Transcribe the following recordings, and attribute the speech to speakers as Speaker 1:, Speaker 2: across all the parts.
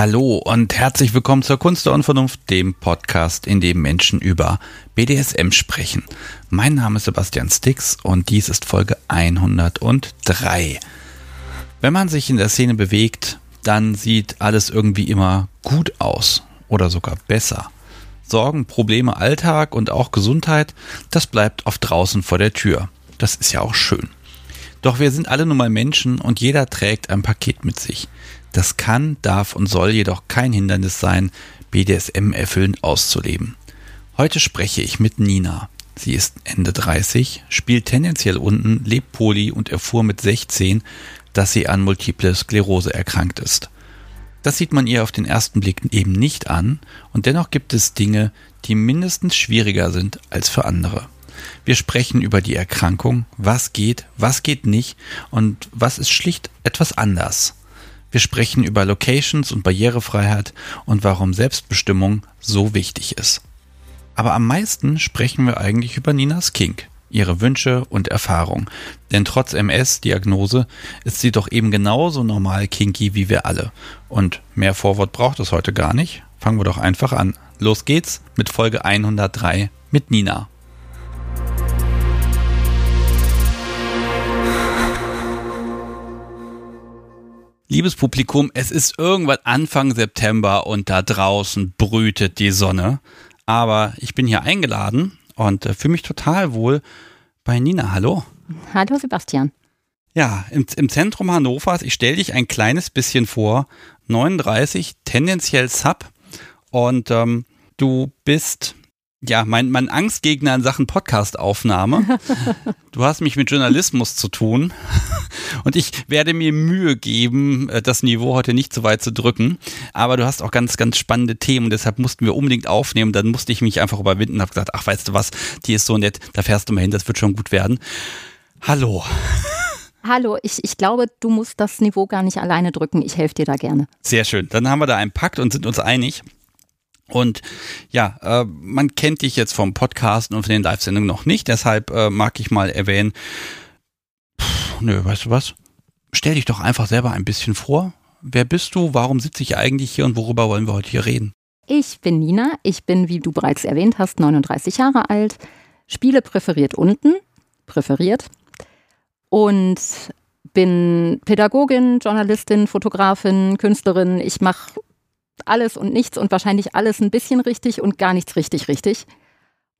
Speaker 1: Hallo und herzlich willkommen zur Kunst der Unvernunft, dem Podcast, in dem Menschen über BDSM sprechen. Mein Name ist Sebastian Stix und dies ist Folge 103. Wenn man sich in der Szene bewegt, dann sieht alles irgendwie immer gut aus oder sogar besser. Sorgen, Probleme, Alltag und auch Gesundheit, das bleibt oft draußen vor der Tür. Das ist ja auch schön. Doch wir sind alle nun mal Menschen und jeder trägt ein Paket mit sich. Das kann, darf und soll jedoch kein Hindernis sein, BDSM erfüllend auszuleben. Heute spreche ich mit Nina. Sie ist Ende 30, spielt tendenziell unten, lebt poly und erfuhr mit 16, dass sie an Multiple Sklerose erkrankt ist. Das sieht man ihr auf den ersten Blick eben nicht an und dennoch gibt es Dinge, die mindestens schwieriger sind als für andere. Wir sprechen über die Erkrankung, was geht, was geht nicht und was ist schlicht etwas anders. Wir sprechen über Locations und Barrierefreiheit und warum Selbstbestimmung so wichtig ist. Aber am meisten sprechen wir eigentlich über Ninas Kink, ihre Wünsche und Erfahrung. Denn trotz MS-Diagnose ist sie doch eben genauso normal kinky wie wir alle. Und mehr Vorwort braucht es heute gar nicht. Fangen wir doch einfach an. Los geht's mit Folge 103 mit Nina. Liebes Publikum, es ist irgendwann Anfang September und da draußen brütet die Sonne. Aber ich bin hier eingeladen und äh, fühle mich total wohl bei Nina. Hallo.
Speaker 2: Hallo Sebastian.
Speaker 1: Ja, im, im Zentrum Hannovers, ich stelle dich ein kleines bisschen vor, 39, tendenziell Sub und ähm, du bist ja, mein, mein Angstgegner in Sachen Podcastaufnahme. Du hast mich mit Journalismus zu tun und ich werde mir Mühe geben, äh, das Niveau heute nicht so weit zu drücken. Aber du hast auch ganz, ganz spannende Themen und deshalb mussten wir unbedingt aufnehmen. Dann musste ich mich einfach überwinden und habe gesagt, ach, weißt du was, die ist so nett, da fährst du mal hin, das wird schon gut werden. Hallo.
Speaker 2: Hallo, ich, ich glaube, du musst das Niveau gar nicht alleine drücken. Ich helfe dir da gerne.
Speaker 1: Sehr schön. Dann haben wir da einen Pakt und sind uns einig. Und ja, äh, man kennt dich jetzt vom Podcast und von den Live-Sendungen noch nicht, deshalb äh, mag ich mal erwähnen, pff, nö, weißt du was? Stell dich doch einfach selber ein bisschen vor. Wer bist du? Warum sitze ich eigentlich hier und worüber wollen wir heute hier reden?
Speaker 2: Ich bin Nina, ich bin, wie du bereits erwähnt hast, 39 Jahre alt, spiele präferiert unten, präferiert und bin Pädagogin, Journalistin, Fotografin, Künstlerin. Ich mache alles und nichts und wahrscheinlich alles ein bisschen richtig und gar nichts richtig richtig.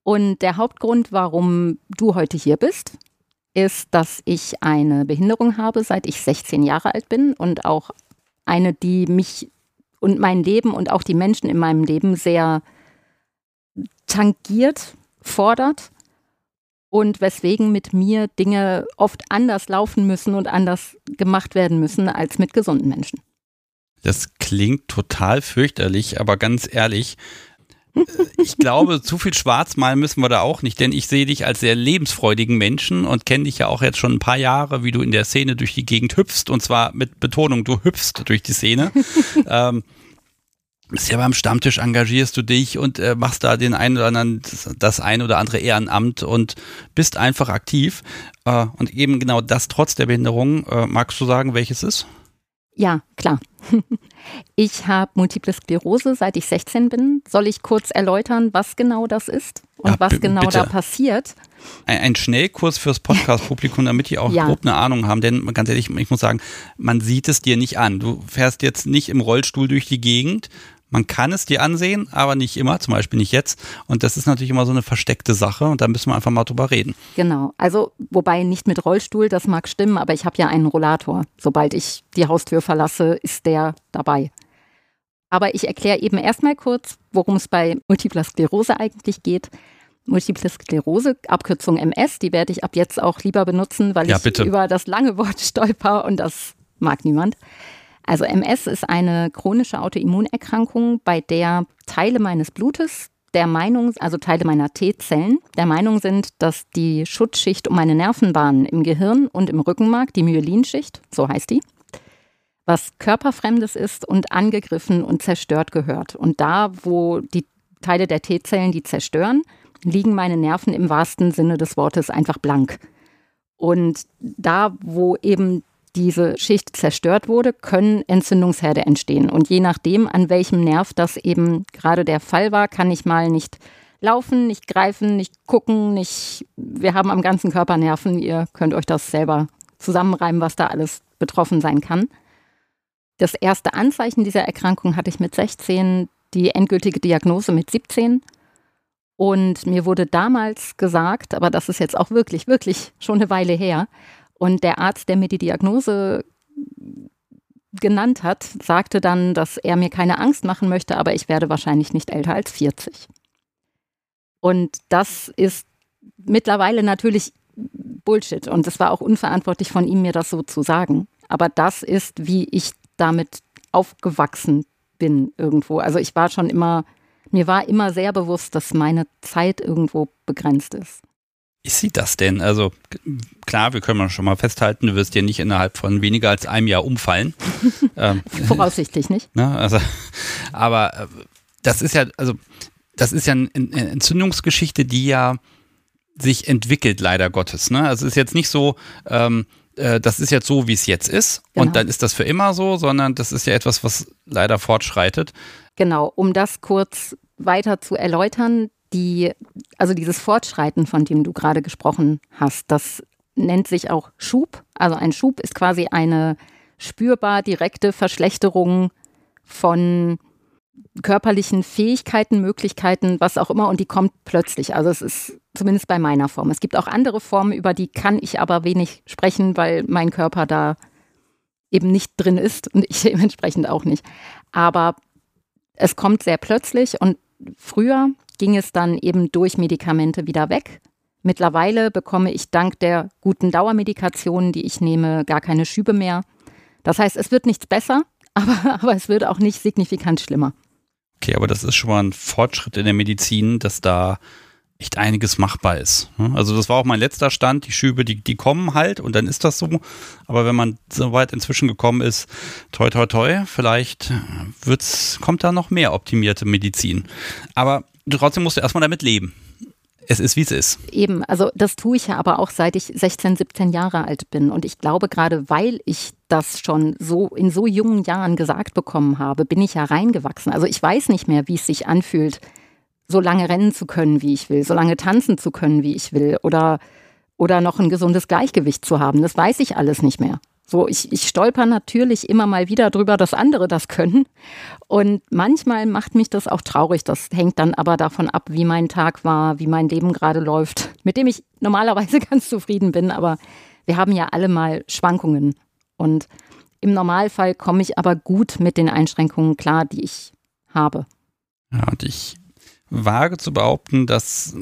Speaker 2: Und der Hauptgrund, warum du heute hier bist, ist, dass ich eine Behinderung habe, seit ich 16 Jahre alt bin und auch eine, die mich und mein Leben und auch die Menschen in meinem Leben sehr tangiert, fordert und weswegen mit mir Dinge oft anders laufen müssen und anders gemacht werden müssen als mit gesunden Menschen.
Speaker 1: Das klingt total fürchterlich, aber ganz ehrlich, äh, ich glaube, zu viel Schwarzmal müssen wir da auch nicht, denn ich sehe dich als sehr lebensfreudigen Menschen und kenne dich ja auch jetzt schon ein paar Jahre, wie du in der Szene durch die Gegend hüpfst und zwar mit Betonung, du hüpfst durch die Szene. ähm, bist ja beim Stammtisch engagierst du dich und äh, machst da den einen oder anderen, das ein oder andere Ehrenamt und bist einfach aktiv. Äh, und eben genau das trotz der Behinderung. Äh, magst du sagen, welches ist?
Speaker 2: Ja, klar. Ich habe Multiple Sklerose, seit ich 16 bin. Soll ich kurz erläutern, was genau das ist und ja, was genau bitte. da passiert?
Speaker 1: Ein, ein Schnellkurs fürs Podcast-Publikum, damit die auch ja. grob eine Ahnung haben. Denn ganz ehrlich, ich muss sagen, man sieht es dir nicht an. Du fährst jetzt nicht im Rollstuhl durch die Gegend, man kann es dir ansehen, aber nicht immer, zum Beispiel nicht jetzt. Und das ist natürlich immer so eine versteckte Sache und da müssen wir einfach mal drüber reden.
Speaker 2: Genau, also wobei nicht mit Rollstuhl, das mag stimmen, aber ich habe ja einen Rollator. Sobald ich die Haustür verlasse, ist der dabei. Aber ich erkläre eben erstmal kurz, worum es bei Multipler Sklerose eigentlich geht. Multiple Sklerose, Abkürzung MS, die werde ich ab jetzt auch lieber benutzen, weil
Speaker 1: ja,
Speaker 2: ich
Speaker 1: bitte.
Speaker 2: über das lange Wort stolper und das mag niemand. Also MS ist eine chronische Autoimmunerkrankung, bei der Teile meines Blutes der Meinung, also Teile meiner T-Zellen, der Meinung sind, dass die Schutzschicht um meine Nervenbahnen im Gehirn und im Rückenmark, die Myelinschicht, so heißt die, was körperfremdes ist und angegriffen und zerstört gehört. Und da, wo die Teile der T-Zellen die zerstören, liegen meine Nerven im wahrsten Sinne des Wortes einfach blank. Und da, wo eben diese Schicht zerstört wurde, können Entzündungsherde entstehen. Und je nachdem, an welchem Nerv das eben gerade der Fall war, kann ich mal nicht laufen, nicht greifen, nicht gucken, nicht. Wir haben am ganzen Körper Nerven. Ihr könnt euch das selber zusammenreimen, was da alles betroffen sein kann. Das erste Anzeichen dieser Erkrankung hatte ich mit 16, die endgültige Diagnose mit 17. Und mir wurde damals gesagt, aber das ist jetzt auch wirklich, wirklich schon eine Weile her, und der Arzt, der mir die Diagnose genannt hat, sagte dann, dass er mir keine Angst machen möchte, aber ich werde wahrscheinlich nicht älter als 40. Und das ist mittlerweile natürlich Bullshit. Und es war auch unverantwortlich von ihm, mir das so zu sagen. Aber das ist, wie ich damit aufgewachsen bin irgendwo. Also ich war schon immer, mir war immer sehr bewusst, dass meine Zeit irgendwo begrenzt ist.
Speaker 1: Wie sieht das denn? Also klar, wir können schon mal festhalten, du wirst dir nicht innerhalb von weniger als einem Jahr umfallen.
Speaker 2: ähm, Voraussichtlich nicht.
Speaker 1: Ne, also, aber äh, das ist ja, also das ist ja eine Entzündungsgeschichte, die ja sich entwickelt, leider Gottes. Ne? Also es ist jetzt nicht so, ähm, äh, das ist jetzt so, wie es jetzt ist genau. und dann ist das für immer so, sondern das ist ja etwas, was leider fortschreitet.
Speaker 2: Genau, um das kurz weiter zu erläutern, die, also dieses Fortschreiten, von dem du gerade gesprochen hast, das nennt sich auch Schub. Also ein Schub ist quasi eine spürbar direkte Verschlechterung von körperlichen Fähigkeiten, Möglichkeiten, was auch immer, und die kommt plötzlich. Also es ist zumindest bei meiner Form. Es gibt auch andere Formen, über die kann ich aber wenig sprechen, weil mein Körper da eben nicht drin ist und ich dementsprechend auch nicht. Aber es kommt sehr plötzlich und früher ging es dann eben durch Medikamente wieder weg. Mittlerweile bekomme ich dank der guten Dauermedikationen, die ich nehme, gar keine Schübe mehr. Das heißt, es wird nichts besser, aber, aber es wird auch nicht signifikant schlimmer.
Speaker 1: Okay, aber das ist schon mal ein Fortschritt in der Medizin, dass da echt einiges machbar ist. Also das war auch mein letzter Stand. Die Schübe, die, die kommen halt und dann ist das so. Aber wenn man so weit inzwischen gekommen ist, toi toi toi, vielleicht wird's, kommt da noch mehr optimierte Medizin. Aber trotzdem musst du erstmal damit leben. Es ist, wie es ist.
Speaker 2: Eben, also das tue ich ja aber auch seit ich 16, 17 Jahre alt bin. Und ich glaube, gerade weil ich das schon so in so jungen Jahren gesagt bekommen habe, bin ich ja reingewachsen. Also ich weiß nicht mehr, wie es sich anfühlt, so lange rennen zu können, wie ich will, so lange tanzen zu können, wie ich will, oder, oder noch ein gesundes Gleichgewicht zu haben. Das weiß ich alles nicht mehr. So, ich, ich stolper natürlich immer mal wieder drüber, dass andere das können. Und manchmal macht mich das auch traurig. Das hängt dann aber davon ab, wie mein Tag war, wie mein Leben gerade läuft, mit dem ich normalerweise ganz zufrieden bin. Aber wir haben ja alle mal Schwankungen. Und im Normalfall komme ich aber gut mit den Einschränkungen klar, die ich habe.
Speaker 1: Ja, und ich wage zu behaupten, dass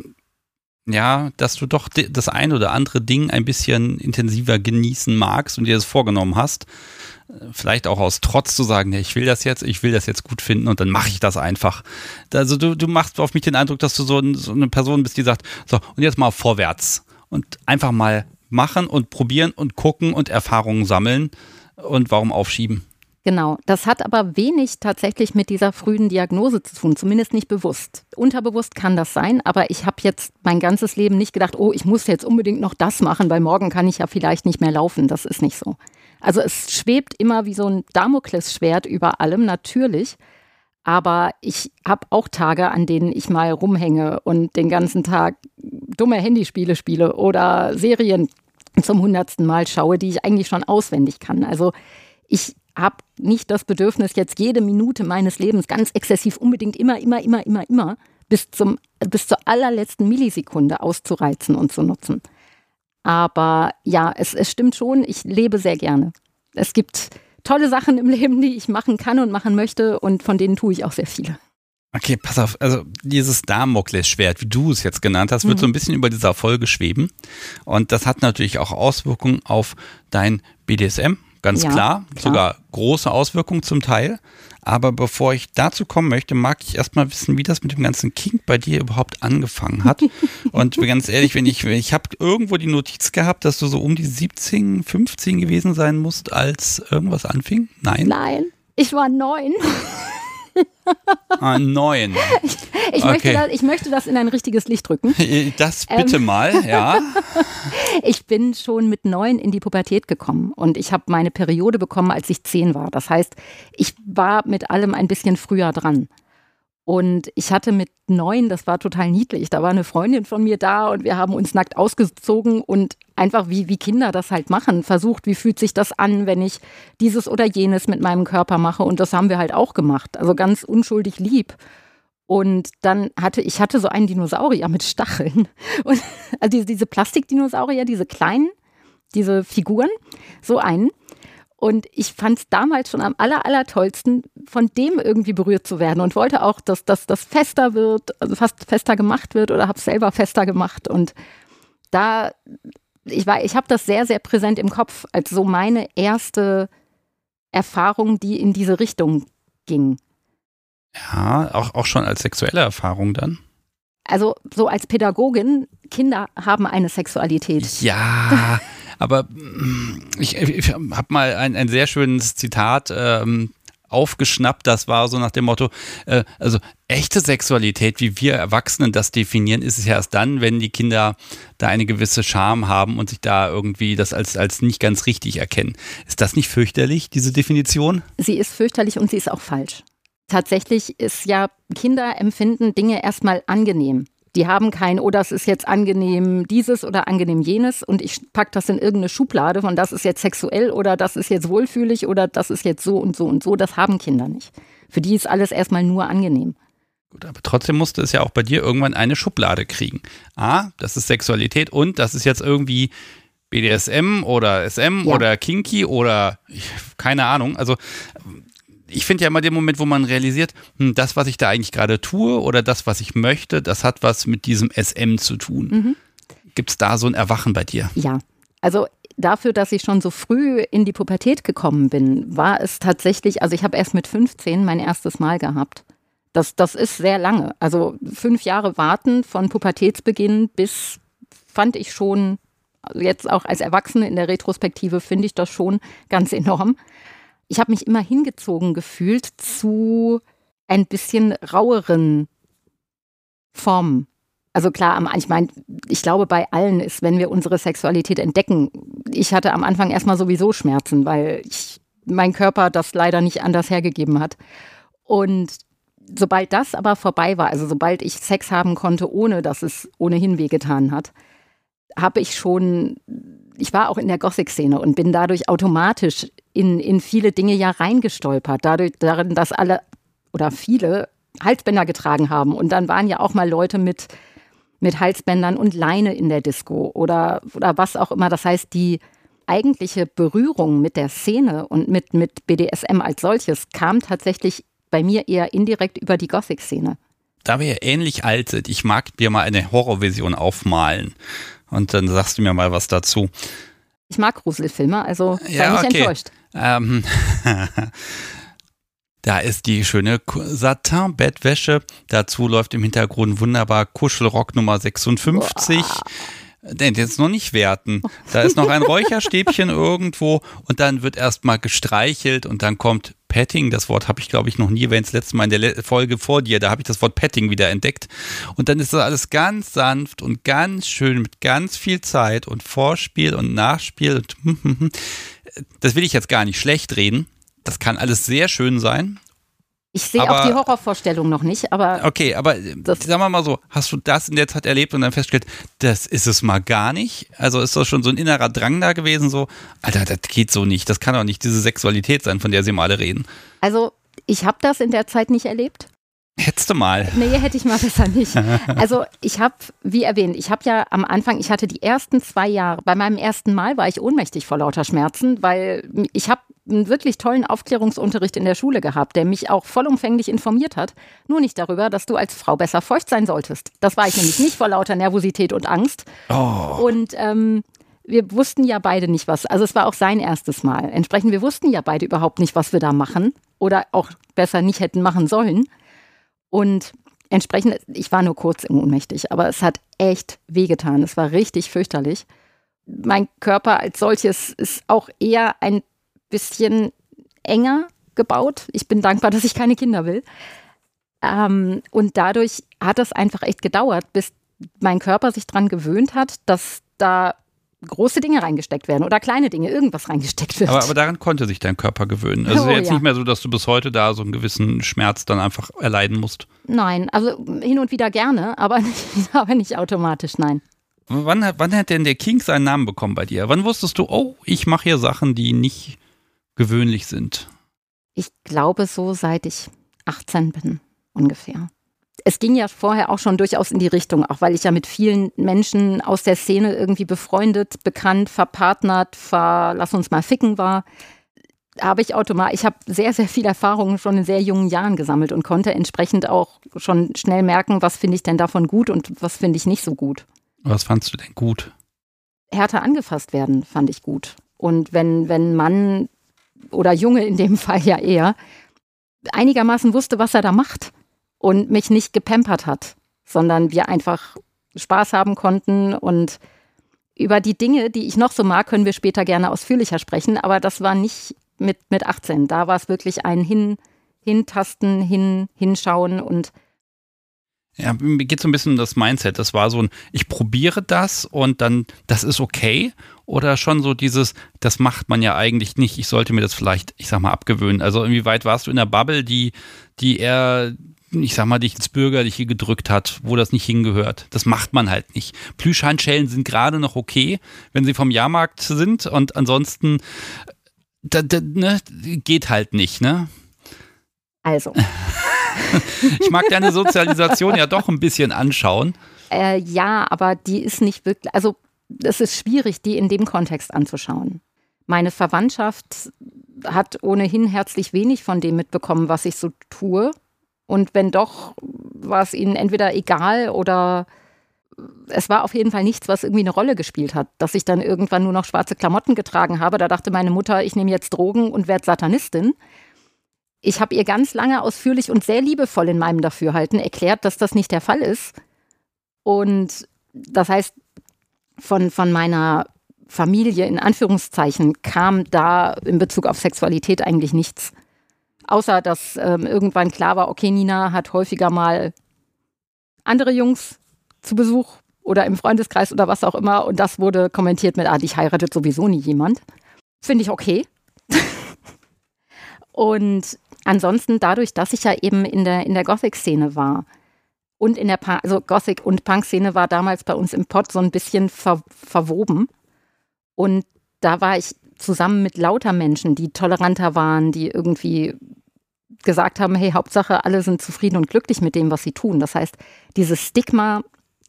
Speaker 1: ja, dass du doch das ein oder andere Ding ein bisschen intensiver genießen magst und dir das vorgenommen hast. Vielleicht auch aus Trotz zu sagen, ja, ich will das jetzt, ich will das jetzt gut finden und dann mache ich das einfach. Also du, du machst auf mich den Eindruck, dass du so, so eine Person bist, die sagt, so, und jetzt mal vorwärts und einfach mal machen und probieren und gucken und Erfahrungen sammeln und warum aufschieben.
Speaker 2: Genau, das hat aber wenig tatsächlich mit dieser frühen Diagnose zu tun, zumindest nicht bewusst. Unterbewusst kann das sein, aber ich habe jetzt mein ganzes Leben nicht gedacht, oh, ich muss jetzt unbedingt noch das machen, weil morgen kann ich ja vielleicht nicht mehr laufen. Das ist nicht so. Also es schwebt immer wie so ein Damoklesschwert über allem, natürlich. Aber ich habe auch Tage, an denen ich mal rumhänge und den ganzen Tag dumme Handyspiele spiele oder Serien zum hundertsten Mal schaue, die ich eigentlich schon auswendig kann. Also ich habe nicht das Bedürfnis, jetzt jede Minute meines Lebens ganz exzessiv unbedingt immer, immer, immer, immer, immer bis, zum, bis zur allerletzten Millisekunde auszureizen und zu nutzen. Aber ja, es, es stimmt schon, ich lebe sehr gerne. Es gibt tolle Sachen im Leben, die ich machen kann und machen möchte und von denen tue ich auch sehr viele.
Speaker 1: Okay, pass auf, also dieses Damoklesschwert, wie du es jetzt genannt hast, wird mhm. so ein bisschen über dieser Folge schweben. Und das hat natürlich auch Auswirkungen auf dein BDSM, ganz ja, klar, klar, sogar große Auswirkungen zum Teil. Aber bevor ich dazu kommen möchte, mag ich erstmal wissen, wie das mit dem ganzen King bei dir überhaupt angefangen hat. Und ganz ehrlich, wenn ich, ich habe irgendwo die Notiz gehabt, dass du so um die 17, 15 gewesen sein musst, als irgendwas anfing. Nein?
Speaker 2: Nein, ich war neun.
Speaker 1: Ah, neun.
Speaker 2: Ich, ich,
Speaker 1: Okay.
Speaker 2: möchte das, ich möchte das in ein richtiges Licht rücken.
Speaker 1: Das bitte
Speaker 2: Ähm.
Speaker 1: mal, ja.
Speaker 2: Ich bin schon mit neun in die Pubertät gekommen und ich habe meine Periode bekommen, als ich zehn war. Das heißt, ich war mit allem ein bisschen früher dran. Und ich hatte mit neun, das war total niedlich, da war eine Freundin von mir da und wir haben uns nackt ausgezogen und einfach wie, wie Kinder das halt machen, versucht, wie fühlt sich das an, wenn ich dieses oder jenes mit meinem Körper mache. Und das haben wir halt auch gemacht. Also ganz unschuldig lieb. Und dann hatte ich hatte so einen Dinosaurier mit Stacheln. Und, also diese, diese Plastikdinosaurier, diese kleinen, diese Figuren, so einen. Und ich fand es damals schon am aller, aller tollsten, von dem irgendwie berührt zu werden und wollte auch, dass dass das fester wird, also fast fester gemacht wird oder habe selber fester gemacht. Und da, ich war, ich habe das sehr, sehr präsent im Kopf als so meine erste Erfahrung, die in diese Richtung ging.
Speaker 1: Ja, auch, auch schon als sexuelle Erfahrung dann.
Speaker 2: Also so als Pädagogin, Kinder haben eine Sexualität.
Speaker 1: Ja, aber mm, ich, ich habe mal ein, ein sehr schönes Zitat ähm, aufgeschnappt, das war so nach dem Motto, äh, also echte Sexualität, wie wir Erwachsenen das definieren, ist es ja erst dann, wenn die Kinder da eine gewisse Scham haben und sich da irgendwie das als, als nicht ganz richtig erkennen. Ist das nicht fürchterlich, diese Definition?
Speaker 2: Sie ist fürchterlich und sie ist auch falsch. Tatsächlich ist ja, Kinder empfinden Dinge erstmal angenehm. Die haben kein, oh, das ist jetzt angenehm dieses oder angenehm jenes und ich packe das in irgendeine Schublade von das ist jetzt sexuell oder das ist jetzt wohlfühlig oder das ist jetzt so und so und so. Das haben Kinder nicht. Für die ist alles erstmal nur angenehm.
Speaker 1: Gut, aber trotzdem musste es ja auch bei dir irgendwann eine Schublade kriegen. Ah, das ist Sexualität und das ist jetzt irgendwie BDSM oder SM
Speaker 2: Ja.
Speaker 1: oder Kinky oder ich- keine Ahnung. Also ich finde ja immer den Moment, wo man realisiert, hm, das, was ich da eigentlich gerade tue oder das, was ich möchte, das hat was mit diesem SM zu tun. Gibt es da so ein Erwachen bei dir?
Speaker 2: Ja, also dafür, dass ich schon so früh in die Pubertät gekommen bin, war es tatsächlich, also ich habe erst mit 15 mein erstes Mal gehabt. Das, das ist sehr lange. Also fünf Jahre warten von Pubertätsbeginn bis fand ich schon, also jetzt auch als Erwachsene in der Retrospektive finde ich das schon ganz enorm. Ich habe mich immer hingezogen gefühlt zu ein bisschen raueren Formen. Also klar, ich meine, ich glaube, bei allen ist, wenn wir unsere Sexualität entdecken, ich hatte am Anfang erstmal sowieso Schmerzen, weil ich, mein Körper das leider nicht anders hergegeben hat. Und sobald das aber vorbei war, also sobald ich Sex haben konnte, ohne dass es ohnehin wehgetan hat, habe ich schon, ich war auch in der Gothic-Szene und bin dadurch automatisch in, in viele Dinge ja reingestolpert, dadurch, darin, dass alle oder viele Halsbänder getragen haben. Und dann waren ja auch mal Leute mit, mit Halsbändern und Leine in der Disco oder, oder was auch immer. Das heißt, die eigentliche Berührung mit der Szene und mit, mit BDSM als solches kam tatsächlich bei mir eher indirekt über die Gothic-Szene.
Speaker 1: Da wir ja ähnlich alt sind, ich mag dir mal eine Horrorvision aufmalen. Und dann sagst du mir mal was dazu.
Speaker 2: Ich mag Gruselfilme, also sei
Speaker 1: Ja,
Speaker 2: nicht
Speaker 1: okay.
Speaker 2: enttäuscht.
Speaker 1: Ähm, da ist die schöne Satin-Bettwäsche. Dazu läuft im Hintergrund wunderbar Kuschelrock Nummer 56. Den jetzt noch nicht werten. Da ist noch ein Räucherstäbchen irgendwo und dann wird erstmal gestreichelt und dann kommt Petting. Das Wort habe ich, glaube ich, noch nie erwähnt. Das letzte Mal in der Folge vor dir, da habe ich das Wort Petting wieder entdeckt. Und dann ist das alles ganz sanft und ganz schön mit ganz viel Zeit und Vorspiel und Nachspiel. Und das will ich jetzt gar nicht schlecht reden. Das kann alles sehr schön sein.
Speaker 2: Ich sehe auch die Horrorvorstellung noch nicht, aber
Speaker 1: Okay, aber äh, sagen wir mal so, hast du das in der Zeit erlebt und dann festgestellt, das ist es mal gar nicht? Also ist das schon so ein innerer Drang da gewesen, so, Alter, das geht so nicht, das kann doch nicht diese Sexualität sein, von der sie mal alle reden.
Speaker 2: also ich habe das in der Zeit nicht erlebt.
Speaker 1: Hättest du mal.
Speaker 2: Nee, hätte ich mal besser nicht. Also ich habe, wie erwähnt, ich habe ja am Anfang, ich hatte die ersten zwei Jahre, bei meinem ersten Mal war ich ohnmächtig vor lauter Schmerzen, weil ich habe einen wirklich tollen Aufklärungsunterricht in der Schule gehabt, der mich auch vollumfänglich informiert hat, nur nicht darüber, dass du als Frau besser feucht sein solltest. Das war ich nämlich nicht vor lauter Nervosität und Angst.
Speaker 1: Oh,
Speaker 2: Und ähm, wir wussten ja beide nicht was. Also es war auch sein erstes Mal. Entsprechend, wir wussten ja beide überhaupt nicht, was wir da machen oder auch besser nicht hätten machen sollen. Und entsprechend, ich war nur kurz ohnmächtig, aber es hat echt wehgetan. Es war richtig fürchterlich. Mein Körper als solches ist auch eher ein bisschen enger gebaut. Ich bin dankbar, dass ich keine Kinder will. Ähm, und dadurch hat es einfach echt gedauert, bis mein Körper sich daran gewöhnt hat, dass da große Dinge reingesteckt werden oder kleine Dinge, irgendwas reingesteckt wird.
Speaker 1: Aber, aber daran konnte sich dein Körper gewöhnen. Also oh, jetzt ja. nicht mehr so, dass du bis heute da so einen gewissen Schmerz dann einfach erleiden musst.
Speaker 2: Nein, also hin und wieder gerne, aber nicht, aber nicht automatisch, nein.
Speaker 1: Wann, wann hat denn der King seinen Namen bekommen bei dir? Wann wusstest du, oh, ich mache hier Sachen, die nicht gewöhnlich sind?
Speaker 2: Ich glaube so, seit ich 18 bin, ungefähr es ging ja vorher auch schon durchaus in die Richtung, auch weil ich ja mit vielen Menschen aus der Szene irgendwie befreundet, bekannt, verpartnert, ver, lass uns mal ficken war. Habe ich automatisch, ich habe sehr, sehr viel Erfahrung schon in sehr jungen Jahren gesammelt und konnte entsprechend auch schon schnell merken, was finde ich denn davon gut und was finde ich nicht so gut.
Speaker 1: Was fandst du denn gut?
Speaker 2: Härter angefasst werden, fand ich gut. Und wenn, wenn Mann oder Junge in dem Fall ja eher einigermaßen wusste, was er da macht und mich nicht gepampert hat, sondern wir einfach Spaß haben konnten und über die Dinge, die ich noch so mag, können wir später gerne ausführlicher sprechen, aber das war nicht mit, mit 18. Da war es wirklich ein Hin, Hintasten, hin, Hinschauen und
Speaker 1: ja, mir geht so ein bisschen um das Mindset. Das war so ein, ich probiere das und dann, das ist okay. Oder schon so dieses, das macht man ja eigentlich nicht. Ich sollte mir das vielleicht, ich sag mal, abgewöhnen. Also inwieweit warst du in der Bubble, die, die eher ich sag mal, dich ins Bürgerliche gedrückt hat, wo das nicht hingehört. Das macht man halt nicht. Plüschhandschellen sind gerade noch okay, wenn sie vom Jahrmarkt sind und ansonsten da, da, ne, geht halt nicht, ne?
Speaker 2: Also.
Speaker 1: ich mag deine Sozialisation ja doch ein bisschen anschauen.
Speaker 2: Äh, ja, aber die ist nicht wirklich, also es ist schwierig, die in dem Kontext anzuschauen. Meine Verwandtschaft hat ohnehin herzlich wenig von dem mitbekommen, was ich so tue. Und wenn doch, war es ihnen entweder egal oder es war auf jeden Fall nichts, was irgendwie eine Rolle gespielt hat. Dass ich dann irgendwann nur noch schwarze Klamotten getragen habe, da dachte meine Mutter, ich nehme jetzt Drogen und werde Satanistin. Ich habe ihr ganz lange ausführlich und sehr liebevoll in meinem Dafürhalten erklärt, dass das nicht der Fall ist. Und das heißt, von, von meiner Familie in Anführungszeichen kam da in Bezug auf Sexualität eigentlich nichts. Außer dass ähm, irgendwann klar war, okay, Nina hat häufiger mal andere Jungs zu Besuch oder im Freundeskreis oder was auch immer. Und das wurde kommentiert mit, ah, dich heiratet sowieso nie jemand. Finde ich okay. und ansonsten dadurch, dass ich ja eben in der, in der Gothic-Szene war und in der, also Gothic- und Punk-Szene war damals bei uns im Pod so ein bisschen ver verwoben. Und da war ich zusammen mit lauter Menschen, die toleranter waren, die irgendwie gesagt haben, hey, Hauptsache, alle sind zufrieden und glücklich mit dem, was sie tun. Das heißt, dieses Stigma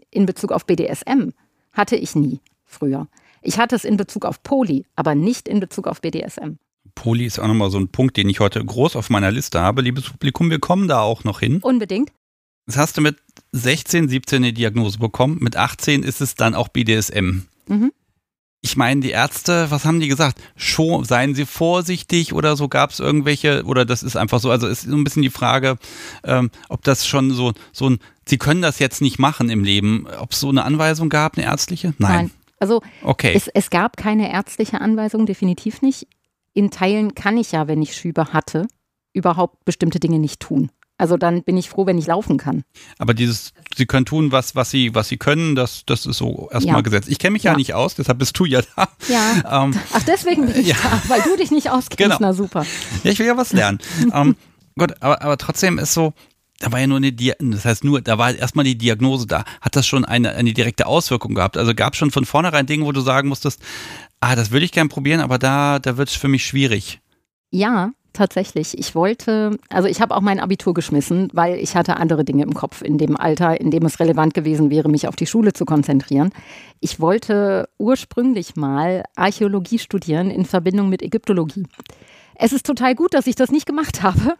Speaker 2: in Bezug auf BDSM hatte ich nie früher. Ich hatte es in Bezug auf Poli, aber nicht in Bezug auf BDSM.
Speaker 1: Poli ist auch nochmal so ein Punkt, den ich heute groß auf meiner Liste habe. Liebes Publikum, wir kommen da auch noch hin.
Speaker 2: Unbedingt.
Speaker 1: Das hast du mit 16, 17 eine Diagnose bekommen. Mit 18 ist es dann auch BDSM. Mhm ich meine, die Ärzte, was haben die gesagt? Schon, seien Sie vorsichtig oder so gab es irgendwelche, oder das ist einfach so, also ist so ein bisschen die Frage, ähm, ob das schon so, so ein, Sie können das jetzt nicht machen im Leben, ob es so eine Anweisung gab, eine ärztliche? Nein. Nein.
Speaker 2: Also okay. es, es gab keine ärztliche Anweisung, definitiv nicht. In Teilen kann ich ja, wenn ich Schübe hatte, überhaupt bestimmte Dinge nicht tun. Also dann bin ich froh, wenn ich laufen kann.
Speaker 1: Aber dieses, sie können tun, was, was sie, was sie können, das, das ist so erstmal ja. gesetzt. Ich kenne mich ja. ja. nicht aus, deshalb bist du ja da.
Speaker 2: Ja. Ähm, Ach, deswegen bin ich ja. da, weil du dich nicht auskennst. Genau. Na super.
Speaker 1: Ja, ich will ja was lernen. ähm, gut, aber, aber trotzdem ist so, da war ja nur eine, Diagnose, das heißt nur, da war erstmal die Diagnose da. Hat das schon eine, eine direkte Auswirkung gehabt? Also gab es schon von vornherein Dinge, wo du sagen musstest, ah, das würde ich gern probieren, aber da, da wird es für mich schwierig.
Speaker 2: Ja, tatsächlich. Ich wollte, also ich habe auch mein Abitur geschmissen, weil ich hatte andere Dinge im Kopf in dem Alter, in dem es relevant gewesen wäre, mich auf die Schule zu konzentrieren. Ich wollte ursprünglich mal Archäologie studieren in Verbindung mit Ägyptologie. Es ist total gut, dass ich das nicht gemacht habe,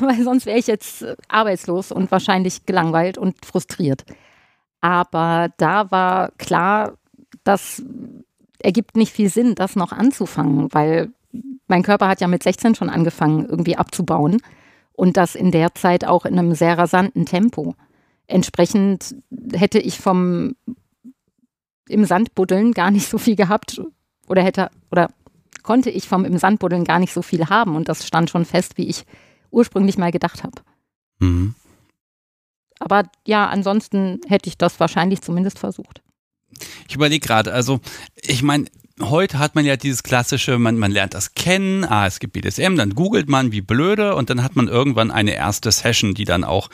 Speaker 2: weil sonst wäre ich jetzt arbeitslos und wahrscheinlich gelangweilt und frustriert. Aber da war klar, das ergibt nicht viel Sinn, das noch anzufangen, weil mein Körper hat ja mit 16 schon angefangen, irgendwie abzubauen. Und das in der Zeit auch in einem sehr rasanten Tempo. Entsprechend hätte ich vom im Sand buddeln gar nicht so viel gehabt oder hätte oder konnte ich vom im Sand buddeln gar nicht so viel haben und das stand schon fest, wie ich ursprünglich mal gedacht habe. Mhm. Aber ja, ansonsten hätte ich das wahrscheinlich zumindest versucht.
Speaker 1: Ich überlege gerade, also ich meine, heute hat man ja dieses klassische, man, man lernt das kennen, ah, es gibt BDSM, dann googelt man wie blöde und dann hat man irgendwann eine erste Session, die dann auch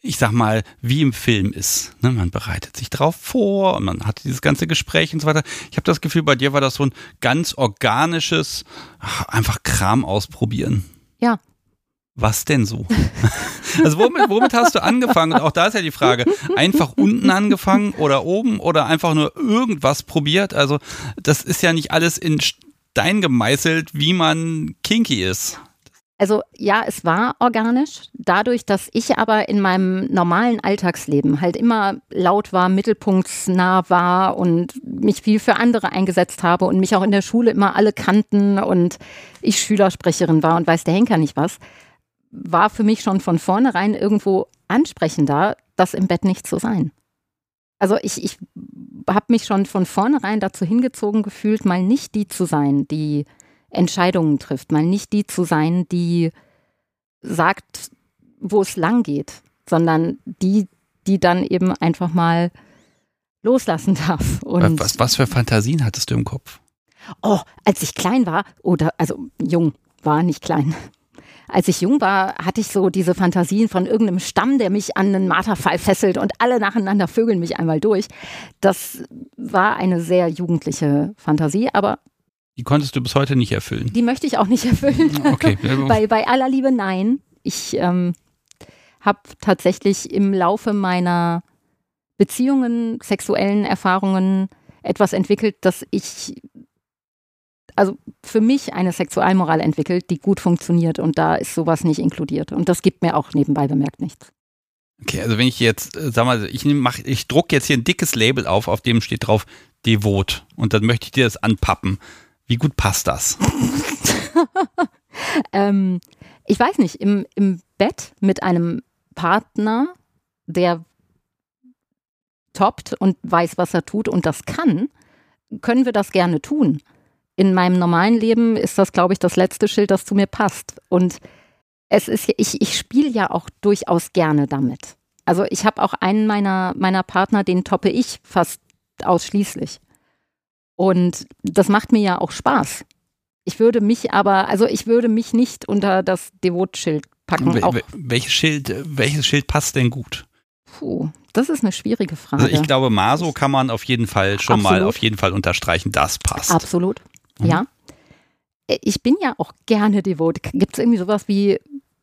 Speaker 1: ich sag mal, wie im Film ist. Ne? Man bereitet sich drauf vor und man hat dieses ganze Gespräch und so weiter. Ich habe das Gefühl, bei dir war das so ein ganz organisches, ach, einfach Kram ausprobieren.
Speaker 2: Ja.
Speaker 1: Was denn so? also womit, womit hast du angefangen? Und auch da ist ja die Frage, einfach unten angefangen oder oben oder einfach nur irgendwas probiert? Also das ist ja nicht alles in Stein gemeißelt, wie man kinky ist.
Speaker 2: Also ja, es war organisch. Dadurch, dass ich aber in meinem normalen Alltagsleben halt immer laut war, mittelpunktsnah war und mich viel für andere eingesetzt habe und mich auch in der Schule immer alle kannten und ich Schülersprecherin war und weiß der Henker nicht was, war für mich schon von vornherein irgendwo ansprechender, das im Bett nicht zu sein. Also ich, ich habe mich schon von vornherein dazu hingezogen gefühlt, mal nicht die zu sein, die Entscheidungen trifft, mal nicht die zu sein, die sagt, wo es lang geht, sondern die, die dann eben einfach mal loslassen darf.
Speaker 1: Und was, was für Fantasien hattest du im Kopf?
Speaker 2: Oh, als ich klein war, oder also jung war, nicht klein. Als ich jung war, hatte ich so diese Fantasien von irgendeinem Stamm, der mich an einen Marterfall fesselt und alle nacheinander vögeln mich einmal durch. Das war eine sehr jugendliche Fantasie, aber
Speaker 1: die konntest du bis heute nicht erfüllen.
Speaker 2: Die möchte ich auch nicht erfüllen. Okay. bei, bei aller Liebe nein. Ich ähm, habe tatsächlich im Laufe meiner Beziehungen, sexuellen Erfahrungen etwas entwickelt, dass ich, also für mich eine Sexualmoral entwickelt, die gut funktioniert und da ist sowas nicht inkludiert. Und das gibt mir auch nebenbei bemerkt nichts.
Speaker 1: Okay, also wenn ich jetzt, äh, sag mal, ich, mach, ich drucke jetzt hier ein dickes Label auf, auf dem steht drauf Devot und dann möchte ich dir das anpappen. Wie gut passt das?
Speaker 2: ähm, ich weiß nicht, im, im Bett mit einem Partner, der toppt und weiß, was er tut und das kann, können wir das gerne tun. In meinem normalen Leben ist das, glaube ich, das letzte Schild, das zu mir passt. Und es ist, ich, ich spiele ja auch durchaus gerne damit. Also ich habe auch einen meiner, meiner Partner, den toppe ich fast ausschließlich. Und das macht mir ja auch Spaß. Ich würde mich aber, also ich würde mich nicht unter das Devotschild packen.
Speaker 1: Wel welches Schild, welches Schild passt denn gut?
Speaker 2: Puh, das ist eine schwierige Frage.
Speaker 1: Also ich glaube, Maso kann man auf jeden Fall schon Absolut. mal auf jeden Fall unterstreichen, das passt.
Speaker 2: Absolut, mhm. ja. Ich bin ja auch gerne devot. Gibt es irgendwie sowas wie,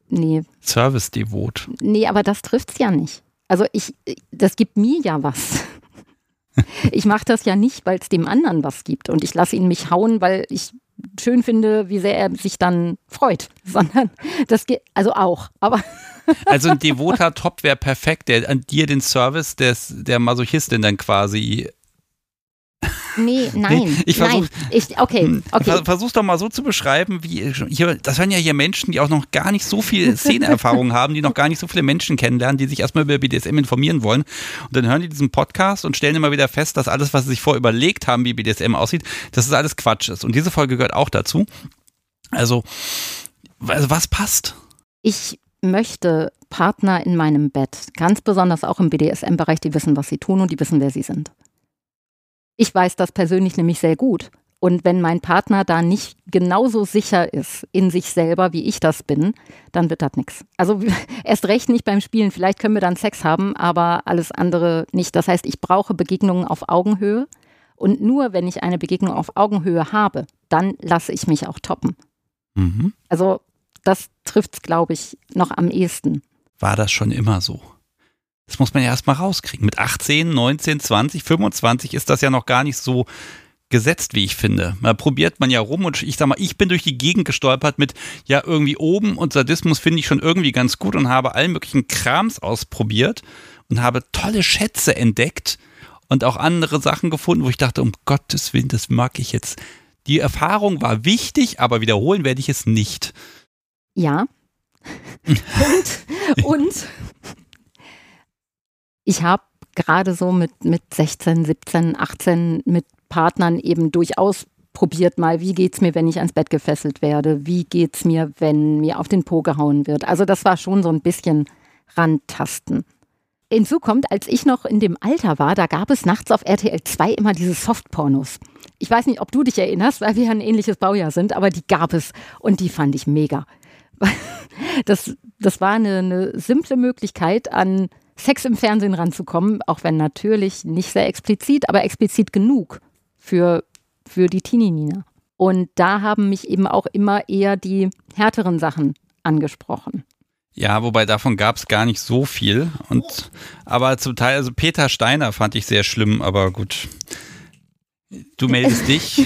Speaker 2: nee.
Speaker 1: Service-devot.
Speaker 2: Nee, aber das trifft es ja nicht. Also ich, das gibt mir ja was. Ich mache das ja nicht, weil es dem anderen was gibt und ich lasse ihn mich hauen, weil ich schön finde, wie sehr er sich dann freut, sondern das geht also auch, aber
Speaker 1: also ein devoter Top wäre perfekt, der an dir den Service des der Masochistin dann quasi
Speaker 2: Nee, nein.
Speaker 1: Ich versuch,
Speaker 2: nein. Ich, okay, hm, okay.
Speaker 1: Versuch's doch mal so zu beschreiben, wie hier, das waren ja hier Menschen, die auch noch gar nicht so viel Szeneerfahrung haben, die noch gar nicht so viele Menschen kennenlernen, die sich erstmal über BDSM informieren wollen. Und dann hören die diesen Podcast und stellen immer wieder fest, dass alles, was sie sich vorher überlegt haben, wie BDSM aussieht, dass es alles Quatsch ist. Und diese Folge gehört auch dazu. Also, also was passt?
Speaker 2: Ich möchte Partner in meinem Bett, ganz besonders auch im BDSM-Bereich, die wissen, was sie tun und die wissen, wer sie sind. Ich weiß das persönlich nämlich sehr gut. Und wenn mein Partner da nicht genauso sicher ist in sich selber, wie ich das bin, dann wird das nichts. Also erst recht nicht beim Spielen. Vielleicht können wir dann Sex haben, aber alles andere nicht. Das heißt, ich brauche Begegnungen auf Augenhöhe. Und nur wenn ich eine Begegnung auf Augenhöhe habe, dann lasse ich mich auch toppen. Mhm. Also das trifft es, glaube ich, noch am ehesten.
Speaker 1: War das schon immer so? Das muss man ja erstmal rauskriegen. Mit 18, 19, 20, 25 ist das ja noch gar nicht so gesetzt, wie ich finde. Da probiert man ja rum und ich sag mal, ich bin durch die Gegend gestolpert mit ja irgendwie oben und Sadismus finde ich schon irgendwie ganz gut und habe allen möglichen Krams ausprobiert und habe tolle Schätze entdeckt und auch andere Sachen gefunden, wo ich dachte, um Gottes Willen, das mag ich jetzt. Die Erfahrung war wichtig, aber wiederholen werde ich es nicht.
Speaker 2: Ja. und, und ich habe gerade so mit, mit 16, 17, 18 mit Partnern eben durchaus probiert mal, wie geht's mir, wenn ich ans Bett gefesselt werde? Wie geht's mir, wenn mir auf den Po gehauen wird? Also das war schon so ein bisschen Randtasten. Hinzu kommt, als ich noch in dem Alter war, da gab es nachts auf RTL 2 immer diese Softpornos. Ich weiß nicht, ob du dich erinnerst, weil wir ein ähnliches Baujahr sind, aber die gab es und die fand ich mega. Das, das war eine, eine simple Möglichkeit, an Sex im Fernsehen ranzukommen, auch wenn natürlich nicht sehr explizit, aber explizit genug für, für die Teenie-Nina. Und da haben mich eben auch immer eher die härteren Sachen angesprochen.
Speaker 1: Ja, wobei davon gab es gar nicht so viel. Und aber zum Teil, also Peter Steiner fand ich sehr schlimm, aber gut. Du meldest dich.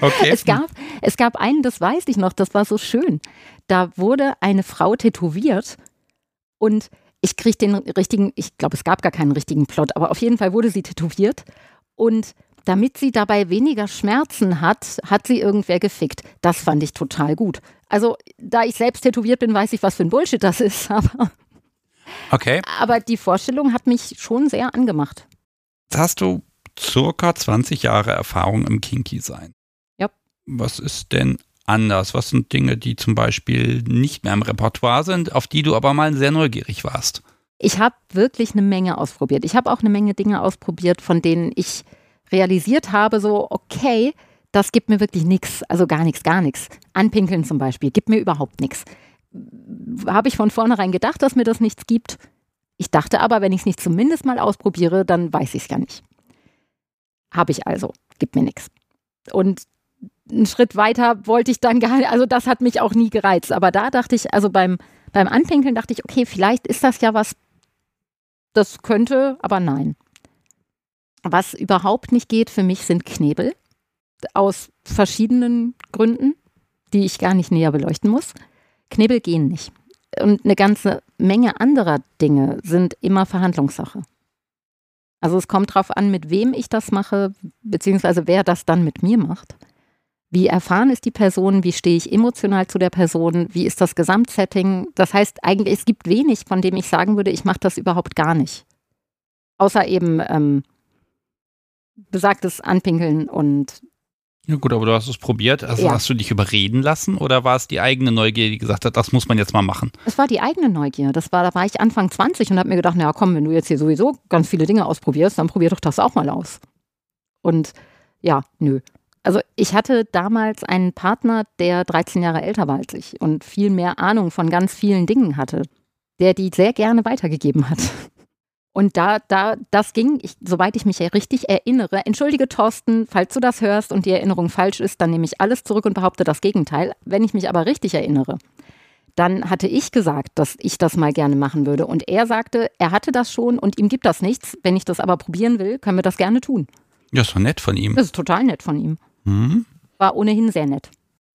Speaker 2: Okay. Es gab, es gab einen, das weiß ich noch, das war so schön. Da wurde eine Frau tätowiert und ich kriege den richtigen, ich glaube, es gab gar keinen richtigen Plot, aber auf jeden Fall wurde sie tätowiert und damit sie dabei weniger Schmerzen hat, hat sie irgendwer gefickt. Das fand ich total gut. Also, da ich selbst tätowiert bin, weiß ich, was für ein Bullshit das ist, aber.
Speaker 1: Okay.
Speaker 2: Aber die Vorstellung hat mich schon sehr angemacht.
Speaker 1: Hast du circa 20 Jahre Erfahrung im Kinky-Sein?
Speaker 2: Ja.
Speaker 1: Was ist denn anders? Was sind Dinge, die zum Beispiel nicht mehr im Repertoire sind, auf die du aber mal sehr neugierig warst?
Speaker 2: Ich habe wirklich eine Menge ausprobiert. Ich habe auch eine Menge Dinge ausprobiert, von denen ich realisiert habe, so, okay, das gibt mir wirklich nichts, also gar nichts, gar nichts. Anpinkeln zum Beispiel, gibt mir überhaupt nichts. Habe ich von vornherein gedacht, dass mir das nichts gibt? Ich dachte aber, wenn ich es nicht zumindest mal ausprobiere, dann weiß ich es ja nicht. Habe ich also, gibt mir nichts. Und einen Schritt weiter wollte ich dann gar nicht, also das hat mich auch nie gereizt. Aber da dachte ich, also beim, beim Anpinkeln dachte ich, okay, vielleicht ist das ja was, das könnte, aber nein. Was überhaupt nicht geht für mich sind Knebel. Aus verschiedenen Gründen, die ich gar nicht näher beleuchten muss. Knebel gehen nicht. Und eine ganze Menge anderer Dinge sind immer Verhandlungssache. Also es kommt darauf an, mit wem ich das mache, beziehungsweise wer das dann mit mir macht. Wie erfahren ist die Person? Wie stehe ich emotional zu der Person? Wie ist das Gesamtsetting? Das heißt eigentlich, es gibt wenig, von dem ich sagen würde, ich mache das überhaupt gar nicht. Außer eben ähm, besagtes Anpinkeln und
Speaker 1: ja gut, aber du hast es probiert. Also ja. hast du dich überreden lassen oder war es die eigene Neugier, die gesagt hat, das muss man jetzt mal machen?
Speaker 2: Es war die eigene Neugier. Das war, da war ich Anfang 20 und habe mir gedacht, na komm, wenn du jetzt hier sowieso ganz viele Dinge ausprobierst, dann probier doch das auch mal aus. Und ja, nö. Also ich hatte damals einen Partner, der 13 Jahre älter war als ich und viel mehr Ahnung von ganz vielen Dingen hatte, der die sehr gerne weitergegeben hat. Und da, da, das ging, ich, soweit ich mich richtig erinnere, entschuldige Thorsten, falls du das hörst und die Erinnerung falsch ist, dann nehme ich alles zurück und behaupte das Gegenteil. Wenn ich mich aber richtig erinnere, dann hatte ich gesagt, dass ich das mal gerne machen würde. Und er sagte, er hatte das schon und ihm gibt das nichts. Wenn ich das aber probieren will, können wir das gerne tun.
Speaker 1: Ja, ist doch nett von ihm.
Speaker 2: Das ist total nett von ihm. Mhm. War ohnehin sehr nett.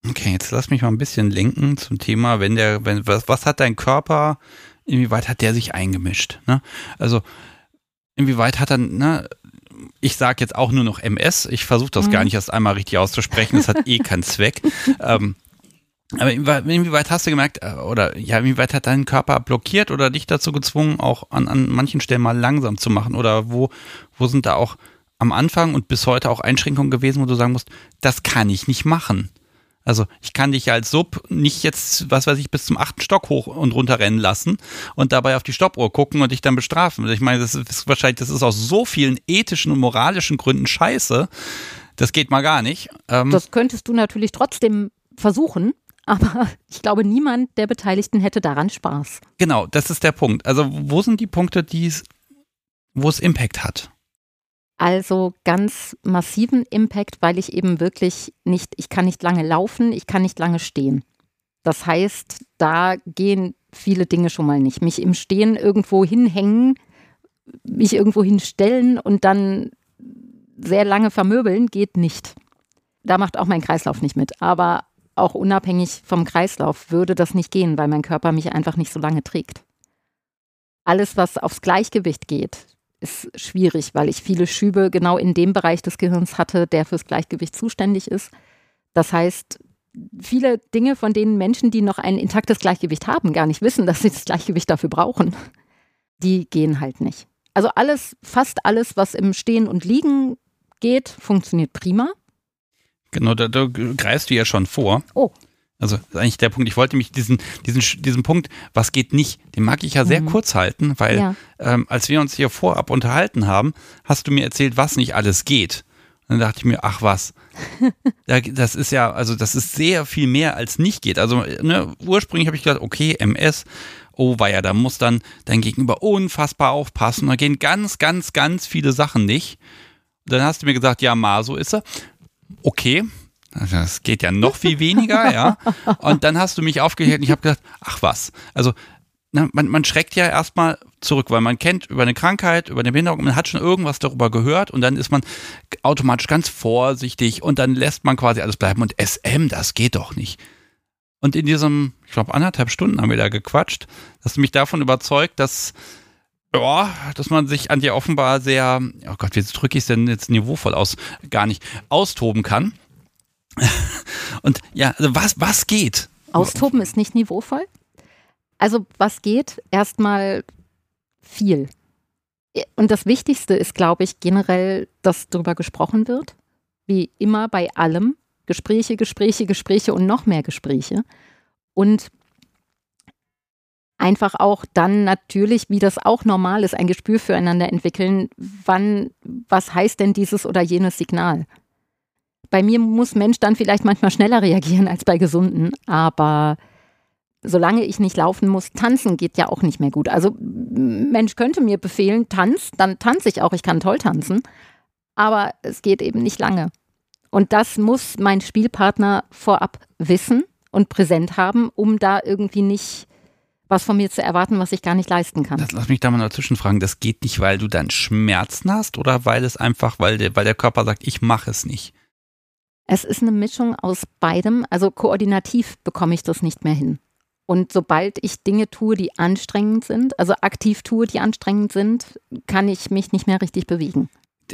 Speaker 1: Okay, jetzt lass mich mal ein bisschen lenken zum Thema, wenn der, wenn, was, was hat dein Körper inwieweit hat der sich eingemischt? Ne? Also inwieweit hat er, ne, ich sage jetzt auch nur noch MS, ich versuche das mhm. gar nicht erst einmal richtig auszusprechen, das hat eh keinen Zweck. Ähm, aber inwieweit hast du gemerkt, äh, oder ja, inwieweit hat dein Körper blockiert oder dich dazu gezwungen, auch an, an manchen Stellen mal langsam zu machen? Oder wo, wo sind da auch am Anfang und bis heute auch Einschränkungen gewesen, wo du sagen musst, das kann ich nicht machen? Also ich kann dich als Sub nicht jetzt, was weiß ich, bis zum achten Stock hoch und runter rennen lassen und dabei auf die Stoppuhr gucken und dich dann bestrafen. Ich meine, das ist wahrscheinlich, das ist aus so vielen ethischen und moralischen Gründen scheiße. Das geht mal gar nicht.
Speaker 2: Ähm das könntest du natürlich trotzdem versuchen, aber ich glaube, niemand der Beteiligten hätte daran Spaß.
Speaker 1: Genau, das ist der Punkt. Also, wo sind die Punkte, die wo es Impact hat?
Speaker 2: Also ganz massiven Impact, weil ich eben wirklich nicht, ich kann nicht lange laufen, ich kann nicht lange stehen. Das heißt, da gehen viele Dinge schon mal nicht. Mich im Stehen irgendwo hinhängen, mich irgendwo hinstellen und dann sehr lange vermöbeln geht nicht. Da macht auch mein Kreislauf nicht mit. Aber auch unabhängig vom Kreislauf würde das nicht gehen, weil mein Körper mich einfach nicht so lange trägt. Alles, was aufs Gleichgewicht geht, ist schwierig, weil ich viele Schübe genau in dem Bereich des Gehirns hatte, der fürs Gleichgewicht zuständig ist. Das heißt, viele Dinge, von denen Menschen, die noch ein intaktes Gleichgewicht haben, gar nicht wissen, dass sie das Gleichgewicht dafür brauchen, die gehen halt nicht. Also alles, fast alles, was im Stehen und Liegen geht, funktioniert prima.
Speaker 1: Genau, da, da greifst du ja schon vor.
Speaker 2: Oh.
Speaker 1: Also das ist eigentlich der Punkt. Ich wollte mich diesen, diesen, diesen Punkt, was geht nicht, den mag ich ja sehr mhm. kurz halten, weil ja. ähm, als wir uns hier vorab unterhalten haben, hast du mir erzählt, was nicht alles geht. Und dann dachte ich mir, ach was, das ist ja, also das ist sehr viel mehr als nicht geht. Also ne, ursprünglich habe ich gedacht, okay, MS, oh ja, da muss dann dein Gegenüber unfassbar aufpassen. Da gehen ganz, ganz, ganz viele Sachen nicht. Dann hast du mir gesagt, ja, Ma, so ist er. Okay, das geht ja noch viel weniger, ja. Und dann hast du mich aufgehört und ich habe gedacht, ach was. Also na, man, man schreckt ja erstmal zurück, weil man kennt über eine Krankheit, über eine Behinderung, man hat schon irgendwas darüber gehört und dann ist man automatisch ganz vorsichtig und dann lässt man quasi alles bleiben. Und SM, das geht doch nicht. Und in diesem, ich glaube, anderthalb Stunden haben wir da gequatscht, dass du mich davon überzeugt, dass ja, dass man sich an dir offenbar sehr, oh Gott, wie drücke ich es denn jetzt niveauvoll aus, gar nicht, austoben kann. Und ja, also was, was geht?
Speaker 2: Austoben ist nicht niveauvoll? Also was geht? Erstmal viel. Und das Wichtigste ist, glaube ich, generell, dass darüber gesprochen wird. Wie immer bei allem. Gespräche, Gespräche, Gespräche und noch mehr Gespräche. Und einfach auch dann natürlich, wie das auch normal ist, ein Gespür füreinander entwickeln, wann, was heißt denn dieses oder jenes Signal? Bei mir muss Mensch dann vielleicht manchmal schneller reagieren als bei Gesunden, aber solange ich nicht laufen muss, tanzen geht ja auch nicht mehr gut. Also Mensch könnte mir befehlen, tanz, dann tanze ich auch, ich kann toll tanzen, aber es geht eben nicht lange. Und das muss mein Spielpartner vorab wissen und präsent haben, um da irgendwie nicht was von mir zu erwarten, was ich gar nicht leisten kann.
Speaker 1: Das, lass mich da mal dazwischen fragen. Das geht nicht, weil du dann Schmerzen hast oder weil es einfach, weil der, weil der Körper sagt, ich mache es nicht?
Speaker 2: Es ist eine Mischung aus beidem. Also koordinativ bekomme ich das nicht mehr hin. Und sobald ich Dinge tue, die anstrengend sind, also aktiv tue, die anstrengend sind, kann ich mich nicht mehr richtig bewegen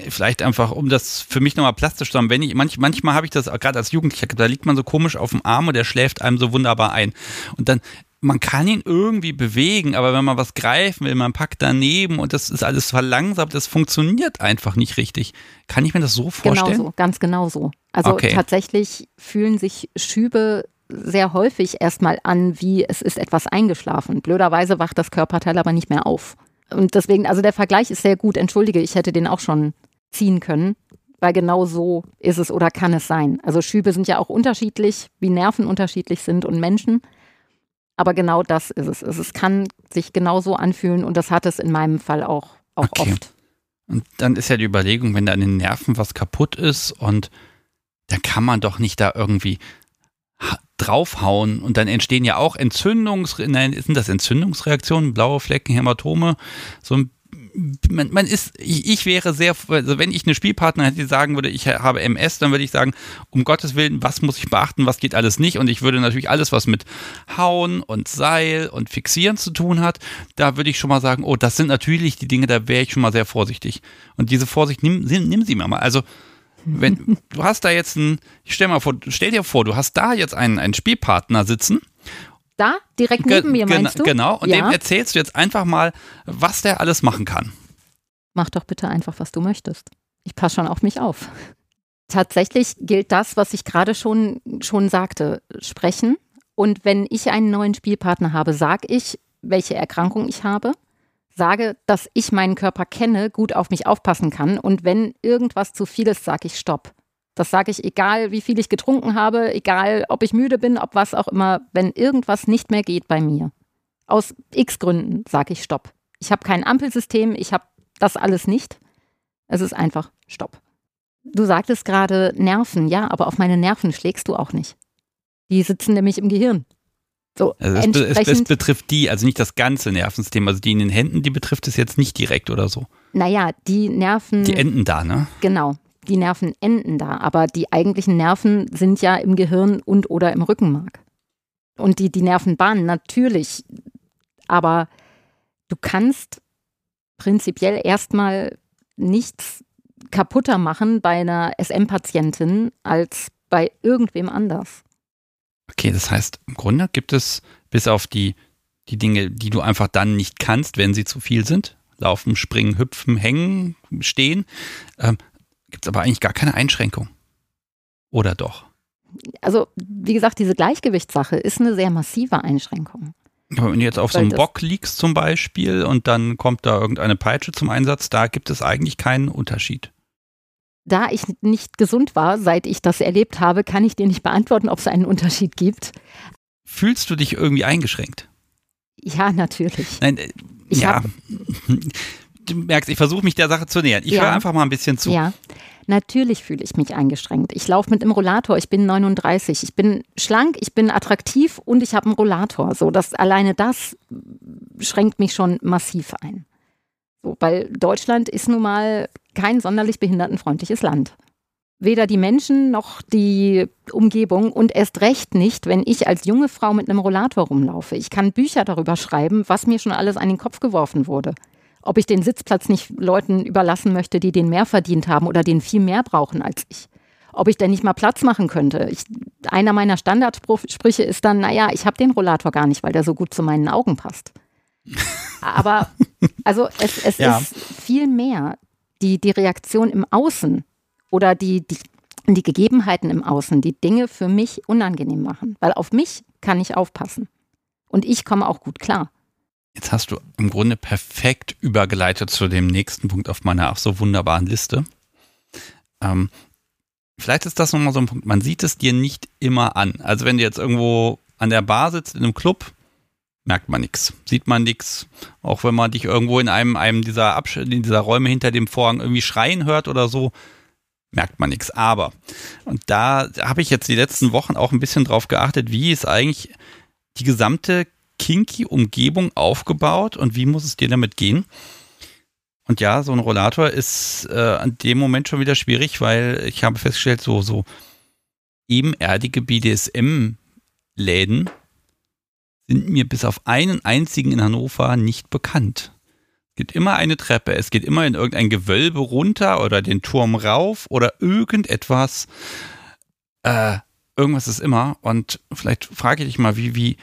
Speaker 1: vielleicht einfach, um das für mich nochmal plastisch zu haben, wenn ich, manch, manchmal habe ich das gerade als Jugendlicher, da liegt man so komisch auf dem Arm und der schläft einem so wunderbar ein. Und dann man kann ihn irgendwie bewegen, aber wenn man was greifen will, man packt daneben und das ist alles verlangsamt, das funktioniert einfach nicht richtig. Kann ich mir das so vorstellen?
Speaker 2: Genau so, ganz genau so. Also okay. tatsächlich fühlen sich Schübe sehr häufig erstmal an, wie es ist etwas eingeschlafen. Blöderweise wacht das Körperteil aber nicht mehr auf. Und deswegen, also der Vergleich ist sehr gut. Entschuldige, ich hätte den auch schon ziehen können, weil genau so ist es oder kann es sein. Also Schübe sind ja auch unterschiedlich, wie Nerven unterschiedlich sind und Menschen. Aber genau das ist es. Es kann sich genauso anfühlen und das hat es in meinem Fall auch, auch okay. oft.
Speaker 1: Und dann ist ja die Überlegung, wenn da an den Nerven was kaputt ist und dann kann man doch nicht da irgendwie draufhauen und dann entstehen ja auch Entzündungs, nein, sind das Entzündungsreaktionen, blaue Flecken, Hämatome, so ein man, man ist, ich, ich, wäre sehr, also wenn ich eine Spielpartner hätte, die sagen würde, ich habe MS, dann würde ich sagen, um Gottes Willen, was muss ich beachten, was geht alles nicht? Und ich würde natürlich alles, was mit Hauen und Seil und Fixieren zu tun hat, da würde ich schon mal sagen, oh, das sind natürlich die Dinge, da wäre ich schon mal sehr vorsichtig. Und diese Vorsicht, nimm, nimm sie mir mal. Also, wenn du hast da jetzt einen, ich stell mal vor, stell dir vor, du hast da jetzt einen, einen Spielpartner sitzen
Speaker 2: da, direkt neben Ge mir, meinst du?
Speaker 1: Genau, und ja. dem erzählst du jetzt einfach mal, was der alles machen kann.
Speaker 2: Mach doch bitte einfach, was du möchtest. Ich passe schon auf mich auf. Tatsächlich gilt das, was ich gerade schon, schon sagte, sprechen. Und wenn ich einen neuen Spielpartner habe, sage ich, welche Erkrankung ich habe, sage, dass ich meinen Körper kenne, gut auf mich aufpassen kann. Und wenn irgendwas zu viel ist, sage ich Stopp. Das sage ich, egal wie viel ich getrunken habe, egal ob ich müde bin, ob was auch immer, wenn irgendwas nicht mehr geht bei mir. Aus x Gründen sage ich Stopp. Ich habe kein Ampelsystem, ich habe das alles nicht. Es ist einfach Stopp. Du sagtest gerade Nerven, ja, aber auf meine Nerven schlägst du auch nicht. Die sitzen nämlich im Gehirn.
Speaker 1: So, also es, es, es, betrifft die, also nicht das ganze Nervensystem, also die in den Händen, die betrifft es jetzt nicht direkt oder so.
Speaker 2: Naja, die Nerven.
Speaker 1: Die enden da, ne?
Speaker 2: Genau die Nerven enden da, aber die eigentlichen Nerven sind ja im Gehirn und oder im Rückenmark. Und die, die Nervenbahnen natürlich, aber du kannst prinzipiell erstmal nichts kaputter machen bei einer SM-Patientin als bei irgendwem anders.
Speaker 1: Okay, das heißt, im Grunde gibt es bis auf die, die Dinge, die du einfach dann nicht kannst, wenn sie zu viel sind, laufen, springen, hüpfen, hängen, stehen, ähm, gibt es aber eigentlich gar keine Einschränkung. Oder doch?
Speaker 2: Also, wie gesagt, diese Gleichgewichtssache ist eine sehr massive Einschränkung.
Speaker 1: Aber wenn du jetzt auf so einem Bock liegst zum Beispiel und dann kommt da irgendeine Peitsche zum Einsatz, da gibt es eigentlich keinen Unterschied.
Speaker 2: Da ich nicht gesund war, seit ich das erlebt habe, kann ich dir nicht beantworten, ob es einen Unterschied gibt.
Speaker 1: Fühlst du dich irgendwie eingeschränkt?
Speaker 2: Ja, natürlich.
Speaker 1: Nein, äh,
Speaker 2: Ich
Speaker 1: ja.
Speaker 2: hab-
Speaker 1: Du merkst, ich versuche mich der Sache zu nähern. Ich
Speaker 2: Ja.
Speaker 1: höre einfach mal ein bisschen zu.
Speaker 2: Ja, natürlich fühle ich mich eingeschränkt. Ich laufe mit einem Rollator, ich bin 39, ich bin schlank, ich bin attraktiv und ich habe einen Rollator. So, das alleine das schränkt mich schon massiv ein. So, weil Deutschland ist nun mal kein sonderlich behindertenfreundliches Land. Weder die Menschen noch die Umgebung und erst recht nicht, wenn ich als junge Frau mit einem Rollator rumlaufe. Ich kann Bücher darüber schreiben, was mir schon alles an den Kopf geworfen wurde ob ich den Sitzplatz nicht Leuten überlassen möchte, die den mehr verdient haben oder den viel mehr brauchen als ich. Ob ich denn nicht mal Platz machen könnte. Ich, einer meiner Standardsprüche ist dann, naja, ich habe den Rollator gar nicht, weil der so gut zu meinen Augen passt. Aber also es, es
Speaker 1: Ja.
Speaker 2: ist viel mehr die, die Reaktion im Außen oder die, die, die Gegebenheiten im Außen, die Dinge für mich unangenehm machen. Weil auf mich kann ich aufpassen. Und ich komme auch gut klar.
Speaker 1: Jetzt hast du im Grunde perfekt übergeleitet zu dem nächsten Punkt auf meiner auch so wunderbaren Liste. Ähm, vielleicht ist das nochmal so ein Punkt. Man sieht es dir nicht immer an. Also wenn du jetzt irgendwo an der Bar sitzt in einem Club, merkt man nichts, sieht man nichts. Auch wenn man dich irgendwo in einem, einem dieser, Absch in dieser Räume hinter dem Vorhang irgendwie schreien hört oder so, merkt man nichts. Aber, und da habe ich jetzt die letzten Wochen auch ein bisschen drauf geachtet, wie ist eigentlich die gesamte kinky Umgebung aufgebaut und wie muss es dir damit gehen? Und ja, so ein Rollator ist äh, an dem Moment schon wieder schwierig, weil ich habe festgestellt, so, so ebenerdige BDSM-Läden sind mir bis auf einen einzigen in Hannover nicht bekannt. Es gibt immer eine Treppe, es geht immer in irgendein Gewölbe runter oder den Turm rauf oder irgendetwas. Äh, irgendwas ist immer. Und vielleicht frage ich dich mal, wie, wie,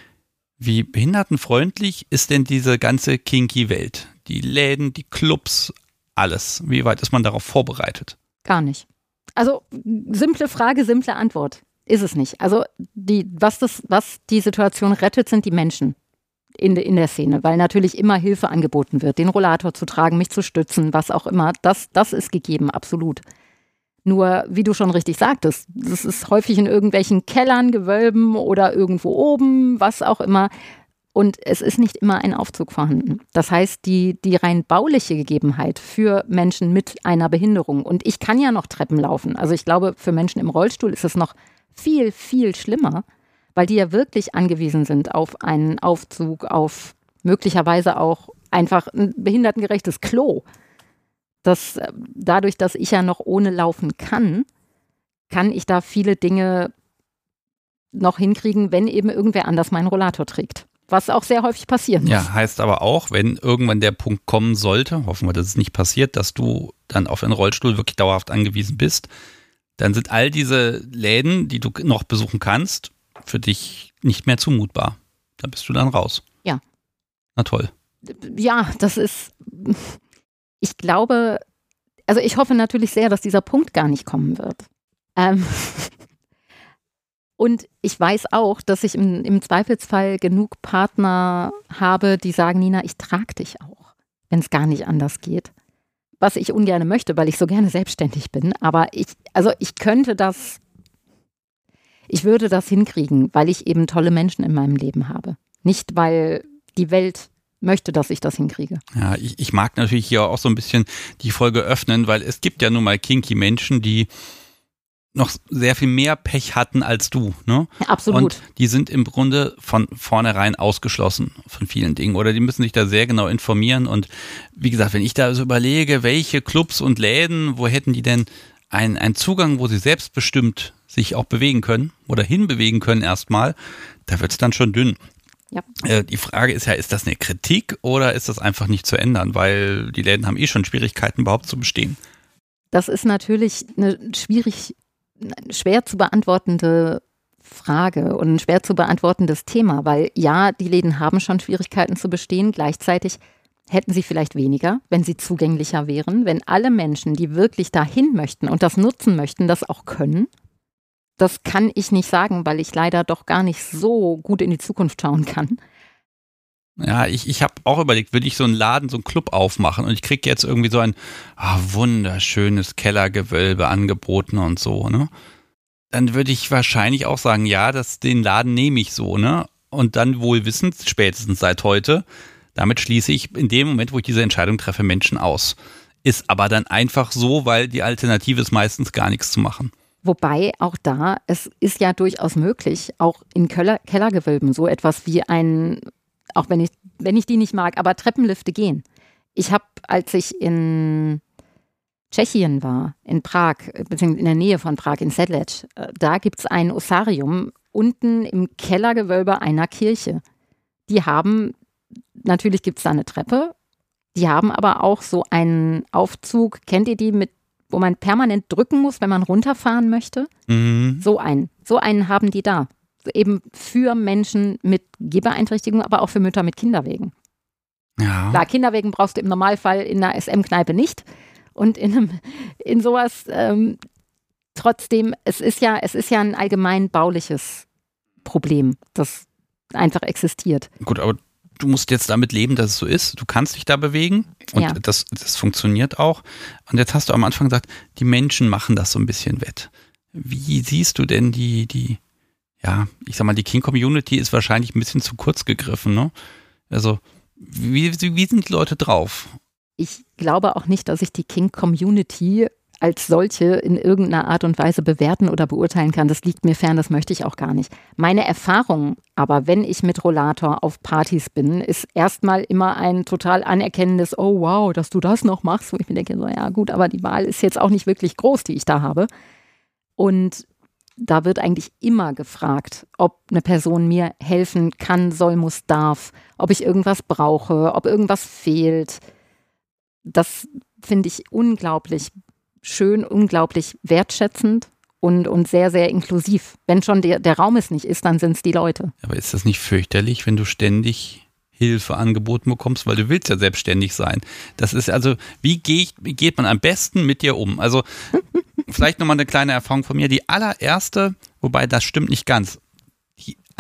Speaker 1: wie behindertenfreundlich ist denn diese ganze kinky Welt? Die Läden, die Clubs, alles. Wie weit ist man darauf vorbereitet?
Speaker 2: Gar nicht. Also simple Frage, simple Antwort. Ist es nicht. Also die, was, das, was die Situation rettet, sind die Menschen in, in der Szene, weil natürlich immer Hilfe angeboten wird, den Rollator zu tragen, mich zu stützen, was auch immer. Das, das ist gegeben, absolut. Nur, wie du schon richtig sagtest, das ist häufig in irgendwelchen Kellern, Gewölben oder irgendwo oben, was auch immer. Und es ist nicht immer ein Aufzug vorhanden. Das heißt, die, die rein bauliche Gegebenheit für Menschen mit einer Behinderung, und ich kann ja noch Treppen laufen, also ich glaube, für Menschen im Rollstuhl ist es noch viel, viel schlimmer, weil die ja wirklich angewiesen sind auf einen Aufzug, auf möglicherweise auch einfach ein behindertengerechtes Klo. Das, äh, dadurch, dass ich ja noch ohne laufen kann, kann ich da viele Dinge noch hinkriegen, wenn eben irgendwer anders meinen Rollator trägt. Was auch sehr häufig passieren muss.
Speaker 1: Ja, heißt aber auch, wenn irgendwann der Punkt kommen sollte, hoffen wir, dass es nicht passiert, dass du dann auf einen Rollstuhl wirklich dauerhaft angewiesen bist, dann sind all diese Läden, die du noch besuchen kannst, für dich nicht mehr zumutbar. Da bist du dann raus.
Speaker 2: Ja.
Speaker 1: Na toll.
Speaker 2: Ja, das ist, ich glaube, also ich hoffe natürlich sehr, dass dieser Punkt gar nicht kommen wird. Ähm, und ich weiß auch, dass ich im, im Zweifelsfall genug Partner habe, die sagen, Nina, ich trage dich auch, wenn es gar nicht anders geht. Was ich ungern möchte, weil ich so gerne selbstständig bin. Aber ich, also ich könnte das, ich würde das hinkriegen, weil ich eben tolle Menschen in meinem Leben habe. Nicht, weil die Welt möchte, dass ich das hinkriege.
Speaker 1: Ja, ich, ich mag natürlich hier auch so ein bisschen die Folge öffnen, weil es gibt ja nun mal kinky Menschen, die noch sehr viel mehr Pech hatten als du. Ne?
Speaker 2: Absolut.
Speaker 1: Und die sind im Grunde von vornherein ausgeschlossen von vielen Dingen oder die müssen sich da sehr genau informieren. Und wie gesagt, wenn ich da so überlege, welche Clubs und Läden, wo hätten die denn einen, einen Zugang, wo sie selbstbestimmt sich auch bewegen können oder hinbewegen können erstmal, da wird es dann schon dünn.
Speaker 2: Ja.
Speaker 1: Äh, die Frage ist ja, ist das eine Kritik oder ist das einfach nicht zu ändern? Weil die Läden haben eh schon Schwierigkeiten, überhaupt zu bestehen.
Speaker 2: Das ist natürlich eine schwierig, schwer zu beantwortende Frage und ein schwer zu beantwortendes Thema, weil ja, die Läden haben schon Schwierigkeiten zu bestehen. Gleichzeitig hätten sie vielleicht weniger, wenn sie zugänglicher wären, wenn alle Menschen, die wirklich dahin möchten und das nutzen möchten, das auch können. Das kann ich nicht sagen, weil ich leider doch gar nicht so gut in die Zukunft schauen kann.
Speaker 1: Ja, ich, ich habe auch überlegt, würde ich so einen Laden, so einen Club aufmachen und ich kriege jetzt irgendwie so ein ah, wunderschönes Kellergewölbe angeboten und so, ne? Dann würde ich wahrscheinlich auch sagen, ja, das, den Laden nehme ich so, ne? Und dann wohl wissend, spätestens seit heute, damit schließe ich in dem Moment, wo ich diese Entscheidung treffe, Menschen aus. Ist aber dann einfach so, weil die Alternative ist meistens gar nichts zu machen.
Speaker 2: Wobei auch da, es ist ja durchaus möglich, auch in Keller, Kellergewölben so etwas wie ein auch wenn ich, wenn ich die nicht mag, aber Treppenlifte gehen. Ich habe, als ich in Tschechien war, in Prag, beziehungsweise in der Nähe von Prag, in Sedlec, äh, da gibt es ein Osarium unten im Kellergewölbe einer Kirche. Die haben, natürlich gibt es da eine Treppe, die haben aber auch so einen Aufzug, kennt ihr die, mit, wo man permanent drücken muss, wenn man runterfahren möchte? Mhm. So einen. So einen haben die da eben für Menschen mit Gehbeeinträchtigungen, aber auch für Mütter mit Kinderwegen. Ja. Klar, Kinderwegen brauchst du im Normalfall in einer SM-Kneipe nicht. Und in, einem, in sowas ähm, trotzdem, es ist ja, es ist ja ein allgemein bauliches Problem, das einfach existiert.
Speaker 1: Gut, aber du musst jetzt damit leben, dass es so ist. Du kannst dich da bewegen und ja. das, das funktioniert auch. Und jetzt hast du am Anfang gesagt, die Menschen machen das so ein bisschen wett. Wie siehst du denn die, die ja, ich sag mal, die King-Community ist wahrscheinlich ein bisschen zu kurz gegriffen, ne? Also, wie, wie sind die Leute drauf?
Speaker 2: Ich glaube auch nicht, dass ich die King-Community als solche in irgendeiner Art und Weise bewerten oder beurteilen kann. Das liegt mir fern, das möchte ich auch gar nicht. Meine Erfahrung aber, wenn ich mit Rollator auf Partys bin, ist erstmal immer ein total anerkennendes, oh wow, dass du das noch machst, wo ich mir denke, so ja gut, aber die Wahl ist jetzt auch nicht wirklich groß, die ich da habe. Und da wird eigentlich immer gefragt, ob eine Person mir helfen kann, soll, muss, darf, ob ich irgendwas brauche, ob irgendwas fehlt. Das finde ich unglaublich schön, unglaublich wertschätzend und, und sehr, sehr inklusiv. Wenn schon der, der Raum es nicht ist, dann sind es die Leute.
Speaker 1: Aber ist das nicht fürchterlich, wenn du ständig Hilfe angeboten bekommst, weil du willst ja selbstständig sein. Das ist also, wie, geh ich, wie geht man am besten mit dir um? Also vielleicht nochmal eine kleine Erfahrung von mir. Die allererste, wobei das stimmt nicht ganz,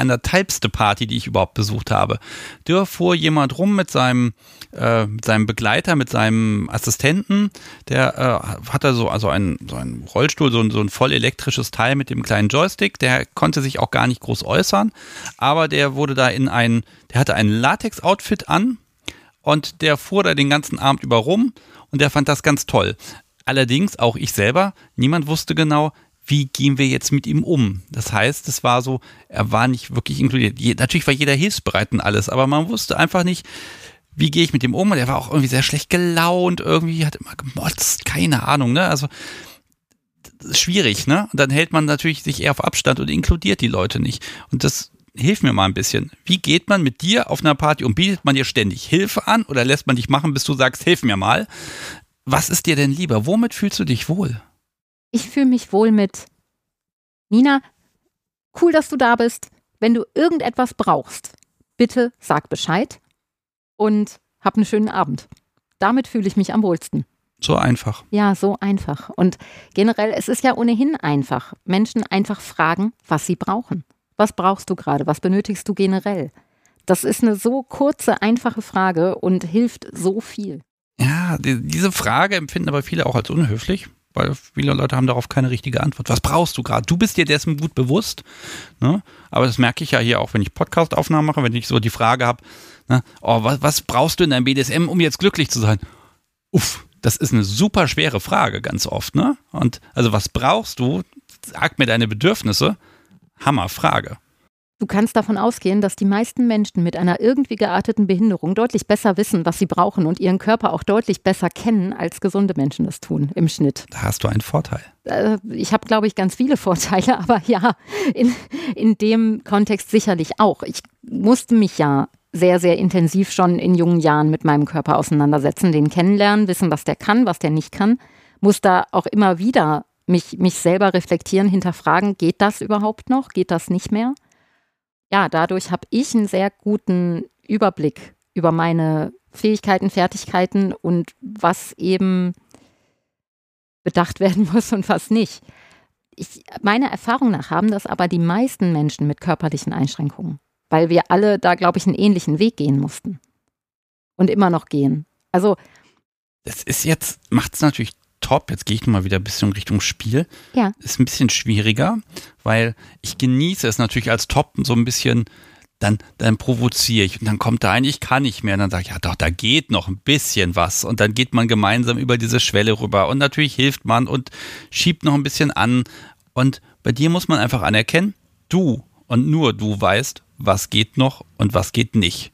Speaker 1: anderthalbste Party, die ich überhaupt besucht habe, da fuhr jemand rum mit seinem, äh, mit seinem Begleiter, mit seinem Assistenten, der äh, hatte so, also einen, so einen Rollstuhl, so ein, so ein voll elektrisches Teil mit dem kleinen Joystick, der konnte sich auch gar nicht groß äußern, aber der wurde da in ein, der hatte ein Latex-Outfit an und der fuhr da den ganzen Abend über rum und der fand das ganz toll. Allerdings, auch ich selber, niemand wusste genau, wie gehen wir jetzt mit ihm um. Das heißt, es war so, er war nicht wirklich inkludiert. Je, natürlich war jeder hilfsbereit und alles, aber man wusste einfach nicht, wie gehe ich mit ihm um. Und er war auch irgendwie sehr schlecht gelaunt, irgendwie hat immer gemotzt, keine Ahnung, ne? Also schwierig, ne? Und dann hält man natürlich sich eher auf Abstand und inkludiert die Leute nicht. Und das hilft mir mal ein bisschen. Wie geht man mit dir auf einer Party und bietet man dir ständig Hilfe an oder lässt man dich machen, bis du sagst, hilf mir mal? Was ist dir denn lieber? Womit fühlst du dich wohl?
Speaker 2: Ich fühle mich wohl mit Nina, cool, dass du da bist. Wenn du irgendetwas brauchst, bitte sag Bescheid und hab einen schönen Abend. Damit fühle ich mich am wohlsten.
Speaker 1: So einfach.
Speaker 2: Ja, so einfach. Und generell, es ist ja ohnehin einfach. Menschen einfach fragen, was sie brauchen. Was brauchst du gerade? Was benötigst du generell? Das ist eine so kurze, einfache Frage und hilft so viel.
Speaker 1: Ja, die, diese Frage empfinden aber viele auch als unhöflich, weil viele Leute haben darauf keine richtige Antwort. Was brauchst du gerade? Du bist dir dessen gut bewusst, ne? aber das merke ich ja hier auch, wenn ich Podcast-Aufnahmen mache, wenn ich so die Frage habe, ne? oh, was, was brauchst du in deinem BDSM, um jetzt glücklich zu sein? Uff, das ist eine super schwere Frage ganz oft. Ne? Und also was brauchst du? Sag mir deine Bedürfnisse. Hammerfrage.
Speaker 2: Du kannst davon ausgehen, dass die meisten Menschen mit einer irgendwie gearteten Behinderung deutlich besser wissen, was sie brauchen und ihren Körper auch deutlich besser kennen, als gesunde Menschen das tun im Schnitt.
Speaker 1: Da hast du einen Vorteil.
Speaker 2: Äh, ich habe, glaube ich, ganz viele Vorteile, aber ja, in, in dem Kontext sicherlich auch. Ich musste mich ja sehr, sehr intensiv schon in jungen Jahren mit meinem Körper auseinandersetzen, den kennenlernen, wissen, was der kann, was der nicht kann. Muss da auch immer wieder mich, mich selber reflektieren, hinterfragen, geht das überhaupt noch? Geht das nicht mehr? Ja, dadurch habe ich einen sehr guten Überblick über meine Fähigkeiten, Fertigkeiten und was eben bedacht werden muss und was nicht. ich, meiner Erfahrung nach haben das aber die meisten Menschen mit körperlichen Einschränkungen, weil wir alle da, glaube ich, einen ähnlichen Weg gehen mussten und immer noch gehen. Also
Speaker 1: das ist jetzt, macht es natürlich top. Jetzt gehe ich nochmal wieder ein bisschen Richtung Spiel.
Speaker 2: Ja.
Speaker 1: Ist ein bisschen schwieriger, weil ich genieße es natürlich als Top so ein bisschen, dann, dann provoziere ich und dann kommt da ein, ich kann nicht mehr. Und dann sage ich, ja doch, da geht noch ein bisschen was. Und dann geht man gemeinsam über diese Schwelle rüber. Und natürlich hilft man und schiebt noch ein bisschen an. Und bei dir muss man einfach anerkennen, du und nur du weißt, was geht noch und was geht nicht.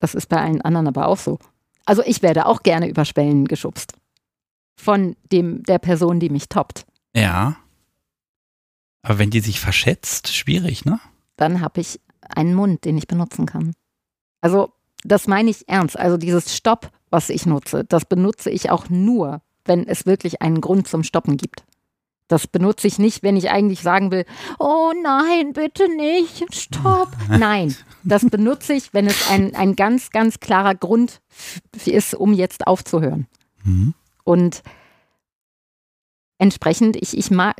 Speaker 2: Das ist bei allen anderen aber auch so. Also ich werde auch gerne über Schwellen geschubst. Von dem, der Person, die mich toppt.
Speaker 1: Ja. Aber wenn die sich verschätzt, schwierig, ne?
Speaker 2: Dann habe ich einen Mund, den ich benutzen kann. Also, das meine ich ernst. Also dieses Stopp, was ich nutze, das benutze ich auch nur, wenn es wirklich einen Grund zum Stoppen gibt. Das benutze ich nicht, wenn ich eigentlich sagen will, oh nein, bitte nicht, stopp. Nein, das benutze ich, wenn es ein, ein ganz, ganz klarer Grund ist, um jetzt aufzuhören. Mhm. Und entsprechend, ich, ich mag,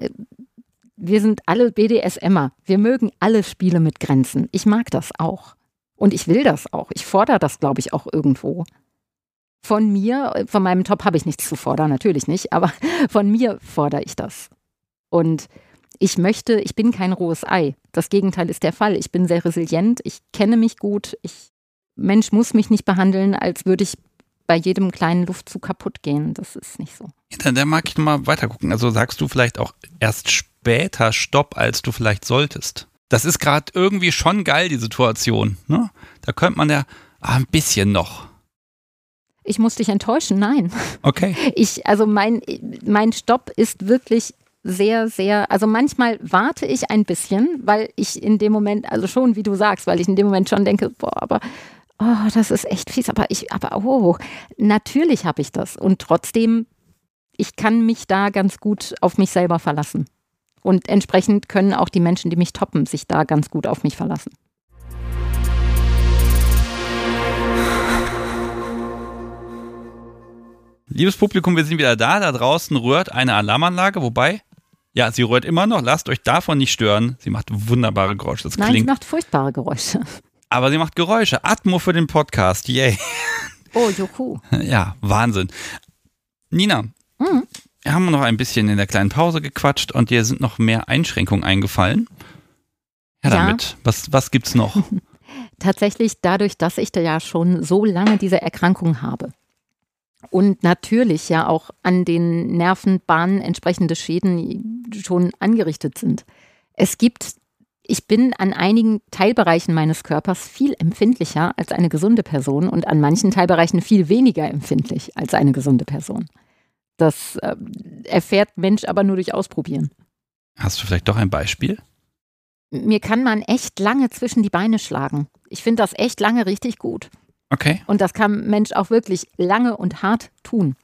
Speaker 2: wir sind alle BDSMer. Wir mögen alle Spiele mit Grenzen. Ich mag das auch. Und ich will das auch. Ich fordere das, glaube ich, auch irgendwo. Von mir, von meinem Top habe ich nichts zu fordern, natürlich nicht, aber von mir fordere ich das. Und ich möchte, ich bin kein rohes Ei. Das Gegenteil ist der Fall. Ich bin sehr resilient, ich kenne mich gut. Ich, Mensch muss mich nicht behandeln, als würde ich bei jedem kleinen Luftzug kaputt gehen. Das ist nicht so.
Speaker 1: Ja, dann, dann mag ich mal weiter gucken. Also sagst du vielleicht auch erst später Stopp, als du vielleicht solltest. Das ist gerade irgendwie schon geil, die Situation. Ne? Da könnte man ja ah, ein bisschen noch.
Speaker 2: Ich muss dich enttäuschen, nein.
Speaker 1: Okay.
Speaker 2: Ich, also mein, mein Stopp ist wirklich sehr, sehr, also manchmal warte ich ein bisschen, weil ich in dem Moment, also schon wie du sagst, weil ich in dem Moment schon denke, boah, aber oh, das ist echt fies, aber ich, aber oh, natürlich habe ich das. Und trotzdem, ich kann mich da ganz gut auf mich selber verlassen. Und entsprechend können auch die Menschen, die mich toppen, sich da ganz gut auf mich verlassen.
Speaker 1: Liebes Publikum, wir sind wieder da. Da draußen rührt eine Alarmanlage, wobei ja, sie rührt immer noch. Lasst euch davon nicht stören. Sie macht wunderbare Geräusche. Das
Speaker 2: Nein,
Speaker 1: klingt,
Speaker 2: sie macht furchtbare Geräusche.
Speaker 1: Aber sie macht Geräusche. Atmo für den Podcast. Yay.
Speaker 2: Oh, Juhu.
Speaker 1: Ja, Wahnsinn. Nina, mhm. wir haben noch ein bisschen in der kleinen Pause gequatscht und dir sind noch mehr Einschränkungen eingefallen. Ja, ja. damit. Was, was gibt's noch?
Speaker 2: Tatsächlich dadurch, dass ich da ja schon so lange diese Erkrankung habe und natürlich ja auch an den Nervenbahnen entsprechende Schäden schon angerichtet sind. Es gibt, ich bin an einigen Teilbereichen meines Körpers viel empfindlicher als eine gesunde Person und an manchen Teilbereichen viel weniger empfindlich als eine gesunde Person. Das äh, erfährt Mensch aber nur durch Ausprobieren.
Speaker 1: Hast du vielleicht doch ein Beispiel?
Speaker 2: Mir kann man echt lange zwischen die Beine schlagen. Ich finde das echt lange richtig gut.
Speaker 1: Okay.
Speaker 2: Und das kann Mensch auch wirklich lange und hart tun.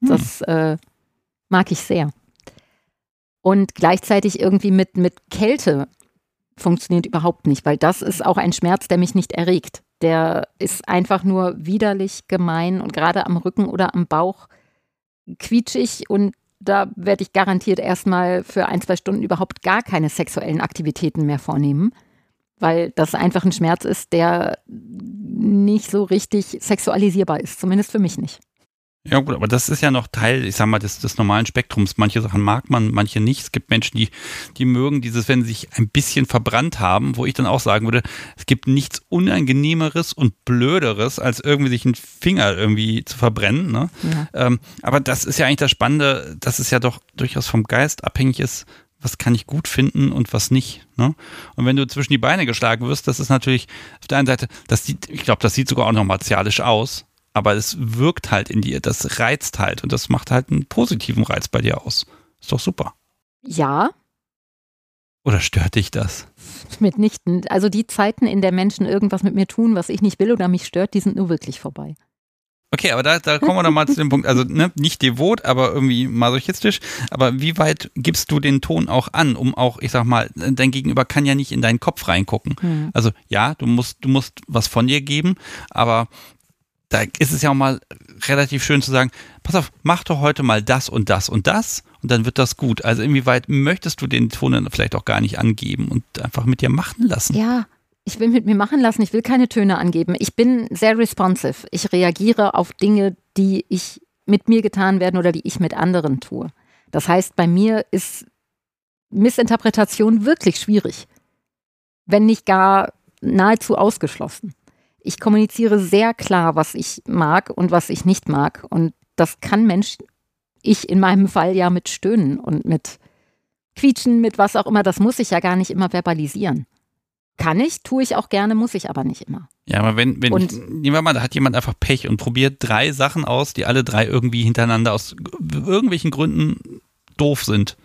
Speaker 2: Hm. Das äh, mag ich sehr. Und gleichzeitig irgendwie mit, mit Kälte funktioniert überhaupt nicht, weil das ist auch ein Schmerz, der mich nicht erregt. Der ist einfach nur widerlich, gemein und gerade am Rücken oder am Bauch quietschig und da werde ich garantiert erstmal für ein, zwei Stunden überhaupt gar keine sexuellen Aktivitäten mehr vornehmen weil das einfach ein Schmerz ist, der nicht so richtig sexualisierbar ist, zumindest für mich nicht.
Speaker 1: Ja gut, aber das ist ja noch Teil, ich sag mal, des, des normalen Spektrums. Manche Sachen mag man, manche nicht. Es gibt Menschen, die, die mögen dieses, wenn sie sich ein bisschen verbrannt haben, wo ich dann auch sagen würde, es gibt nichts Unangenehmeres und Blöderes, als irgendwie sich einen Finger irgendwie zu verbrennen. Ne? Ja. Ähm, aber das ist ja eigentlich das Spannende, dass es ja doch durchaus vom Geist abhängig ist, was kann ich gut finden und was nicht. Ne? Und wenn du zwischen die Beine geschlagen wirst, das ist natürlich auf der einen Seite, das sieht, ich glaube, das sieht sogar auch noch martialisch aus, aber es wirkt halt in dir, das reizt halt und das macht halt einen positiven Reiz bei dir aus. Ist doch super.
Speaker 2: Ja.
Speaker 1: Oder stört dich das?
Speaker 2: Mitnichten. Also die Zeiten, in der Menschen irgendwas mit mir tun, was ich nicht will oder mich stört, die sind nur wirklich vorbei.
Speaker 1: Okay, aber da, da kommen wir doch mal zu dem Punkt, also ne, nicht devot, aber irgendwie masochistisch. Aber wie weit gibst du den Ton auch an, um auch, ich sag mal, dein Gegenüber kann ja nicht in deinen Kopf reingucken. Mhm. Also ja, du musst, du musst was von dir geben, aber da ist es ja auch mal relativ schön zu sagen, pass auf, mach doch heute mal das und das und das und dann wird das gut. Also inwieweit möchtest du den Ton dann vielleicht auch gar nicht angeben und einfach mit dir machen lassen?
Speaker 2: Ja, ich will mit mir machen lassen, ich will keine Töne angeben. Ich bin sehr responsive. Ich reagiere auf Dinge, die ich mit mir getan werden oder die ich mit anderen tue. Das heißt, bei mir ist Missinterpretation wirklich schwierig, wenn nicht gar nahezu ausgeschlossen. Ich kommuniziere sehr klar, was ich mag und was ich nicht mag. Und das kann Mensch, ich in meinem Fall ja mit Stöhnen und mit Quietschen, mit was auch immer, das muss ich ja gar nicht immer verbalisieren. Kann ich, tue ich auch gerne, muss ich aber nicht immer.
Speaker 1: Ja, aber wenn, wenn und, ich, nehmen wir mal, da hat jemand einfach Pech und probiert drei Sachen aus, die alle drei irgendwie hintereinander aus irgendwelchen Gründen doof sind.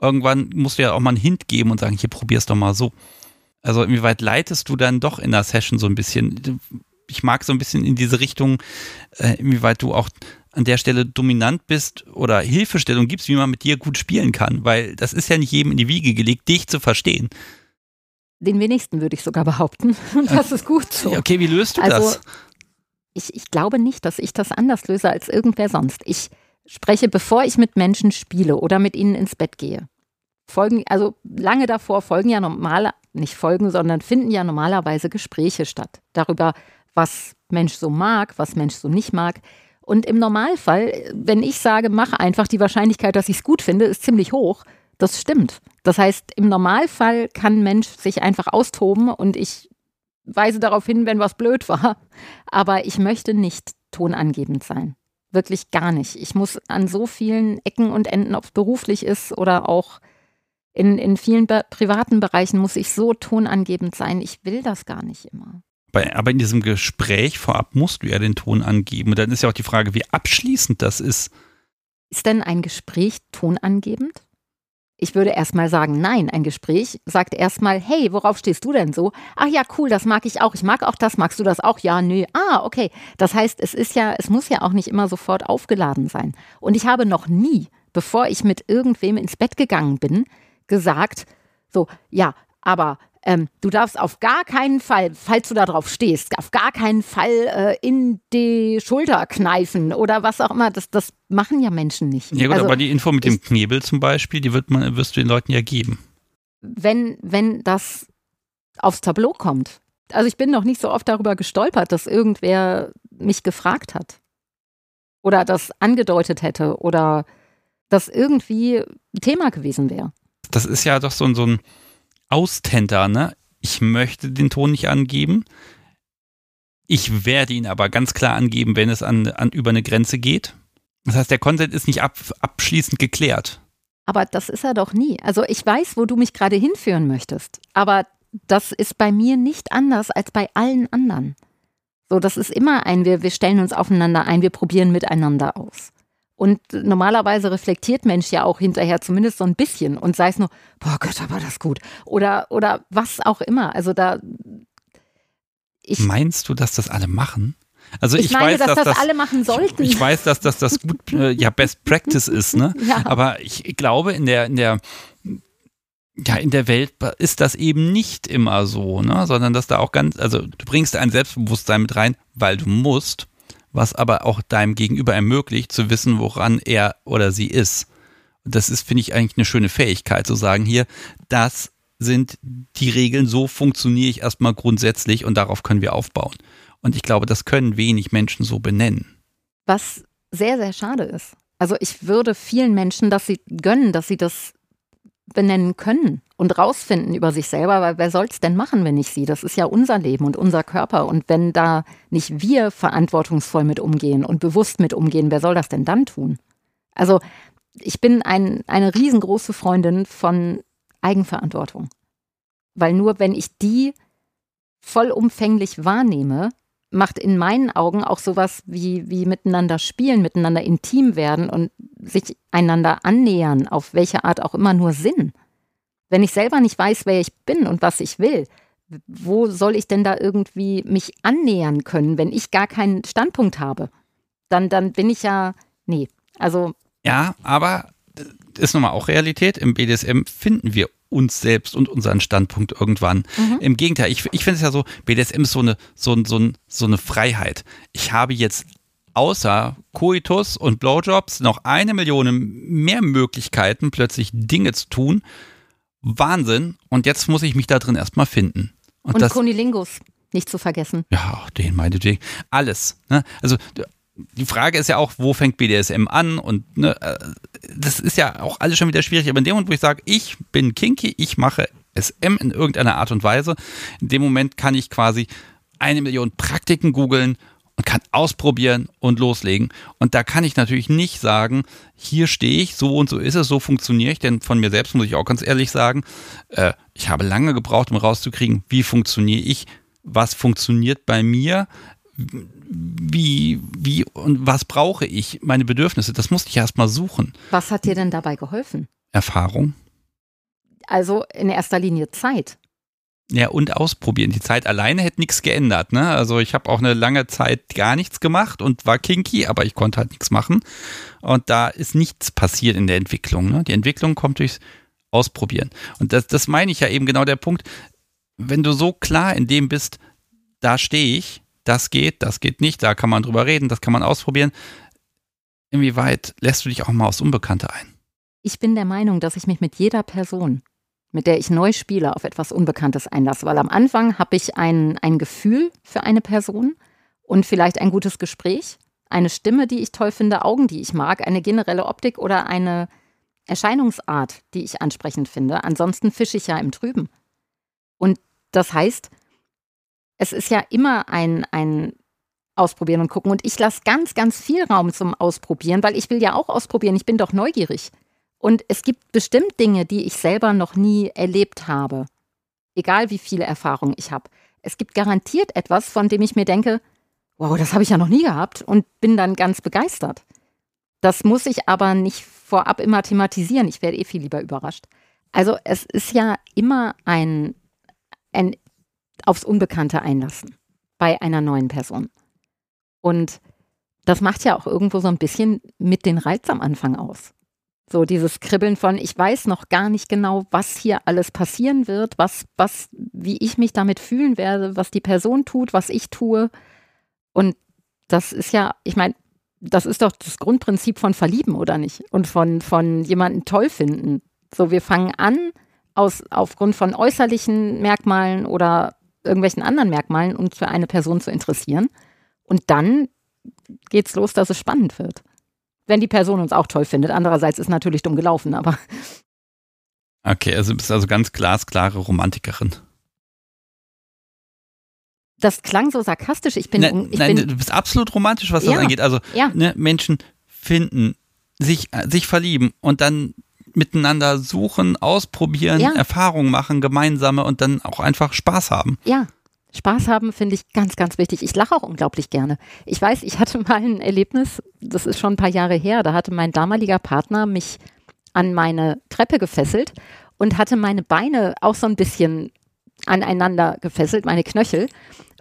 Speaker 1: Irgendwann musst du ja auch mal einen Hint geben und sagen, hier probier's doch mal so. Also inwieweit leitest du dann doch in der Session so ein bisschen? Ich mag so ein bisschen in diese Richtung, äh, inwieweit du auch an der Stelle dominant bist oder Hilfestellung gibst, wie man mit dir gut spielen kann, weil das ist ja nicht jedem in die Wiege gelegt, dich zu verstehen.
Speaker 2: Den wenigsten würde ich sogar behaupten. Und das ist gut so.
Speaker 1: Okay, wie löst du also, das?
Speaker 2: Ich, ich glaube nicht, dass ich das anders löse als irgendwer sonst. Ich spreche, bevor ich mit Menschen spiele oder mit ihnen ins Bett gehe. Folgen, also lange davor folgen ja normale, nicht folgen, sondern finden ja normalerweise Gespräche statt. Darüber, was Mensch so mag, was Mensch so nicht mag. Und im Normalfall, wenn ich sage, mach einfach, die Wahrscheinlichkeit, dass ich es gut finde, ist ziemlich hoch. Das stimmt. Das heißt, im Normalfall kann Mensch sich einfach austoben und ich weise darauf hin, wenn was blöd war. Aber ich möchte nicht tonangebend sein. Wirklich gar nicht. Ich muss an so vielen Ecken und Enden, ob es beruflich ist oder auch in, in vielen privaten Bereichen, muss ich so tonangebend sein. Ich will das gar nicht immer.
Speaker 1: Aber in diesem Gespräch vorab musst du ja den Ton angeben. Und dann ist ja auch die Frage, wie abschließend das ist.
Speaker 2: Ist denn ein Gespräch tonangebend? Ich würde erstmal sagen, nein, ein Gespräch sagt erstmal, hey, worauf stehst du denn so? Ach ja, cool, das mag ich auch. Ich mag auch das. Magst du das auch? Ja, nö. Ah, okay. Das heißt, es ist ja, es muss ja auch nicht immer sofort aufgeladen sein. Und ich habe noch nie, bevor ich mit irgendwem ins Bett gegangen bin, gesagt, so, ja, aber ähm, du darfst auf gar keinen Fall, falls du da drauf stehst, auf gar keinen Fall äh, in die Schulter kneifen oder was auch immer. Das, das machen ja Menschen nicht.
Speaker 1: Ja gut, also, aber die Info mit dem Knebel zum Beispiel, die wird man, wirst du den Leuten ja geben.
Speaker 2: Wenn, wenn das aufs Tableau kommt. Also ich bin noch nicht so oft darüber gestolpert, dass irgendwer mich gefragt hat oder das angedeutet hätte oder das irgendwie ein Thema gewesen wäre.
Speaker 1: Das ist ja doch so ein, so ein Austenter, ne? Ich möchte den Ton nicht angeben. Ich werde ihn aber ganz klar angeben, wenn es an, an über eine Grenze geht. Das heißt, der Consent ist nicht ab, abschließend geklärt.
Speaker 2: Aber das ist er doch nie. Also ich weiß, wo du mich gerade hinführen möchtest. Aber das ist bei mir nicht anders als bei allen anderen. So, das ist immer ein, wir, wir stellen uns aufeinander ein, wir probieren miteinander aus. Und normalerweise reflektiert Mensch ja auch hinterher zumindest so ein bisschen und sei es nur, boah Gott, aber das gut. Oder, oder was auch immer. Also da.
Speaker 1: Ich, Meinst du, dass das alle machen? Also
Speaker 2: ich,
Speaker 1: ich
Speaker 2: meine,
Speaker 1: weiß,
Speaker 2: dass, dass das alle machen sollten.
Speaker 1: Ich, ich weiß, dass, dass das gut, äh, ja, Best Practice ist, ne? Ja. Aber ich glaube, in der, in der, ja, in der Welt ist das eben nicht immer so, ne? Sondern dass da auch ganz, also du bringst ein Selbstbewusstsein mit rein, weil du musst was aber auch deinem Gegenüber ermöglicht, zu wissen, woran er oder sie ist. Das ist, finde ich, eigentlich eine schöne Fähigkeit, zu sagen, hier, das sind die Regeln, so funktioniere ich erstmal grundsätzlich und darauf können wir aufbauen. Und ich glaube, das können wenig Menschen so benennen.
Speaker 2: Was sehr, sehr schade ist. Also ich würde vielen Menschen, dass sie gönnen, dass sie das benennen können und rausfinden über sich selber, weil wer soll es denn machen, wenn nicht sie? Das ist ja unser Leben und unser Körper. Und wenn da nicht wir verantwortungsvoll mit umgehen und bewusst mit umgehen, wer soll das denn dann tun? Also ich bin ein, eine riesengroße Freundin von Eigenverantwortung. Weil nur wenn ich die vollumfänglich wahrnehme, macht in meinen Augen auch sowas wie, wie miteinander spielen, miteinander intim werden und sich einander annähern, auf welche Art auch immer nur Sinn. Wenn ich selber nicht weiß, wer ich bin und was ich will, wo soll ich denn da irgendwie mich annähern können, wenn ich gar keinen Standpunkt habe? Dann, dann bin ich ja, nee, also.
Speaker 1: Ja, aber äh, ist nun mal auch Realität. Im BDSM finden wir uns selbst und unseren Standpunkt irgendwann. Mhm. Im Gegenteil, ich, ich finde es ja so, BDSM ist so eine, so, so, so eine Freiheit. Ich habe jetzt außer Coitus und Blowjobs noch eine Million mehr Möglichkeiten, plötzlich Dinge zu tun. Wahnsinn. Und jetzt muss ich mich da drin erstmal finden.
Speaker 2: Und, und das, Kunilingus, nicht zu vergessen.
Speaker 1: Ja, den meinetwegen. Alles. Ne? Also die Frage ist ja auch, wo fängt BDSM an? Und ne, äh, das ist ja auch alles schon wieder schwierig. Aber in dem Moment, wo ich sage, ich bin kinky, ich mache SM in irgendeiner Art und Weise, in dem Moment kann ich quasi eine Million Praktiken googeln und kann ausprobieren und loslegen. Und da kann ich natürlich nicht sagen, hier stehe ich, so und so ist es, so funktioniere ich. Denn von mir selbst muss ich auch ganz ehrlich sagen, äh, ich habe lange gebraucht, um rauszukriegen, wie funktioniere ich, was funktioniert bei mir, wie, wie und was brauche ich, meine Bedürfnisse. Das musste ich erst mal suchen.
Speaker 2: Was hat dir denn dabei geholfen?
Speaker 1: Erfahrung.
Speaker 2: Also in erster Linie Zeit.
Speaker 1: Ja, und ausprobieren. Die Zeit alleine hätte nichts geändert. Ne? Also ich habe auch eine lange Zeit gar nichts gemacht und war kinky, aber ich konnte halt nichts machen. Und da ist nichts passiert in der Entwicklung. Ne? Die Entwicklung kommt durchs Ausprobieren. Und das, das meine ich ja eben genau der Punkt. Wenn du so klar in dem bist, da stehe ich, das geht, das geht nicht, da kann man drüber reden, das kann man ausprobieren. Inwieweit lässt du dich auch mal aufs Unbekannte ein?
Speaker 2: Ich bin der Meinung, dass ich mich mit jeder Person mit der ich neu spiele, auf etwas Unbekanntes einlasse. Weil am Anfang habe ich ein, ein Gefühl für eine Person und vielleicht ein gutes Gespräch, eine Stimme, die ich toll finde, Augen, die ich mag, eine generelle Optik oder eine Erscheinungsart, die ich ansprechend finde. Ansonsten fische ich ja im Trüben. Und das heißt, es ist ja immer ein, ein Ausprobieren und gucken. Und ich lasse ganz, ganz viel Raum zum Ausprobieren, weil ich will ja auch ausprobieren. Ich bin doch neugierig. Und es gibt bestimmt Dinge, die ich selber noch nie erlebt habe, egal wie viele Erfahrungen ich habe. Es gibt garantiert etwas, von dem ich mir denke, wow, das habe ich ja noch nie gehabt und bin dann ganz begeistert. Das muss ich aber nicht vorab immer thematisieren. Ich werde eh viel lieber überrascht. Also es ist ja immer ein, ein aufs Unbekannte einlassen bei einer neuen Person. Und das macht ja auch irgendwo so ein bisschen mit den Reiz am Anfang aus. So dieses Kribbeln von, ich weiß noch gar nicht genau, was hier alles passieren wird, was, was, wie ich mich damit fühlen werde, was die Person tut, was ich tue. Und das ist ja, ich meine, das ist doch das Grundprinzip von Verlieben, oder nicht? Und von, von jemanden toll finden. So, wir fangen an, aus, aufgrund von äußerlichen Merkmalen oder irgendwelchen anderen Merkmalen uns für eine Person zu interessieren. Und dann geht's los, dass es spannend wird wenn die Person uns auch toll findet. Andererseits ist natürlich dumm gelaufen, aber.
Speaker 1: Okay, also du bist also ganz glasklare Romantikerin.
Speaker 2: Das klang so sarkastisch. Ich bin,
Speaker 1: nein,
Speaker 2: ich
Speaker 1: nein
Speaker 2: bin,
Speaker 1: du bist absolut romantisch, was das ja, angeht. Also ja. ne, Menschen finden, sich, sich verlieben und dann miteinander suchen, ausprobieren, ja. Erfahrungen machen, gemeinsame und dann auch einfach Spaß haben.
Speaker 2: Ja, Spaß haben finde ich ganz, ganz wichtig. Ich lache auch unglaublich gerne. Ich weiß, ich hatte mal ein Erlebnis, das ist schon ein paar Jahre her, da hatte mein damaliger Partner mich an meine Treppe gefesselt und hatte meine Beine auch so ein bisschen aneinander gefesselt, meine Knöchel.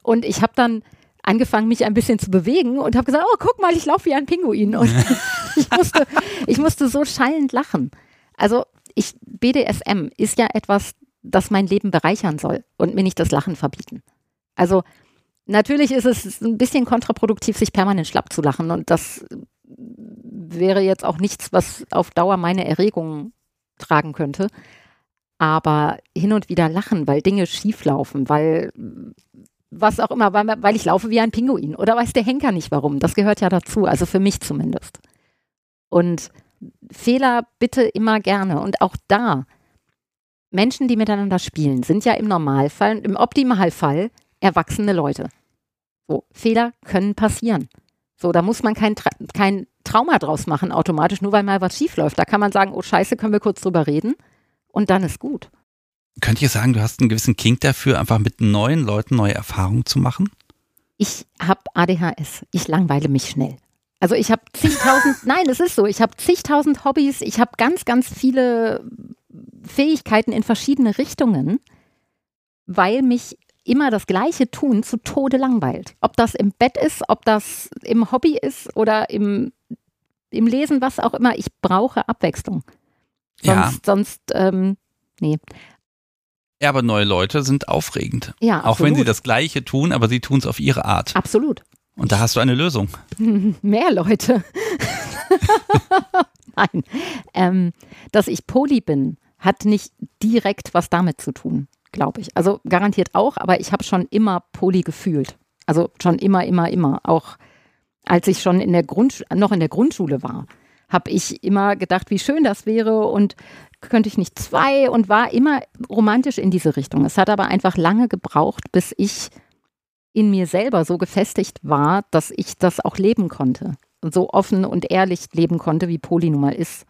Speaker 2: Und ich habe dann angefangen, mich ein bisschen zu bewegen und habe gesagt, oh, guck mal, ich laufe wie ein Pinguin. Und ich, musste, ich musste so schallend lachen. Also ich, BDSM ist ja etwas, das mein Leben bereichern soll und mir nicht das Lachen verbieten. Also natürlich ist es ein bisschen kontraproduktiv, sich permanent schlapp zu lachen und das wäre jetzt auch nichts, was auf Dauer meine Erregung tragen könnte. Aber hin und wieder lachen, weil Dinge schief laufen, weil was auch immer, weil, weil ich laufe wie ein Pinguin oder weiß der Henker nicht warum. Das gehört ja dazu, also für mich zumindest. Und Fehler bitte immer gerne. Und auch da, Menschen, die miteinander spielen, sind ja im Normalfall, im Optimalfall erwachsene Leute. So, Fehler können passieren. So, da muss man kein, Tra kein Trauma draus machen automatisch, nur weil mal was schief läuft. Da kann man sagen, oh Scheiße, können wir kurz drüber reden und dann ist gut.
Speaker 1: Könnt ihr sagen, du hast einen gewissen Kink dafür, einfach mit neuen Leuten neue Erfahrungen zu machen?
Speaker 2: Ich habe ADHS. Ich langweile mich schnell. Also ich habe zigtausend, nein, es ist so, ich habe zigtausend Hobbys, ich habe ganz, ganz viele Fähigkeiten in verschiedene Richtungen, weil mich immer das Gleiche tun zu Tode langweilt. Ob das im Bett ist, ob das im Hobby ist oder im, im Lesen, was auch immer. Ich brauche Abwechslung. Sonst, ja. sonst ähm, nee.
Speaker 1: Ja, aber neue Leute sind aufregend.
Speaker 2: Ja,
Speaker 1: absolut. Auch wenn sie das Gleiche tun, aber sie tun es auf ihre Art.
Speaker 2: Absolut.
Speaker 1: Und da hast du eine Lösung.
Speaker 2: Mehr Leute. Nein. Ähm, dass ich Poli bin, hat nicht direkt was damit zu tun, glaube ich. Also garantiert auch, aber ich habe schon immer Poli gefühlt. Also schon immer, immer, immer. Auch als ich schon in der Grund, noch in der Grundschule war, habe ich immer gedacht, wie schön das wäre und könnte ich nicht zwei und war immer romantisch in diese Richtung. Es hat aber einfach lange gebraucht, bis ich in mir selber so gefestigt war, dass ich das auch leben konnte. Und so offen und ehrlich leben konnte, wie Poli nun mal ist.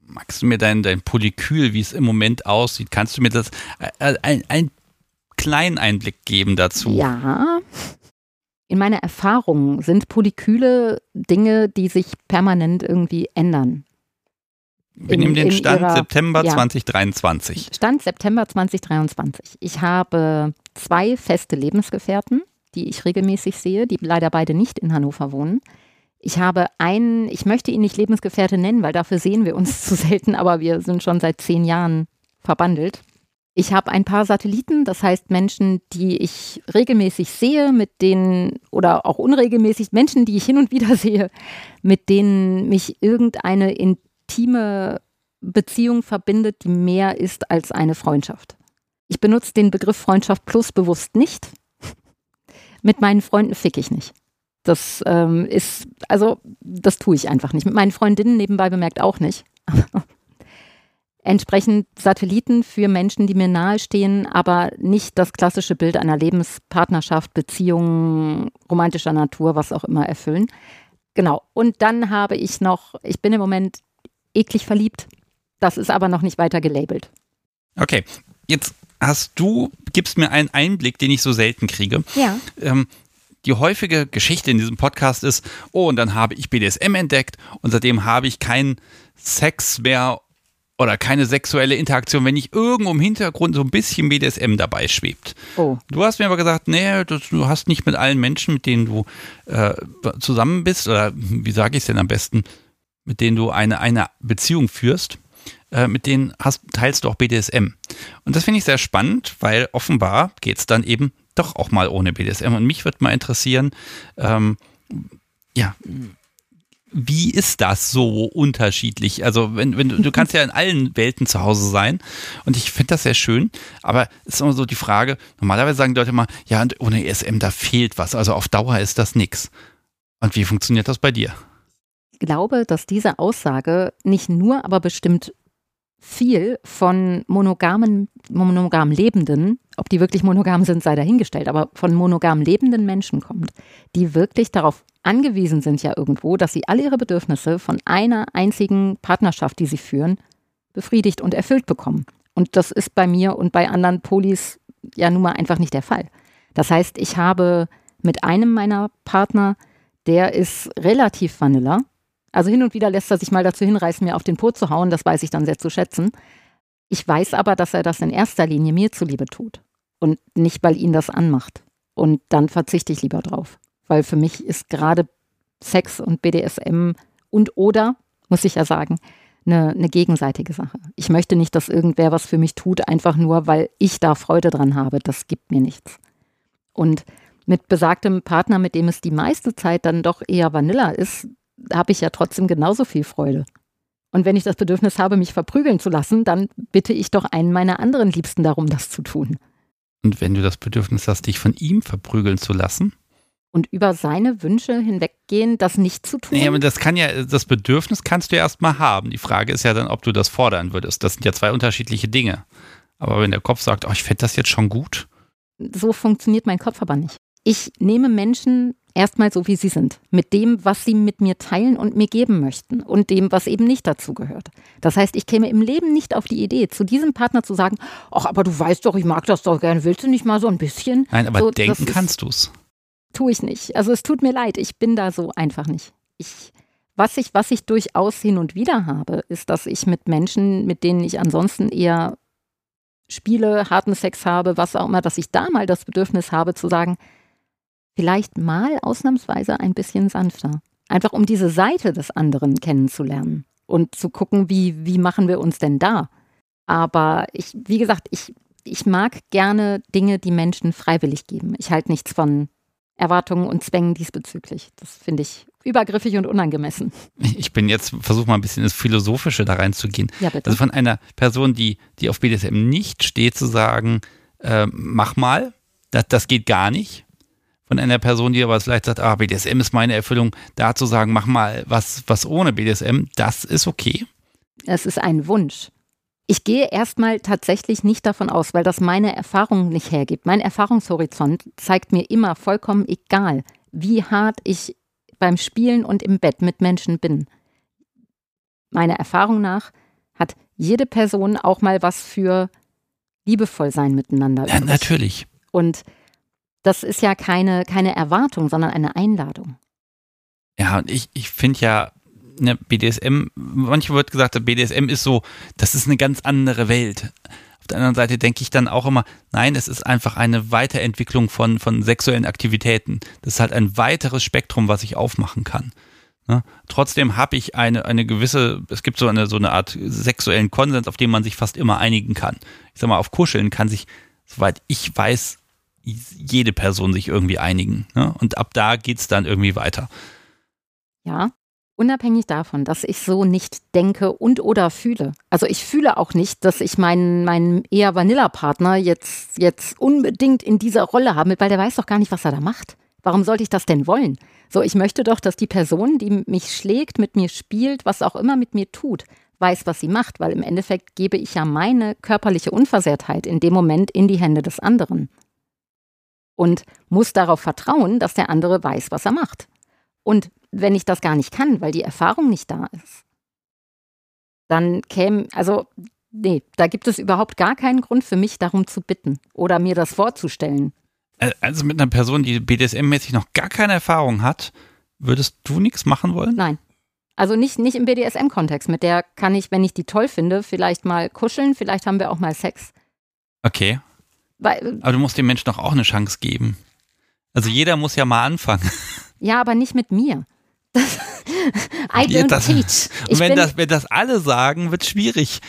Speaker 1: Magst du mir dein, dein Polykül, wie es im Moment aussieht, kannst du mir das äh, ein, einen kleinen Einblick geben dazu?
Speaker 2: Ja. In meiner Erfahrung sind Polyküle Dinge, die sich permanent irgendwie ändern.
Speaker 1: Wir nehmen den Stand ihrer, September ja, 2023.
Speaker 2: Stand September 2023. Ich habe zwei feste Lebensgefährten, die ich regelmäßig sehe, die leider beide nicht in Hannover wohnen. Ich habe einen, ich möchte ihn nicht Lebensgefährte nennen, weil dafür sehen wir uns zu selten, aber wir sind schon seit zehn Jahren verbandelt. Ich habe ein paar Satelliten, das heißt Menschen, die ich regelmäßig sehe, mit denen oder auch unregelmäßig Menschen, die ich hin und wieder sehe, mit denen mich irgendeine intime Beziehung verbindet, die mehr ist als eine Freundschaft. Ich benutze den Begriff Freundschaft plus bewusst nicht. Mit meinen Freunden fick ich nicht. Das ähm, ist, also, das tue ich einfach nicht. Mit meinen Freundinnen nebenbei bemerkt auch nicht. Entsprechend Satelliten für Menschen, die mir nahestehen, aber nicht das klassische Bild einer Lebenspartnerschaft, Beziehung, romantischer Natur, was auch immer erfüllen. Genau. Und dann habe ich noch, ich bin im Moment eklig verliebt. Das ist aber noch nicht weiter gelabelt.
Speaker 1: Okay, jetzt hast du, gibst mir einen Einblick, den ich so selten kriege.
Speaker 2: Ja.
Speaker 1: Ähm, die häufige Geschichte in diesem Podcast ist, oh, und dann habe ich BDSM entdeckt und seitdem habe ich keinen Sex mehr oder keine sexuelle Interaktion, wenn nicht irgendwo im Hintergrund so ein bisschen BDSM dabei schwebt.
Speaker 2: Oh.
Speaker 1: Du hast mir aber gesagt, nee, du hast nicht mit allen Menschen, mit denen du äh, zusammen bist, oder wie sage ich es denn am besten, mit denen du eine, eine Beziehung führst, äh, mit denen hast, teilst du auch BDSM. Und das finde ich sehr spannend, weil offenbar geht es dann eben doch auch mal ohne BDSM. Und mich würde mal interessieren, ähm, ja, wie ist das so unterschiedlich? Also, wenn, wenn du, du kannst ja in allen Welten zu Hause sein und ich finde das sehr schön, aber es ist immer so die Frage, normalerweise sagen die Leute immer, ja, ohne ESM, da fehlt was, also auf Dauer ist das nichts. Und wie funktioniert das bei dir?
Speaker 2: Ich glaube, dass diese Aussage nicht nur, aber bestimmt viel von monogamen, monogam Lebenden, ob die wirklich monogam sind, sei dahingestellt, aber von monogam lebenden Menschen kommt, die wirklich darauf angewiesen sind ja irgendwo, dass sie alle ihre Bedürfnisse von einer einzigen Partnerschaft, die sie führen, befriedigt und erfüllt bekommen. Und das ist bei mir und bei anderen Polis ja nun mal einfach nicht der Fall. Das heißt, ich habe mit einem meiner Partner, der ist relativ vanilla, also hin und wieder lässt er sich mal dazu hinreißen, mir auf den Po zu hauen, das weiß ich dann sehr zu schätzen. Ich weiß aber, dass er das in erster Linie mir zuliebe tut und nicht, weil ihn das anmacht. Und dann verzichte ich lieber drauf, weil für mich ist gerade Sex und BDSM und oder, muss ich ja sagen, eine, eine gegenseitige Sache. Ich möchte nicht, dass irgendwer was für mich tut, einfach nur, weil ich da Freude dran habe. Das gibt mir nichts. Und mit besagtem Partner, mit dem es die meiste Zeit dann doch eher Vanilla ist, habe ich ja trotzdem genauso viel Freude. Und wenn ich das Bedürfnis habe, mich verprügeln zu lassen, dann bitte ich doch einen meiner anderen Liebsten darum, das zu tun.
Speaker 1: Und wenn du das Bedürfnis hast, dich von ihm verprügeln zu lassen?
Speaker 2: Und über seine Wünsche hinweggehen, das nicht zu tun?
Speaker 1: Nee, aber das kann ja, das Bedürfnis kannst du ja erstmal haben. Die Frage ist ja dann, ob du das fordern würdest. Das sind ja zwei unterschiedliche Dinge. Aber wenn der Kopf sagt, oh, ich fände das jetzt schon gut.
Speaker 2: So funktioniert mein Kopf aber nicht. Ich nehme Menschen erstmal so, wie sie sind, mit dem, was sie mit mir teilen und mir geben möchten und dem, was eben nicht dazu gehört. Das heißt, ich käme im Leben nicht auf die Idee, zu diesem Partner zu sagen, ach, aber du weißt doch, ich mag das doch gerne, willst du nicht mal so ein bisschen?
Speaker 1: Nein, aber
Speaker 2: so,
Speaker 1: denken kannst du es.
Speaker 2: Tue ich nicht. Also es tut mir leid, ich bin da so einfach nicht. Ich, was ich, was ich durchaus hin und wieder habe, ist, dass ich mit Menschen, mit denen ich ansonsten eher spiele, harten Sex habe, was auch immer, dass ich da mal das Bedürfnis habe zu sagen, vielleicht mal ausnahmsweise ein bisschen sanfter. Einfach um diese Seite des anderen kennenzulernen und zu gucken, wie, wie machen wir uns denn da. Aber ich, wie gesagt, ich, ich mag gerne Dinge, die Menschen freiwillig geben. Ich halte nichts von Erwartungen und Zwängen diesbezüglich. Das finde ich übergriffig und unangemessen.
Speaker 1: Ich bin jetzt, versuche mal ein bisschen ins Philosophische da reinzugehen.
Speaker 2: Ja, bitte.
Speaker 1: Also von einer Person, die, die auf BDSM nicht steht, zu sagen, äh, mach mal, das, das geht gar nicht. Von einer Person, die aber vielleicht sagt, ah, BDSM ist meine Erfüllung, da zu sagen, mach mal was, was ohne BDSM, das ist okay.
Speaker 2: Es ist ein Wunsch. Ich gehe erstmal tatsächlich nicht davon aus, weil das meine Erfahrung nicht hergibt. Mein Erfahrungshorizont zeigt mir immer vollkommen egal, wie hart ich beim Spielen und im Bett mit Menschen bin. Meiner Erfahrung nach hat jede Person auch mal was für liebevoll sein miteinander.
Speaker 1: Ja, natürlich.
Speaker 2: Und das ist ja keine, keine Erwartung, sondern eine Einladung.
Speaker 1: Ja, und ich, ich finde ja, ne, BDSM, manchmal wird gesagt, BDSM ist so, das ist eine ganz andere Welt. Auf der anderen Seite denke ich dann auch immer, nein, es ist einfach eine Weiterentwicklung von, von sexuellen Aktivitäten. Das ist halt ein weiteres Spektrum, was ich aufmachen kann. Ne? Trotzdem habe ich eine, eine gewisse, es gibt so eine, so eine Art sexuellen Konsens, auf den man sich fast immer einigen kann. Ich sag mal, auf Kuscheln kann sich, soweit ich weiß, jede Person sich irgendwie einigen. Ne? Und ab da geht es dann irgendwie weiter.
Speaker 2: Ja, unabhängig davon, dass ich so nicht denke und oder fühle. Also ich fühle auch nicht, dass ich meinen, meinen eher Vanilla-Partner jetzt, jetzt unbedingt in dieser Rolle habe, weil der weiß doch gar nicht, was er da macht. Warum sollte ich das denn wollen? So, ich möchte doch, dass die Person, die mich schlägt, mit mir spielt, was auch immer mit mir tut, weiß, was sie macht, weil im Endeffekt gebe ich ja meine körperliche Unversehrtheit in dem Moment in die Hände des anderen. Und muss darauf vertrauen, dass der andere weiß, was er macht. Und wenn ich das gar nicht kann, weil die Erfahrung nicht da ist, dann käme, also nee, da gibt es überhaupt gar keinen Grund für mich, darum zu bitten oder mir das vorzustellen.
Speaker 1: Also mit einer Person, die BDSM-mäßig noch gar keine Erfahrung hat, würdest du nichts machen wollen?
Speaker 2: Nein. Also nicht, nicht im BDSM-Kontext. Mit der kann ich, wenn ich die toll finde, vielleicht mal kuscheln, vielleicht haben wir auch mal Sex.
Speaker 1: Okay. Aber du musst dem Menschen doch auch eine Chance geben. Also jeder muss ja mal anfangen.
Speaker 2: Ja, aber nicht mit mir. Das, I don't
Speaker 1: das,
Speaker 2: teach.
Speaker 1: Ich wenn, das, wenn das alle sagen, wird schwierig.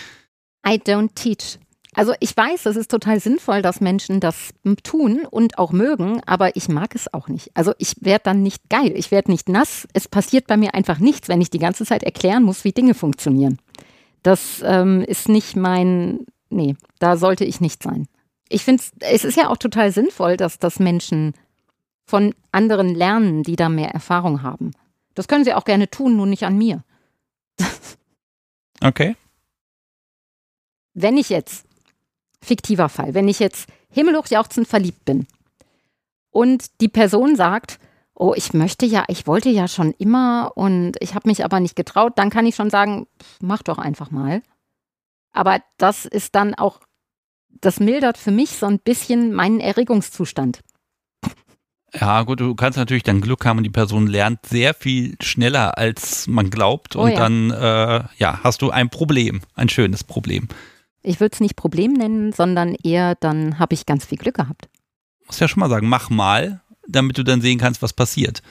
Speaker 2: I don't teach. Also ich weiß, es ist total sinnvoll, dass Menschen das tun und auch mögen, aber ich mag es auch nicht. Also ich werde dann nicht geil, ich werde nicht nass. Es passiert bei mir einfach nichts, wenn ich die ganze Zeit erklären muss, wie Dinge funktionieren. Das ähm, ist nicht mein, nee, da sollte ich nicht sein. Ich finde, es ist ja auch total sinnvoll, dass das Menschen von anderen lernen, die da mehr Erfahrung haben. Das können sie auch gerne tun, nur nicht an mir.
Speaker 1: okay.
Speaker 2: Wenn ich jetzt, fiktiver Fall, wenn ich jetzt himmelhochjauchzend verliebt bin und die Person sagt, oh, ich möchte ja, ich wollte ja schon immer und ich habe mich aber nicht getraut, dann kann ich schon sagen, mach doch einfach mal. Aber das ist dann auch, das mildert für mich so ein bisschen meinen Erregungszustand.
Speaker 1: Ja, gut, du kannst natürlich dann Glück haben und die Person lernt sehr viel schneller, als man glaubt. Oh, und ja. dann, äh, ja, hast du ein Problem, ein schönes Problem.
Speaker 2: Ich würde es nicht Problem nennen, sondern eher, dann habe ich ganz viel Glück gehabt.
Speaker 1: Muss ja schon mal sagen, mach mal, damit du dann sehen kannst, was passiert.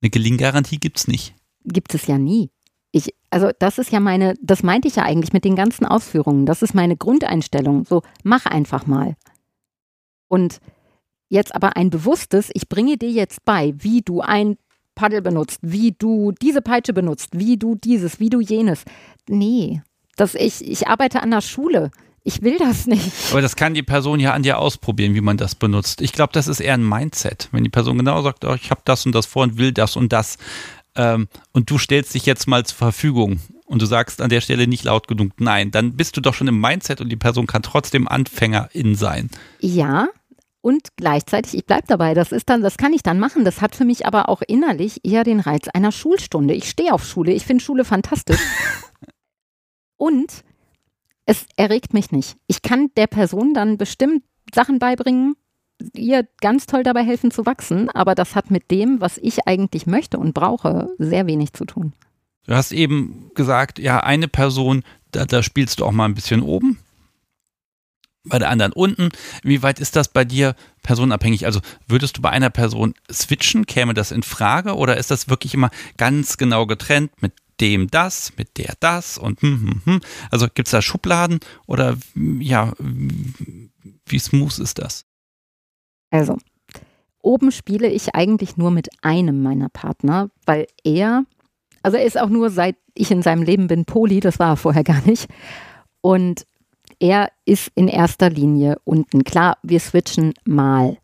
Speaker 1: Eine Gelinggarantie gibt es nicht.
Speaker 2: Gibt es ja nie. Ich, also das ist ja meine, das meinte ich ja eigentlich mit den ganzen Ausführungen. Das ist meine Grundeinstellung. So, mach einfach mal. Und jetzt aber ein bewusstes, ich bringe dir jetzt bei, wie du ein Paddel benutzt, wie du diese Peitsche benutzt, wie du dieses, wie du jenes. Nee, das ich, ich arbeite an der Schule. Ich will das nicht.
Speaker 1: Aber das kann die Person ja an dir ausprobieren, wie man das benutzt. Ich glaube, das ist eher ein Mindset. Wenn die Person genau sagt, oh, ich habe das und das vor und will das und das. Ähm, und du stellst dich jetzt mal zur Verfügung und du sagst an der Stelle nicht laut genug Nein, dann bist du doch schon im Mindset und die Person kann trotzdem Anfängerin sein.
Speaker 2: Ja, und gleichzeitig, ich bleibe dabei, das ist dann, das kann ich dann machen. Das hat für mich aber auch innerlich eher den Reiz einer Schulstunde. Ich stehe auf Schule, ich finde Schule fantastisch. Und es erregt mich nicht. Ich kann der Person dann bestimmt Sachen beibringen, ihr ganz toll dabei helfen zu wachsen, aber das hat mit dem, was ich eigentlich möchte und brauche, sehr wenig zu tun.
Speaker 1: Du hast eben gesagt, ja, eine Person, da, da spielst du auch mal ein bisschen oben bei der anderen unten. Wie weit ist das bei dir personenabhängig? Also würdest du bei einer Person switchen? Käme das in Frage oder ist das wirklich immer ganz genau getrennt mit dem das, mit der das und hm, hm, hm. Also gibt es da Schubladen oder ja, wie smooth ist das?
Speaker 2: Also, Oben spiele ich eigentlich nur mit einem meiner Partner, weil er, also er ist auch nur seit ich in seinem Leben bin Poli, das war er vorher gar nicht. Und er ist in erster Linie unten. Klar, wir switchen mal.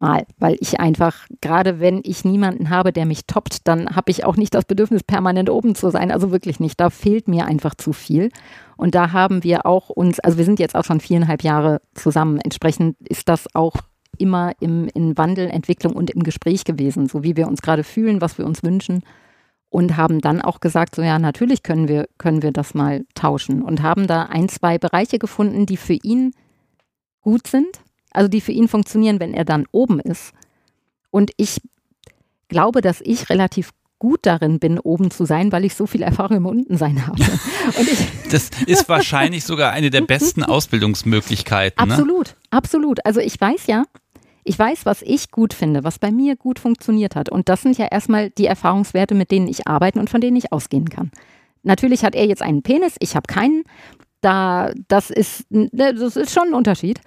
Speaker 2: Mal, weil ich einfach, gerade wenn ich niemanden habe, der mich toppt, dann habe ich auch nicht das Bedürfnis, permanent oben zu sein. Also wirklich nicht. Da fehlt mir einfach zu viel. Und da haben wir auch uns, also wir sind jetzt auch schon viereinhalb Jahre zusammen. Entsprechend ist das auch immer im, in Wandel, Entwicklung und im Gespräch gewesen, so wie wir uns gerade fühlen, was wir uns wünschen. Und haben dann auch gesagt, so ja, natürlich können wir, können wir das mal tauschen. Und haben da ein, zwei Bereiche gefunden, die für ihn gut sind, also die für ihn funktionieren, wenn er dann oben ist. Und ich glaube, dass ich relativ gut darin bin, oben zu sein, weil ich so viel Erfahrung im Untensein habe.
Speaker 1: das ist wahrscheinlich sogar eine der besten Ausbildungsmöglichkeiten.
Speaker 2: Ne? Absolut, ne? absolut. Also ich weiß ja, ich weiß, was ich gut finde, was bei mir gut funktioniert hat. Und das sind ja erstmal die Erfahrungswerte, mit denen ich arbeite und von denen ich ausgehen kann. Natürlich hat er jetzt einen Penis, ich habe keinen. Da, das ist, ne, das ist schon ein Unterschied.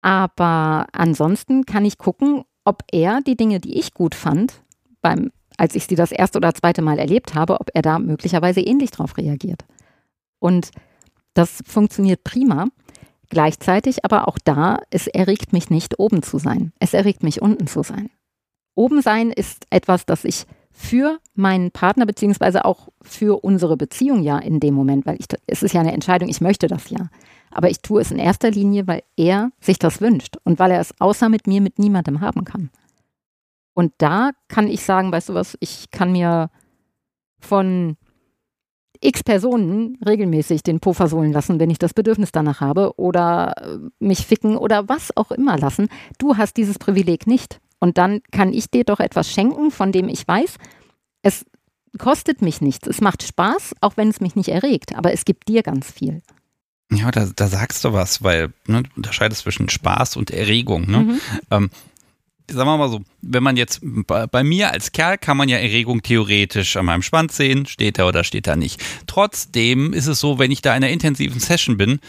Speaker 2: Aber ansonsten kann ich gucken, ob er die Dinge, die ich gut fand, beim, als ich sie das erste oder zweite Mal erlebt habe, ob er da möglicherweise ähnlich drauf reagiert. Und das funktioniert prima. Gleichzeitig aber auch da, es erregt mich nicht, oben zu sein. Es erregt mich, unten zu sein. Oben sein ist etwas, das ich für meinen Partner beziehungsweise auch für unsere Beziehung ja in dem Moment, weil ich, es ist ja eine Entscheidung, ich möchte das ja. Aber ich tue es in erster Linie, weil er sich das wünscht und weil er es außer mit mir mit niemandem haben kann. Und da kann ich sagen, weißt du was, ich kann mir von x Personen regelmäßig den Po versohlen lassen, wenn ich das Bedürfnis danach habe oder äh, mich ficken oder was auch immer lassen. Du hast dieses Privileg nicht. Und dann kann ich dir doch etwas schenken, von dem ich weiß, es kostet mich nichts. Es macht Spaß, auch wenn es mich nicht erregt, aber es gibt dir ganz viel.
Speaker 1: Ja, da, da sagst du was, weil ne, du unterscheidest zwischen Spaß und Erregung. Ne? Mhm. Ähm, sagen wir mal so, wenn man jetzt bei, bei, mir als Kerl kann man ja Erregung theoretisch an meinem Schwanz sehen, steht er oder steht er nicht. Trotzdem ist es so, wenn ich da in einer intensiven Session bin,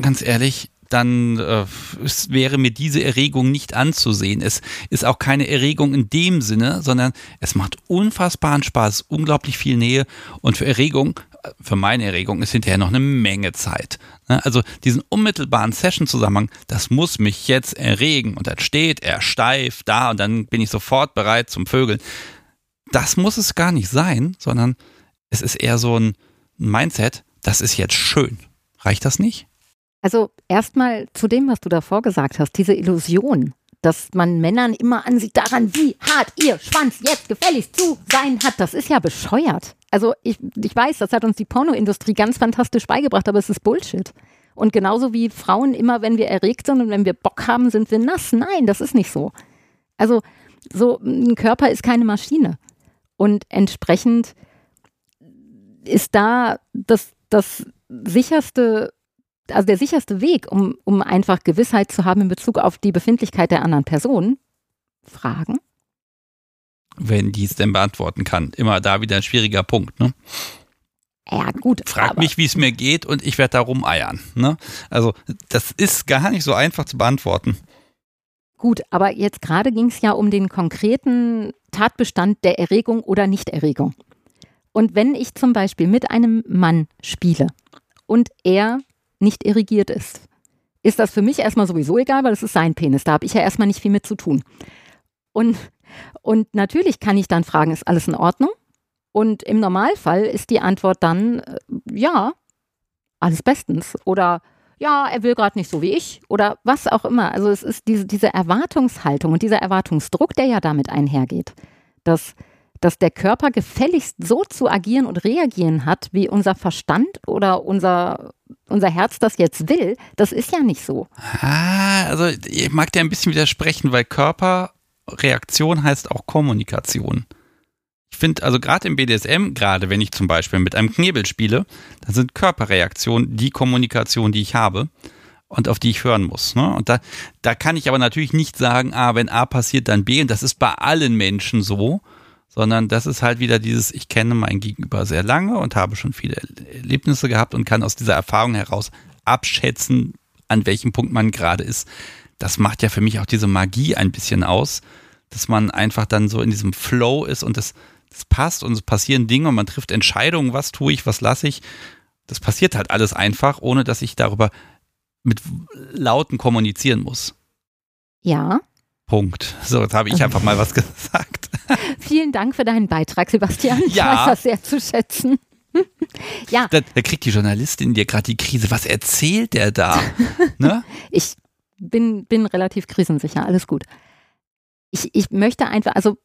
Speaker 1: ganz ehrlich, dann äh, es wäre mir diese Erregung nicht anzusehen. Es ist auch keine Erregung in dem Sinne, sondern es macht unfassbaren Spaß, unglaublich viel Nähe und für Erregung für meine Erregung ist hinterher noch eine Menge Zeit. Ne? Also diesen unmittelbaren Session-Zusammenhang, das muss mich jetzt erregen. Und dann steht er steif da und dann bin ich sofort bereit zum Vögeln. Das muss es gar nicht sein, sondern es ist eher so ein Mindset, das ist jetzt schön. Reicht das nicht?
Speaker 2: Also erstmal zu dem, was du davor gesagt hast, diese Illusion, dass man Männern immer ansieht daran, wie hart ihr Schwanz jetzt gefälligst zu sein hat, das ist ja bescheuert. Also ich, ich weiß, das hat uns die Pornoindustrie ganz fantastisch beigebracht, aber es ist Bullshit. Und genauso wie Frauen immer, wenn wir erregt sind und wenn wir Bock haben, sind wir nass. Nein, das ist nicht so. Also so ein Körper ist keine Maschine. Und entsprechend ist da das, das sicherste, also der sicherste Weg, um, um einfach Gewissheit zu haben in Bezug auf die Befindlichkeit der anderen Person, Fragen
Speaker 1: wenn die es denn beantworten kann. Immer da wieder ein schwieriger Punkt, ne?
Speaker 2: Ja, gut.
Speaker 1: Frag mich, wie es mir geht und ich werde da rumeiern. Ne? Also, das ist gar nicht so einfach zu beantworten.
Speaker 2: Gut, aber jetzt gerade ging es ja um den konkreten Tatbestand der Erregung oder Nichterregung. Und wenn ich zum Beispiel mit einem Mann spiele und er nicht irrigiert ist, ist das für mich erstmal sowieso egal, weil es ist sein Penis. Da habe ich ja erstmal nicht viel mit zu tun. Und und natürlich kann ich dann fragen, ist alles in Ordnung? Und im Normalfall ist die Antwort dann, äh, ja, alles bestens. Oder ja, er will gerade nicht so wie ich. Oder was auch immer. Also es ist diese, diese Erwartungshaltung und dieser Erwartungsdruck, der ja damit einhergeht, dass, dass der Körper gefälligst so zu agieren und reagieren hat, wie unser Verstand oder unser, unser Herz das jetzt will, das ist ja nicht so.
Speaker 1: Ah, also ich mag dir ein bisschen widersprechen, weil Körper Reaktion heißt auch Kommunikation. Ich finde, also gerade im BDSM, gerade wenn ich zum Beispiel mit einem Knebel spiele, dann sind Körperreaktionen die Kommunikation, die ich habe und auf die ich hören muss. Ne? Und da, da kann ich aber natürlich nicht sagen, ah, wenn A passiert, dann B. Und das ist bei allen Menschen so, sondern das ist halt wieder dieses, ich kenne mein Gegenüber sehr lange und habe schon viele Erlebnisse gehabt und kann aus dieser Erfahrung heraus abschätzen, an welchem Punkt man gerade ist. das macht ja für mich auch diese Magie ein bisschen aus, dass man einfach dann so in diesem Flow ist und das, das passt und es passieren Dinge und man trifft Entscheidungen, was tue ich, was lasse ich. Das passiert halt alles einfach, ohne dass ich darüber mit Lauten kommunizieren muss.
Speaker 2: Ja.
Speaker 1: Punkt. So, jetzt habe ich einfach mal was gesagt.
Speaker 2: Vielen Dank für deinen Beitrag, Sebastian. Ich
Speaker 1: Ja.
Speaker 2: weiß das sehr zu schätzen. ja,
Speaker 1: Da, da kriegt die Journalistin dir gerade die Krise. Was erzählt der da? ne?
Speaker 2: ich bin, bin relativ krisensicher, alles gut. Ich, ich möchte einfach, also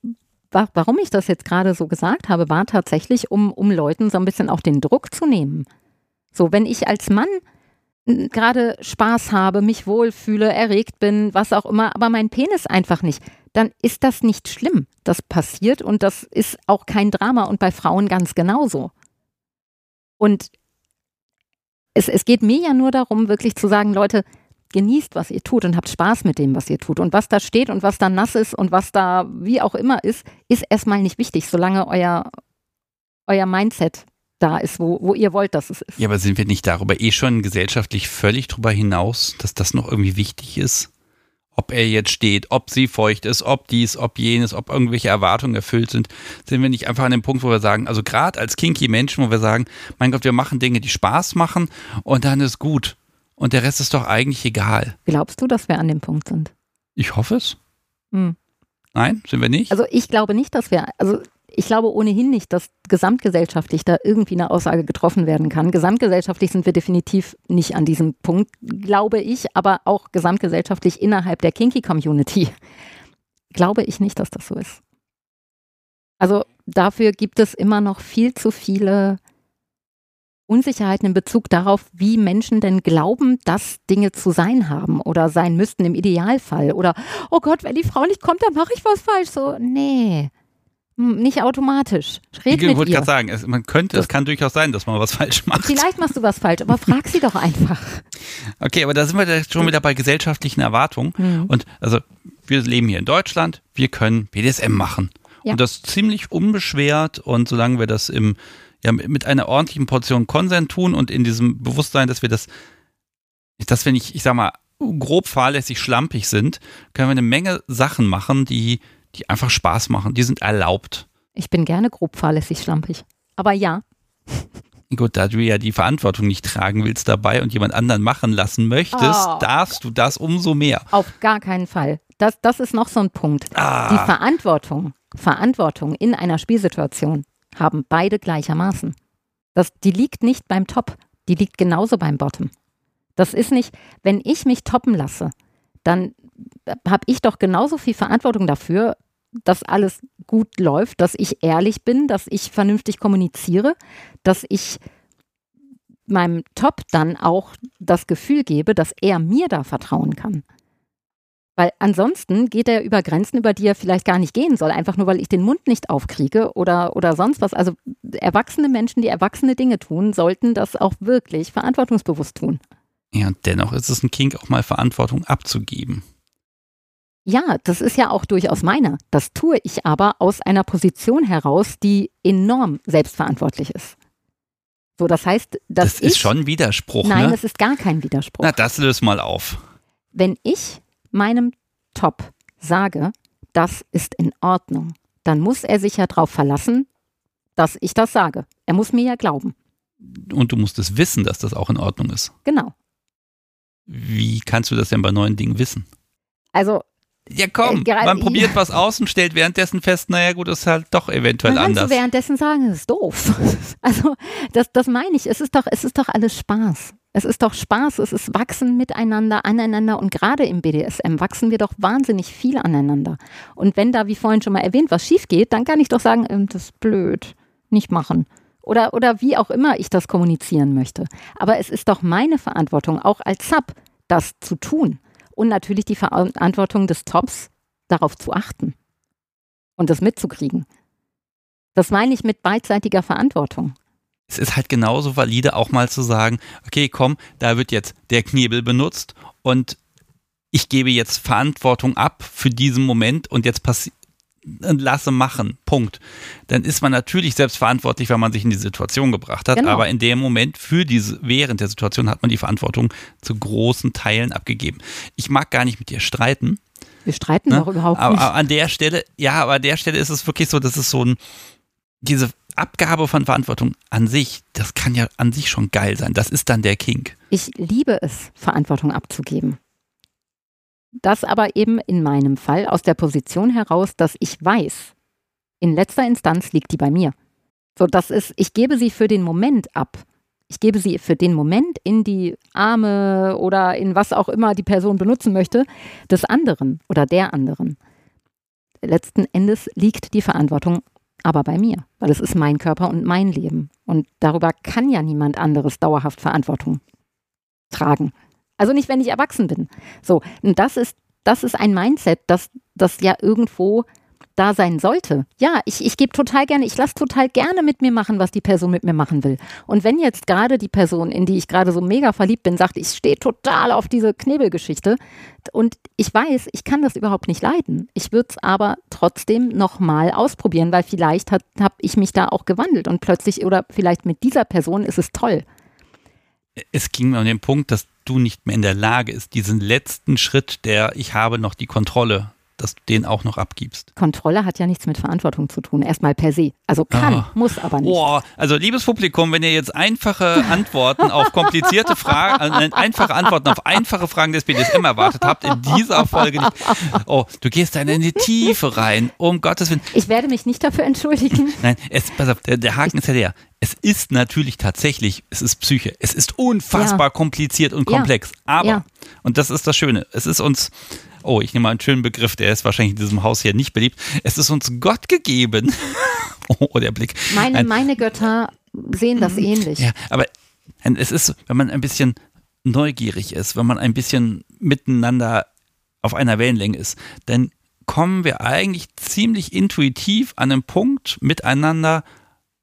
Speaker 2: wa warum ich das jetzt gerade so gesagt habe, war tatsächlich, um, um Leuten so ein bisschen auch den Druck zu nehmen. So, wenn ich als Mann gerade Spaß habe, mich wohlfühle, erregt bin, was auch immer, aber mein Penis einfach nicht, dann ist das nicht schlimm. Das passiert und das ist auch kein Drama und bei Frauen ganz genauso. Und es, es geht mir ja nur darum, wirklich zu sagen, Leute, genießt, was ihr tut und habt Spaß mit dem, was ihr tut. Und was da steht und was da nass ist und was da wie auch immer ist, ist erstmal nicht wichtig, solange euer, euer Mindset da ist, wo, wo ihr wollt, dass es ist.
Speaker 1: Ja, aber sind wir nicht darüber eh schon gesellschaftlich völlig drüber hinaus, dass das noch irgendwie wichtig ist? Ob er jetzt steht, ob sie feucht ist, ob dies, ob jenes, ob irgendwelche Erwartungen erfüllt sind, sind wir nicht einfach an dem Punkt, wo wir sagen, also gerade als kinky Menschen, wo wir sagen, mein Gott, wir machen Dinge, die Spaß machen und dann ist gut. Und der Rest ist doch eigentlich egal.
Speaker 2: Glaubst du, dass wir an dem Punkt sind?
Speaker 1: Ich hoffe es.
Speaker 2: Hm.
Speaker 1: Nein, sind wir nicht?
Speaker 2: Also ich glaube nicht, dass wir, also ich glaube ohnehin nicht, dass gesamtgesellschaftlich da irgendwie eine Aussage getroffen werden kann. Gesamtgesellschaftlich sind wir definitiv nicht an diesem Punkt, glaube ich, aber auch gesamtgesellschaftlich innerhalb der Kinky-Community glaube ich nicht, dass das so ist. Also dafür gibt es immer noch viel zu viele Unsicherheiten in Bezug darauf, wie Menschen denn glauben, dass Dinge zu sein haben oder sein müssten im Idealfall. Oder, oh Gott, wenn die Frau nicht kommt, dann mache ich was falsch. So, nee, nicht automatisch. Red
Speaker 1: ich wollte gerade sagen, es, man könnte, es kann durchaus sein, dass man was falsch macht.
Speaker 2: Vielleicht machst du was falsch, aber frag sie doch einfach.
Speaker 1: Okay, aber da sind wir schon wieder bei gesellschaftlichen Erwartungen.
Speaker 2: Hm.
Speaker 1: Und also, wir leben hier in Deutschland, wir können BDSM machen.
Speaker 2: Ja.
Speaker 1: Und das ziemlich unbeschwert und solange wir das im, ja, mit einer ordentlichen Portion Konsent tun und in diesem Bewusstsein, dass wir das, dass wir nicht, ich sag mal, grob fahrlässig schlampig sind, können wir eine Menge Sachen machen, die, die einfach Spaß machen. Die sind erlaubt.
Speaker 2: Ich bin gerne grob fahrlässig schlampig. Aber ja,
Speaker 1: Gut, da du ja die Verantwortung nicht tragen willst dabei und jemand anderen machen lassen möchtest,
Speaker 2: Oh.
Speaker 1: darfst du das umso mehr.
Speaker 2: auf gar keinen Fall. Das, das ist noch so ein Punkt. Die
Speaker 1: Ah,
Speaker 2: Verantwortung, Verantwortung in einer Spielsituation haben beide gleichermaßen. Das, die liegt nicht beim Top, die liegt genauso beim Bottom. Das ist nicht, wenn ich mich toppen lasse, dann habe ich doch genauso viel Verantwortung dafür, dass alles gut läuft, dass ich ehrlich bin, dass ich vernünftig kommuniziere, dass ich meinem Top dann auch das Gefühl gebe, dass er mir da vertrauen kann. Weil ansonsten geht er über Grenzen, über die er vielleicht gar nicht gehen soll, einfach nur weil ich den Mund nicht aufkriege oder, oder sonst was. Also erwachsene Menschen, die erwachsene Dinge tun, sollten das auch wirklich verantwortungsbewusst tun.
Speaker 1: ja, dennoch ist es ein Kink, auch mal Verantwortung abzugeben.
Speaker 2: Ja, das ist ja auch durchaus meiner. Das tue ich aber aus einer Position heraus, die enorm selbstverantwortlich ist. So, das heißt, dass
Speaker 1: Das ist schon Widerspruch,
Speaker 2: nein,
Speaker 1: ne?
Speaker 2: es ist gar kein Widerspruch.
Speaker 1: Na, das löst mal auf.
Speaker 2: Wenn ich meinem Top sage, das ist in Ordnung, dann muss er sich ja darauf verlassen, dass ich das sage. Er muss mir ja glauben.
Speaker 1: Und du musst es wissen, dass das auch in Ordnung ist.
Speaker 2: Genau.
Speaker 1: Wie kannst du das denn bei neuen Dingen wissen?
Speaker 2: Also
Speaker 1: Ja, komm,
Speaker 2: Äh,
Speaker 1: man probiert was aus und stellt währenddessen fest, naja, gut, ist halt doch eventuell
Speaker 2: man kann
Speaker 1: anders.
Speaker 2: so währenddessen sagen, das ist doof. Also das, das meine ich. Es ist doch, es ist doch alles Spaß. Es ist doch Spaß. Es ist Wachsen miteinander, aneinander und gerade im BDSM wachsen wir doch wahnsinnig viel aneinander. Und wenn da, wie vorhin schon mal erwähnt, was schief geht, dann kann ich doch sagen, ähm, das ist blöd, nicht machen. Oder, oder wie auch immer ich das kommunizieren möchte. Aber es ist doch meine Verantwortung, auch als Sub, das zu tun. Und natürlich die Verantwortung des Tops, darauf zu achten und das mitzukriegen. Das meine ich mit beidseitiger Verantwortung.
Speaker 1: Es ist halt genauso valide, auch mal zu sagen, okay, komm, da wird jetzt der Knebel benutzt und ich gebe jetzt Verantwortung ab für diesen Moment und jetzt passiert, lasse machen, Punkt. Dann ist man natürlich selbstverantwortlich, wenn man sich in die Situation gebracht hat, genau. aber in dem Moment für diese, während der Situation hat man die Verantwortung zu großen Teilen abgegeben. Ich mag gar nicht mit dir streiten.
Speaker 2: Wir streiten ne? doch überhaupt nicht.
Speaker 1: Aber an der Stelle, ja, aber an der Stelle ist es wirklich so, dass es so ein, diese Abgabe von Verantwortung an sich, das kann ja an sich schon geil sein. Das ist dann der Kink.
Speaker 2: Ich liebe es, Verantwortung abzugeben. Das aber eben in meinem Fall aus der Position heraus, dass ich weiß, in letzter Instanz liegt die bei mir. So, das ist, ich gebe sie für den Moment ab. Ich gebe sie für den Moment in die Arme oder in was auch immer die Person benutzen möchte, des anderen oder der anderen. Letzten Endes liegt die Verantwortung aber bei mir, weil es ist mein Körper und mein Leben. Und darüber kann ja niemand anderes dauerhaft Verantwortung tragen. Also nicht, wenn ich erwachsen bin. So, und das ist, das ist ein Mindset, das, das ja irgendwo da sein sollte. Ja, ich, ich gebe total gerne, ich lasse total gerne mit mir machen, was die Person mit mir machen will. Und wenn jetzt gerade die Person, in die ich gerade so mega verliebt bin, sagt, ich stehe total auf diese Knebelgeschichte und ich weiß, ich kann das überhaupt nicht leiden. Ich würde es aber trotzdem nochmal ausprobieren, weil vielleicht habe ich mich da auch gewandelt und plötzlich oder vielleicht mit dieser Person ist es toll.
Speaker 1: Es ging mir um den Punkt, dass du nicht mehr in der Lage ist, diesen letzten Schritt, der ich habe noch die Kontrolle dass du den auch noch abgibst.
Speaker 2: Kontrolle hat ja nichts mit Verantwortung zu tun, erstmal per se. Also kann, oh. muss aber nicht.
Speaker 1: Boah, also liebes Publikum, wenn ihr jetzt einfache Antworten auf komplizierte Fragen, äh, einfache Antworten auf einfache Fragen des BDSM erwartet habt, in dieser Folge nicht. Oh, du gehst da in die Tiefe rein, um Gottes Willen.
Speaker 2: Ich werde mich nicht dafür entschuldigen.
Speaker 1: Nein, es, pass auf, der, der Haken ist ja der. Es ist natürlich tatsächlich, es ist Psyche. Es ist unfassbar ja. kompliziert und komplex. Ja. Aber, ja. und das ist das Schöne, es ist uns oh, ich nehme mal einen schönen Begriff, der ist wahrscheinlich in diesem Haus hier nicht beliebt. Es ist uns Gott gegeben. oh, der Blick.
Speaker 2: Meine, ein, meine Götter sehen das ähnlich.
Speaker 1: Ja, aber es ist, wenn man ein bisschen neugierig ist, wenn man ein bisschen miteinander auf einer Wellenlänge ist, dann kommen wir eigentlich ziemlich intuitiv an einen Punkt miteinander,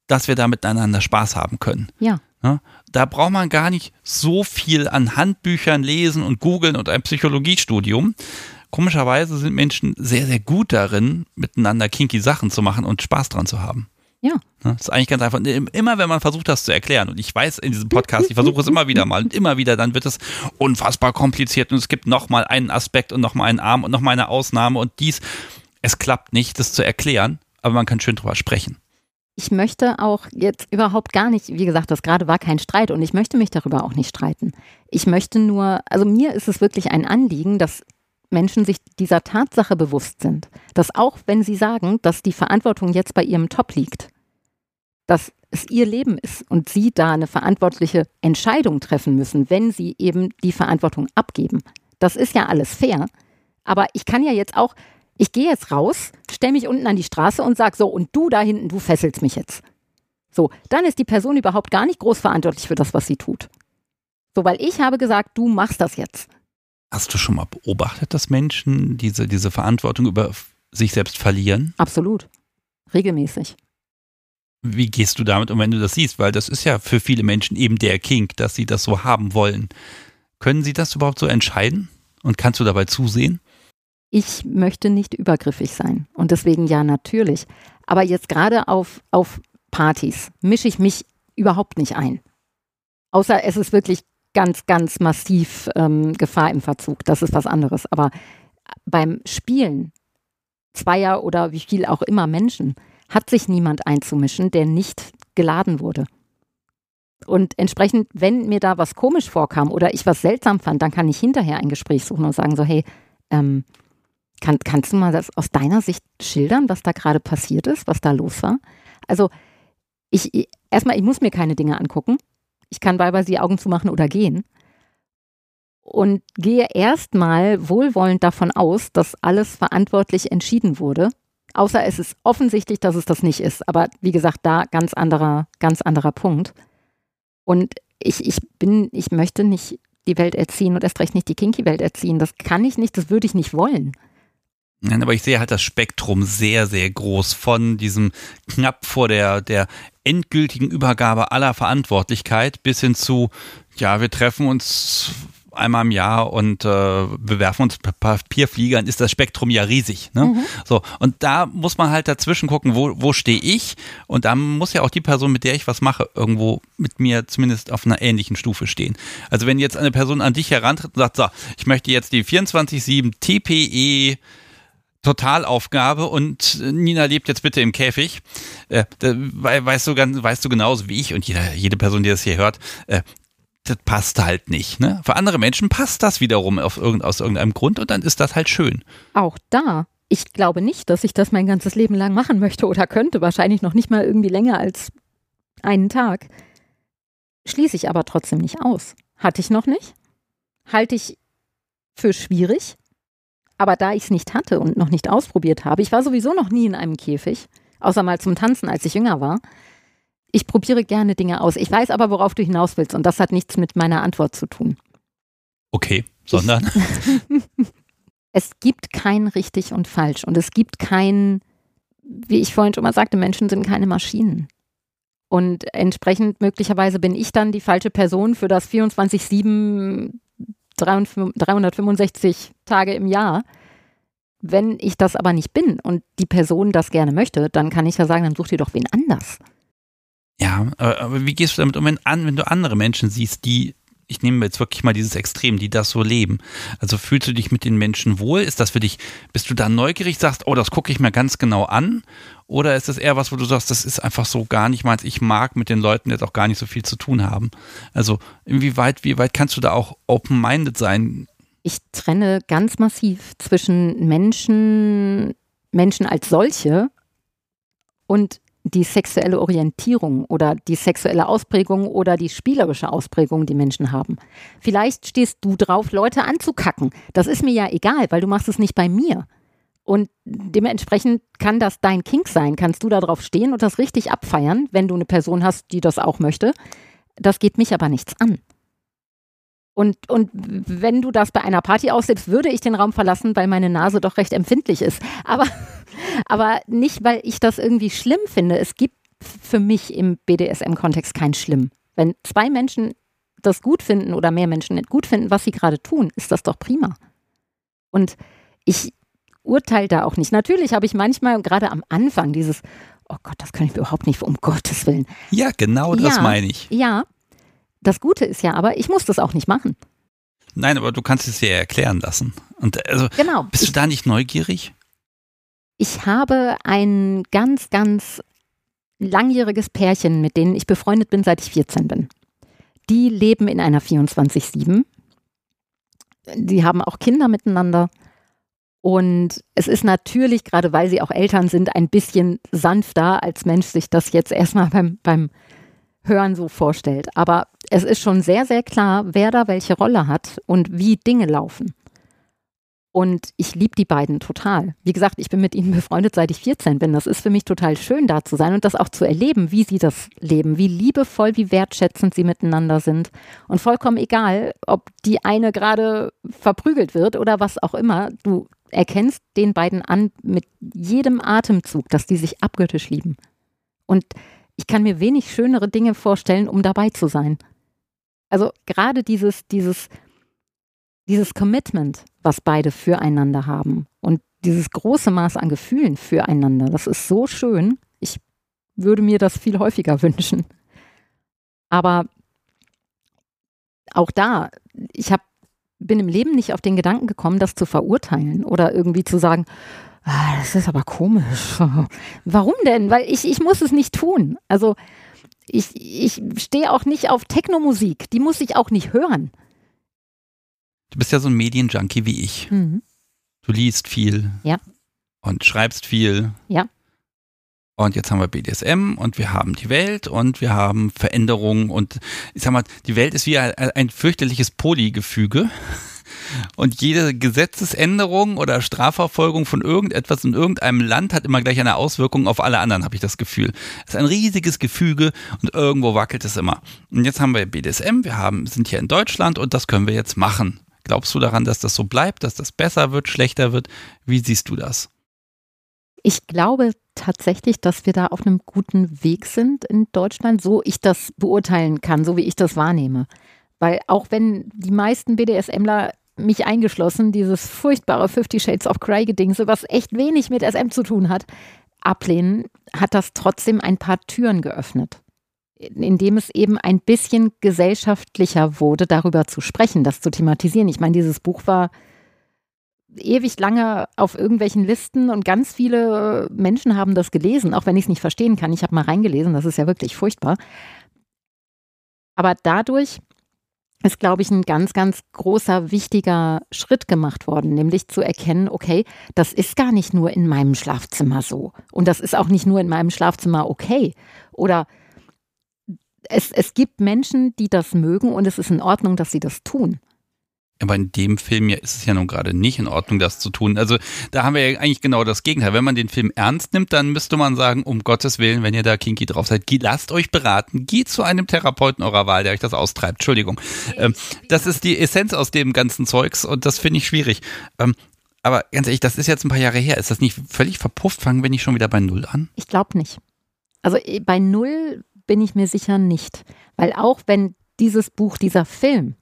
Speaker 1: dass wir da miteinander Spaß haben können.
Speaker 2: Ja.
Speaker 1: Ja, da braucht man gar nicht so viel an Handbüchern lesen und googeln und ein Psychologiestudium. Komischerweise sind Menschen sehr, sehr gut darin, miteinander kinky Sachen zu machen und Spaß dran zu haben.
Speaker 2: Ja.
Speaker 1: Das ist eigentlich ganz einfach. Immer wenn man versucht, das zu erklären, und ich weiß in diesem Podcast, ich versuche es immer wieder mal und immer wieder, dann wird es unfassbar kompliziert und es gibt nochmal einen Aspekt und nochmal einen Arm und nochmal eine Ausnahme und dies. Es klappt nicht, das zu erklären, aber man kann schön drüber sprechen
Speaker 2: ich möchte auch jetzt überhaupt gar nicht, wie gesagt, das gerade war kein Streit und ich möchte mich darüber auch nicht streiten. Ich möchte nur, also mir ist es wirklich ein Anliegen, dass Menschen sich dieser Tatsache bewusst sind, dass auch wenn sie sagen, dass die Verantwortung jetzt bei ihrem Top liegt, dass es ihr Leben ist und sie da eine verantwortliche Entscheidung treffen müssen, wenn sie eben die Verantwortung abgeben. Das ist ja alles fair. Aber ich kann ja jetzt auch, ich gehe jetzt raus, stelle mich unten an die Straße und sage so, und du da hinten, du fesselst mich jetzt. So, dann ist die Person überhaupt gar nicht groß verantwortlich für das, was sie tut. So, weil ich habe gesagt, du machst das jetzt.
Speaker 1: Hast du schon mal beobachtet, dass Menschen diese, diese Verantwortung über sich selbst verlieren?
Speaker 2: Absolut. Regelmäßig.
Speaker 1: Wie gehst du damit um, wenn du das siehst? Weil das ist ja für viele Menschen eben der Kink, dass sie das so haben wollen. Können sie das überhaupt so entscheiden? Und kannst du dabei zusehen?
Speaker 2: Ich möchte nicht übergriffig sein. Und deswegen ja, natürlich. Aber jetzt gerade auf, auf Partys mische ich mich überhaupt nicht ein. Außer es ist wirklich ganz, ganz massiv ähm, Gefahr im Verzug. Das ist was anderes. Aber beim Spielen zweier oder wie viel auch immer Menschen hat sich niemand einzumischen, der nicht geladen wurde. Und entsprechend, wenn mir da was komisch vorkam oder ich was seltsam fand, dann kann ich hinterher ein Gespräch suchen und sagen so, hey, ähm, kann, kannst du mal das aus deiner Sicht schildern, was da gerade passiert ist, was da los war? Also, ich, erstmal, ich muss mir keine Dinge angucken. Ich kann wahlweise die Augen zumachen oder gehen. Und gehe erstmal wohlwollend davon aus, dass alles verantwortlich entschieden wurde. Außer es ist offensichtlich, dass es das nicht ist. Aber wie gesagt, da ganz anderer, ganz anderer Punkt. Und ich, ich bin, ich möchte nicht die Welt erziehen und erst recht nicht die Kinky-Welt erziehen. Das kann ich nicht, das würde ich nicht wollen.
Speaker 1: Nein, aber ich sehe halt das Spektrum sehr, sehr groß von diesem knapp vor der, der endgültigen Übergabe aller Verantwortlichkeit bis hin zu, ja, wir treffen uns einmal im Jahr und äh, bewerfen uns Papierfliegern, ist das Spektrum ja riesig. Ne? Mhm. So, und da muss man halt dazwischen gucken, wo, wo stehe ich? Und da muss ja auch die Person, mit der ich was mache, irgendwo mit mir zumindest auf einer ähnlichen Stufe stehen. Also wenn jetzt eine Person an dich herantritt und sagt, so, ich möchte jetzt die 24-7 TPE Totalaufgabe und Nina lebt jetzt bitte im Käfig. Äh, weißt du weißt du genauso wie ich und jeder, jede Person, die das hier hört, äh, das passt halt nicht. Ne? Für andere Menschen passt das wiederum auf irgend, aus irgendeinem Grund und dann ist das halt schön.
Speaker 2: Auch da. Ich glaube nicht, dass ich das mein ganzes Leben lang machen möchte oder könnte. Wahrscheinlich noch nicht mal irgendwie länger als einen Tag. Schließe ich aber trotzdem nicht aus. Hatte ich noch nicht. Halte ich für schwierig. Aber da ich es nicht hatte und noch nicht ausprobiert habe, ich war sowieso noch nie in einem Käfig, außer mal zum Tanzen, als ich jünger war. Ich probiere gerne Dinge aus. Ich weiß aber, worauf du hinaus willst und das hat nichts mit meiner Antwort zu tun.
Speaker 1: Okay, sondern?
Speaker 2: es gibt kein richtig und falsch und es gibt kein, wie ich vorhin schon mal sagte, Menschen sind keine Maschinen. Und entsprechend möglicherweise bin ich dann die falsche Person für das 24-7 365 Tage im Jahr. Wenn ich das aber nicht bin und die Person das gerne möchte, dann kann ich ja sagen, dann such dir doch wen anders.
Speaker 1: Ja, aber wie gehst du damit um, wenn, wenn du andere Menschen siehst, die ich nehme jetzt wirklich mal dieses Extrem, die das so leben. Also fühlst du dich mit den Menschen wohl? Ist das für dich, bist du da neugierig, sagst, oh, das gucke ich mir ganz genau an? Oder ist das eher was, wo du sagst, das ist einfach so gar nicht meins, ich mag mit den Leuten jetzt auch gar nicht so viel zu tun haben? Also inwieweit, wie weit kannst du da auch open-minded sein?
Speaker 2: Ich trenne ganz massiv zwischen Menschen, Menschen als solche und die sexuelle Orientierung oder die sexuelle Ausprägung oder die spielerische Ausprägung, die Menschen haben. Vielleicht stehst du drauf, Leute anzukacken. Das ist mir ja egal, weil du machst es nicht bei mir. Und dementsprechend kann das dein Kink sein. Kannst du da drauf stehen und das richtig abfeiern, wenn du eine Person hast, die das auch möchte. Das geht mich aber nichts an. Und, und wenn du das bei einer Party auslebst, würde ich den Raum verlassen, weil meine Nase doch recht empfindlich ist. Aber, aber nicht, weil ich das irgendwie schlimm finde. Es gibt für mich im BDSM-Kontext kein Schlimm. Wenn zwei Menschen das gut finden oder mehr Menschen nicht gut finden, was sie gerade tun, ist das doch prima. Und ich urteile da auch nicht. Natürlich habe ich manchmal, gerade am Anfang, dieses, oh Gott, das kann ich mir überhaupt nicht, um Gottes Willen.
Speaker 1: Ja, genau das
Speaker 2: ja,
Speaker 1: meine ich.
Speaker 2: Ja, das Gute ist ja aber, ich muss das auch nicht machen.
Speaker 1: Nein, aber du kannst es ja erklären lassen. Und also, genau. bist du da nicht neugierig?
Speaker 2: Ich habe ein ganz, ganz langjähriges Pärchen, mit denen ich befreundet bin, seit ich 14 bin. Die leben in einer 24-7. Die haben auch Kinder miteinander. Und es ist natürlich, gerade weil sie auch Eltern sind, ein bisschen sanfter, als Mensch sich das jetzt erstmal beim, beim Hören so vorstellt. Aber es ist schon sehr, sehr klar, wer da welche Rolle hat und wie Dinge laufen. Und ich liebe die beiden total. Wie gesagt, ich bin mit ihnen befreundet, seit ich 14 bin. Das ist für mich total schön, da zu sein und das auch zu erleben, wie sie das leben, wie liebevoll, wie wertschätzend sie miteinander sind. Und vollkommen egal, ob die eine gerade verprügelt wird oder was auch immer, du erkennst den beiden an mit jedem Atemzug, dass die sich abgöttisch lieben. Und ich kann mir wenig schönere Dinge vorstellen, um dabei zu sein. Also gerade dieses, dieses, dieses Commitment, was beide füreinander haben und dieses große Maß an Gefühlen füreinander, das ist so schön. Ich würde mir das viel häufiger wünschen. Aber auch da, ich hab, bin im Leben nicht auf den Gedanken gekommen, das zu verurteilen oder irgendwie zu sagen, ah, das ist aber komisch. Warum denn? Weil ich, ich muss es nicht tun. Also ich, ich stehe auch nicht auf Technomusik. Die muss ich auch nicht hören.
Speaker 1: Du bist ja so ein Medienjunkie wie ich. Mhm. Du liest viel.
Speaker 2: Ja.
Speaker 1: Und schreibst viel.
Speaker 2: Ja.
Speaker 1: Und jetzt haben wir BDSM und wir haben die Welt und wir haben Veränderungen und ich sag mal, die Welt ist wie ein, fürchterliches Polygefüge. Und jede Gesetzesänderung oder Strafverfolgung von irgendetwas in irgendeinem Land hat immer gleich eine Auswirkung auf alle anderen, habe ich das Gefühl. Es ist ein riesiges Gefüge und irgendwo wackelt es immer. Und jetzt haben wir BDSM, wir haben, sind hier in Deutschland und das können wir jetzt machen. Glaubst du daran, dass das so bleibt, dass das besser wird, schlechter wird? Wie siehst du das?
Speaker 2: Ich glaube tatsächlich, dass wir da auf einem guten Weg sind in Deutschland, so ich das beurteilen kann, so wie ich das wahrnehme. Weil auch wenn die meisten BDSMler mich eingeschlossen, dieses furchtbare Fifty Shades of Grey Gedingse, was echt wenig mit SM zu tun hat, ablehnen, hat das trotzdem ein paar Türen geöffnet, indem es eben ein bisschen gesellschaftlicher wurde, darüber zu sprechen, das zu thematisieren. Ich meine, dieses Buch war ewig lange auf irgendwelchen Listen und ganz viele Menschen haben das gelesen, auch wenn ich es nicht verstehen kann. Ich habe mal reingelesen, das ist ja wirklich furchtbar. Aber dadurch ist, glaube ich, ein ganz, ganz großer, wichtiger Schritt gemacht worden, nämlich zu erkennen, okay, das ist gar nicht nur in meinem Schlafzimmer so und das ist auch nicht nur in meinem Schlafzimmer okay. Oder es, es gibt Menschen, die das mögen und es ist in Ordnung, dass sie das tun.
Speaker 1: Aber in dem Film ja ist es ja nun gerade nicht in Ordnung, das zu tun. Also da haben wir ja eigentlich genau das Gegenteil. Wenn man den Film ernst nimmt, dann müsste man sagen, um Gottes Willen, wenn ihr da kinky drauf seid, lasst euch beraten, geht zu einem Therapeuten eurer Wahl, der euch das austreibt. Entschuldigung. Ähm, das ist die Essenz aus dem ganzen Zeugs und das finde ich schwierig. Ähm, aber ganz ehrlich, das ist jetzt ein paar Jahre her. Ist das nicht völlig verpufft? Fangen wir nicht schon wieder bei Null an?
Speaker 2: Ich glaube nicht. Also äh, bei Null bin ich mir sicher nicht. Weil auch wenn dieses Buch, dieser Film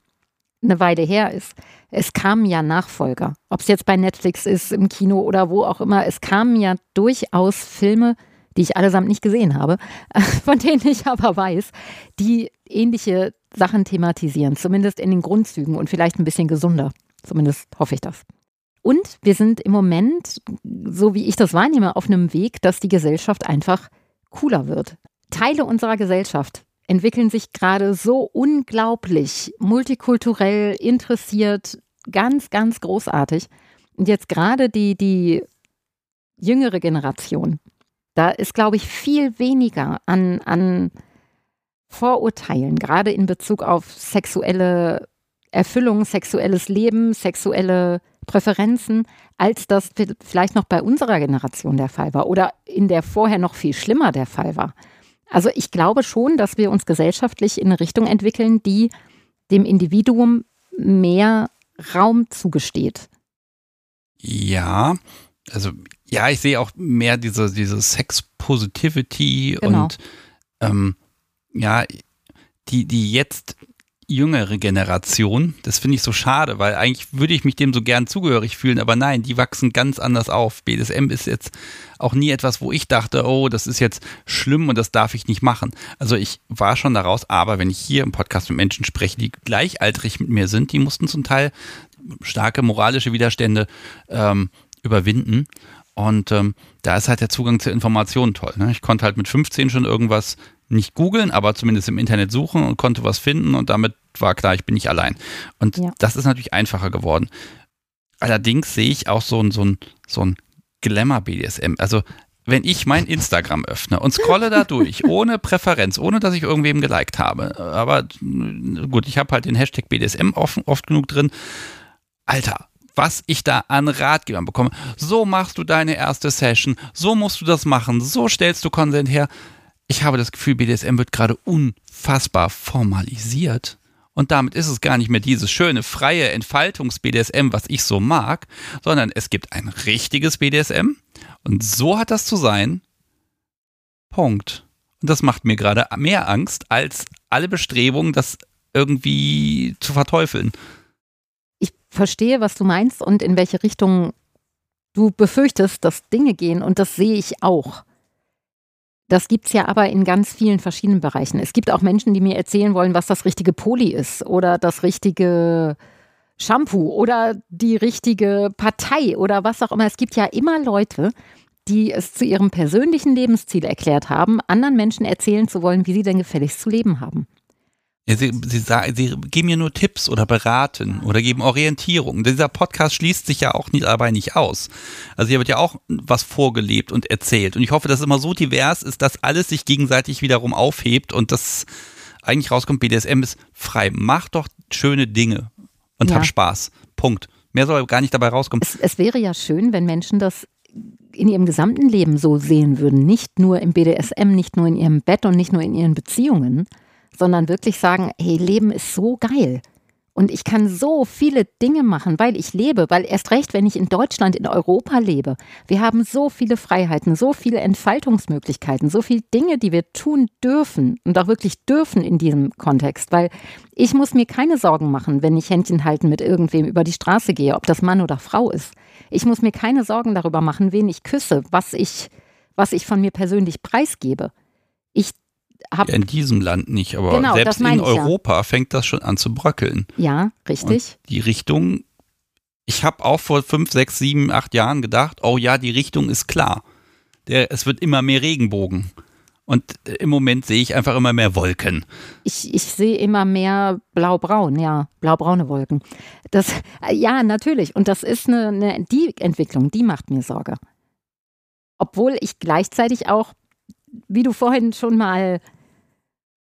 Speaker 2: eine Weile her ist. Es kamen ja Nachfolger. Ob es jetzt bei Netflix ist, im Kino oder wo auch immer. Es kamen ja durchaus Filme, die ich allesamt nicht gesehen habe, von denen ich aber weiß, die ähnliche Sachen thematisieren, zumindest in den Grundzügen und vielleicht ein bisschen gesunder. Zumindest hoffe ich das. Und wir sind im Moment, so wie ich das wahrnehme, auf einem Weg, dass die Gesellschaft einfach cooler wird. Teile unserer Gesellschaft entwickeln sich gerade so unglaublich multikulturell interessiert, ganz, ganz großartig. Und jetzt gerade die, die jüngere Generation, da ist, glaube ich, viel weniger an, an Vorurteilen, gerade in Bezug auf sexuelle Erfüllung, sexuelles Leben, sexuelle Präferenzen, als das vielleicht noch bei unserer Generation der Fall war oder in der vorher noch viel schlimmer der Fall war. Also ich glaube schon, dass wir uns gesellschaftlich in eine Richtung entwickeln, die dem Individuum mehr Raum zugesteht.
Speaker 1: Ja, also ja, ich sehe auch mehr diese, diese Sex-Positivity genau. und ähm, ja, die, die jetzt jüngere Generation. Das finde ich so schade, weil eigentlich würde ich mich dem so gern zugehörig fühlen, aber nein, die wachsen ganz anders auf. BDSM ist jetzt auch nie etwas, wo ich dachte, oh, das ist jetzt schlimm und das darf ich nicht machen. Also ich war schon daraus, aber wenn ich hier im Podcast mit Menschen spreche, die gleichaltrig mit mir sind, die mussten zum Teil starke moralische Widerstände ähm, überwinden. Und ähm, da ist halt der Zugang zur Information toll. Ne? Ich konnte halt mit 15 schon irgendwas nicht googeln, aber zumindest im Internet suchen und konnte was finden und damit war klar, ich bin nicht allein. Und ja. das ist natürlich einfacher geworden. Allerdings sehe ich auch so ein, so ein, so ein Glamour-BDSM. Also wenn ich mein Instagram öffne und scrolle da durch, ohne Präferenz, ohne dass ich irgendwem geliked habe, aber gut, ich habe halt den Hashtag BDSM oft, oft genug drin. Alter, was ich da an Ratgebern bekomme. So machst du deine erste Session, so musst du das machen, so stellst du Consent her ich habe das Gefühl, BDSM wird gerade unfassbar formalisiert. Und damit ist es gar nicht mehr dieses schöne, freie Entfaltungs-BDSM, was ich so mag, sondern es gibt ein richtiges BDSM. Und so hat das zu sein. Punkt. Und das macht mir gerade mehr Angst als alle Bestrebungen, das irgendwie zu verteufeln.
Speaker 2: Ich verstehe, was du meinst und in welche Richtung du befürchtest, dass Dinge gehen. Und das sehe ich auch. Das gibt es ja aber in ganz vielen verschiedenen Bereichen. Es gibt auch Menschen, die mir erzählen wollen, was das richtige Poli ist oder das richtige Shampoo oder die richtige Partei oder was auch immer. Es gibt ja immer Leute, die es zu ihrem persönlichen Lebensziel erklärt haben, anderen Menschen erzählen zu wollen, wie sie denn gefälligst zu leben haben.
Speaker 1: Ja, sie, sie, sie geben mir nur Tipps oder beraten oder geben Orientierung. Dieser Podcast schließt sich ja auch nicht, dabei nicht aus. Also hier wird ja auch was vorgelebt und erzählt. Und ich hoffe, dass es immer so divers ist, dass alles sich gegenseitig wiederum aufhebt und das eigentlich rauskommt, BDSM ist frei. Mach doch schöne Dinge und ja. hab Spaß. Punkt. Mehr soll gar nicht dabei rauskommen.
Speaker 2: Es, es wäre ja schön, wenn Menschen das in ihrem gesamten Leben so sehen würden. Nicht nur im BDSM, nicht nur in ihrem Bett und nicht nur in ihren Beziehungen sondern wirklich sagen, hey, Leben ist so geil. Und ich kann so viele Dinge machen, weil ich lebe, weil erst recht, wenn ich in Deutschland, in Europa lebe. Wir haben so viele Freiheiten, so viele Entfaltungsmöglichkeiten, so viele Dinge, die wir tun dürfen und auch wirklich dürfen in diesem Kontext, weil ich muss mir keine Sorgen machen, wenn ich Händchen halten mit irgendwem über die Straße gehe, ob das Mann oder Frau ist. Ich muss mir keine Sorgen darüber machen, wen ich küsse, was ich, was ich von mir persönlich preisgebe. Ich
Speaker 1: hab, ja, in diesem Land nicht, aber genau, selbst in Europa ja. fängt das schon an zu bröckeln.
Speaker 2: Ja, richtig.
Speaker 1: Und die Richtung, ich habe auch vor fünf, sechs, sieben, acht Jahren gedacht, oh ja, die Richtung ist klar. Der, es wird immer mehr Regenbogen. Und im Moment sehe ich einfach immer mehr Wolken.
Speaker 2: Ich, ich sehe immer mehr blau-braun, ja, blau-braune Wolken. Das, ja, natürlich. Und das ist eine, eine, die Entwicklung, die macht mir Sorge. Obwohl ich gleichzeitig auch wie du vorhin schon mal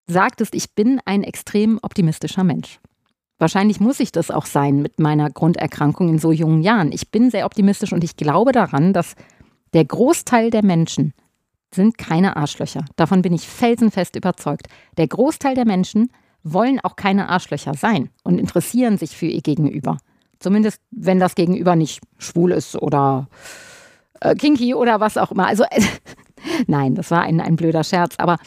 Speaker 2: sagtest, ich bin ein extrem optimistischer Mensch. Wahrscheinlich muss ich das auch sein mit meiner Grunderkrankung in so jungen Jahren. Ich bin sehr optimistisch und ich glaube daran, dass der Großteil der Menschen sind keine Arschlöcher. Davon bin ich felsenfest überzeugt. Der Großteil der Menschen wollen auch keine Arschlöcher sein und interessieren sich für ihr Gegenüber. Zumindest wenn das Gegenüber nicht schwul ist oder äh, kinky oder was auch immer. Also Nein, das war ein, ein blöder Scherz. Aber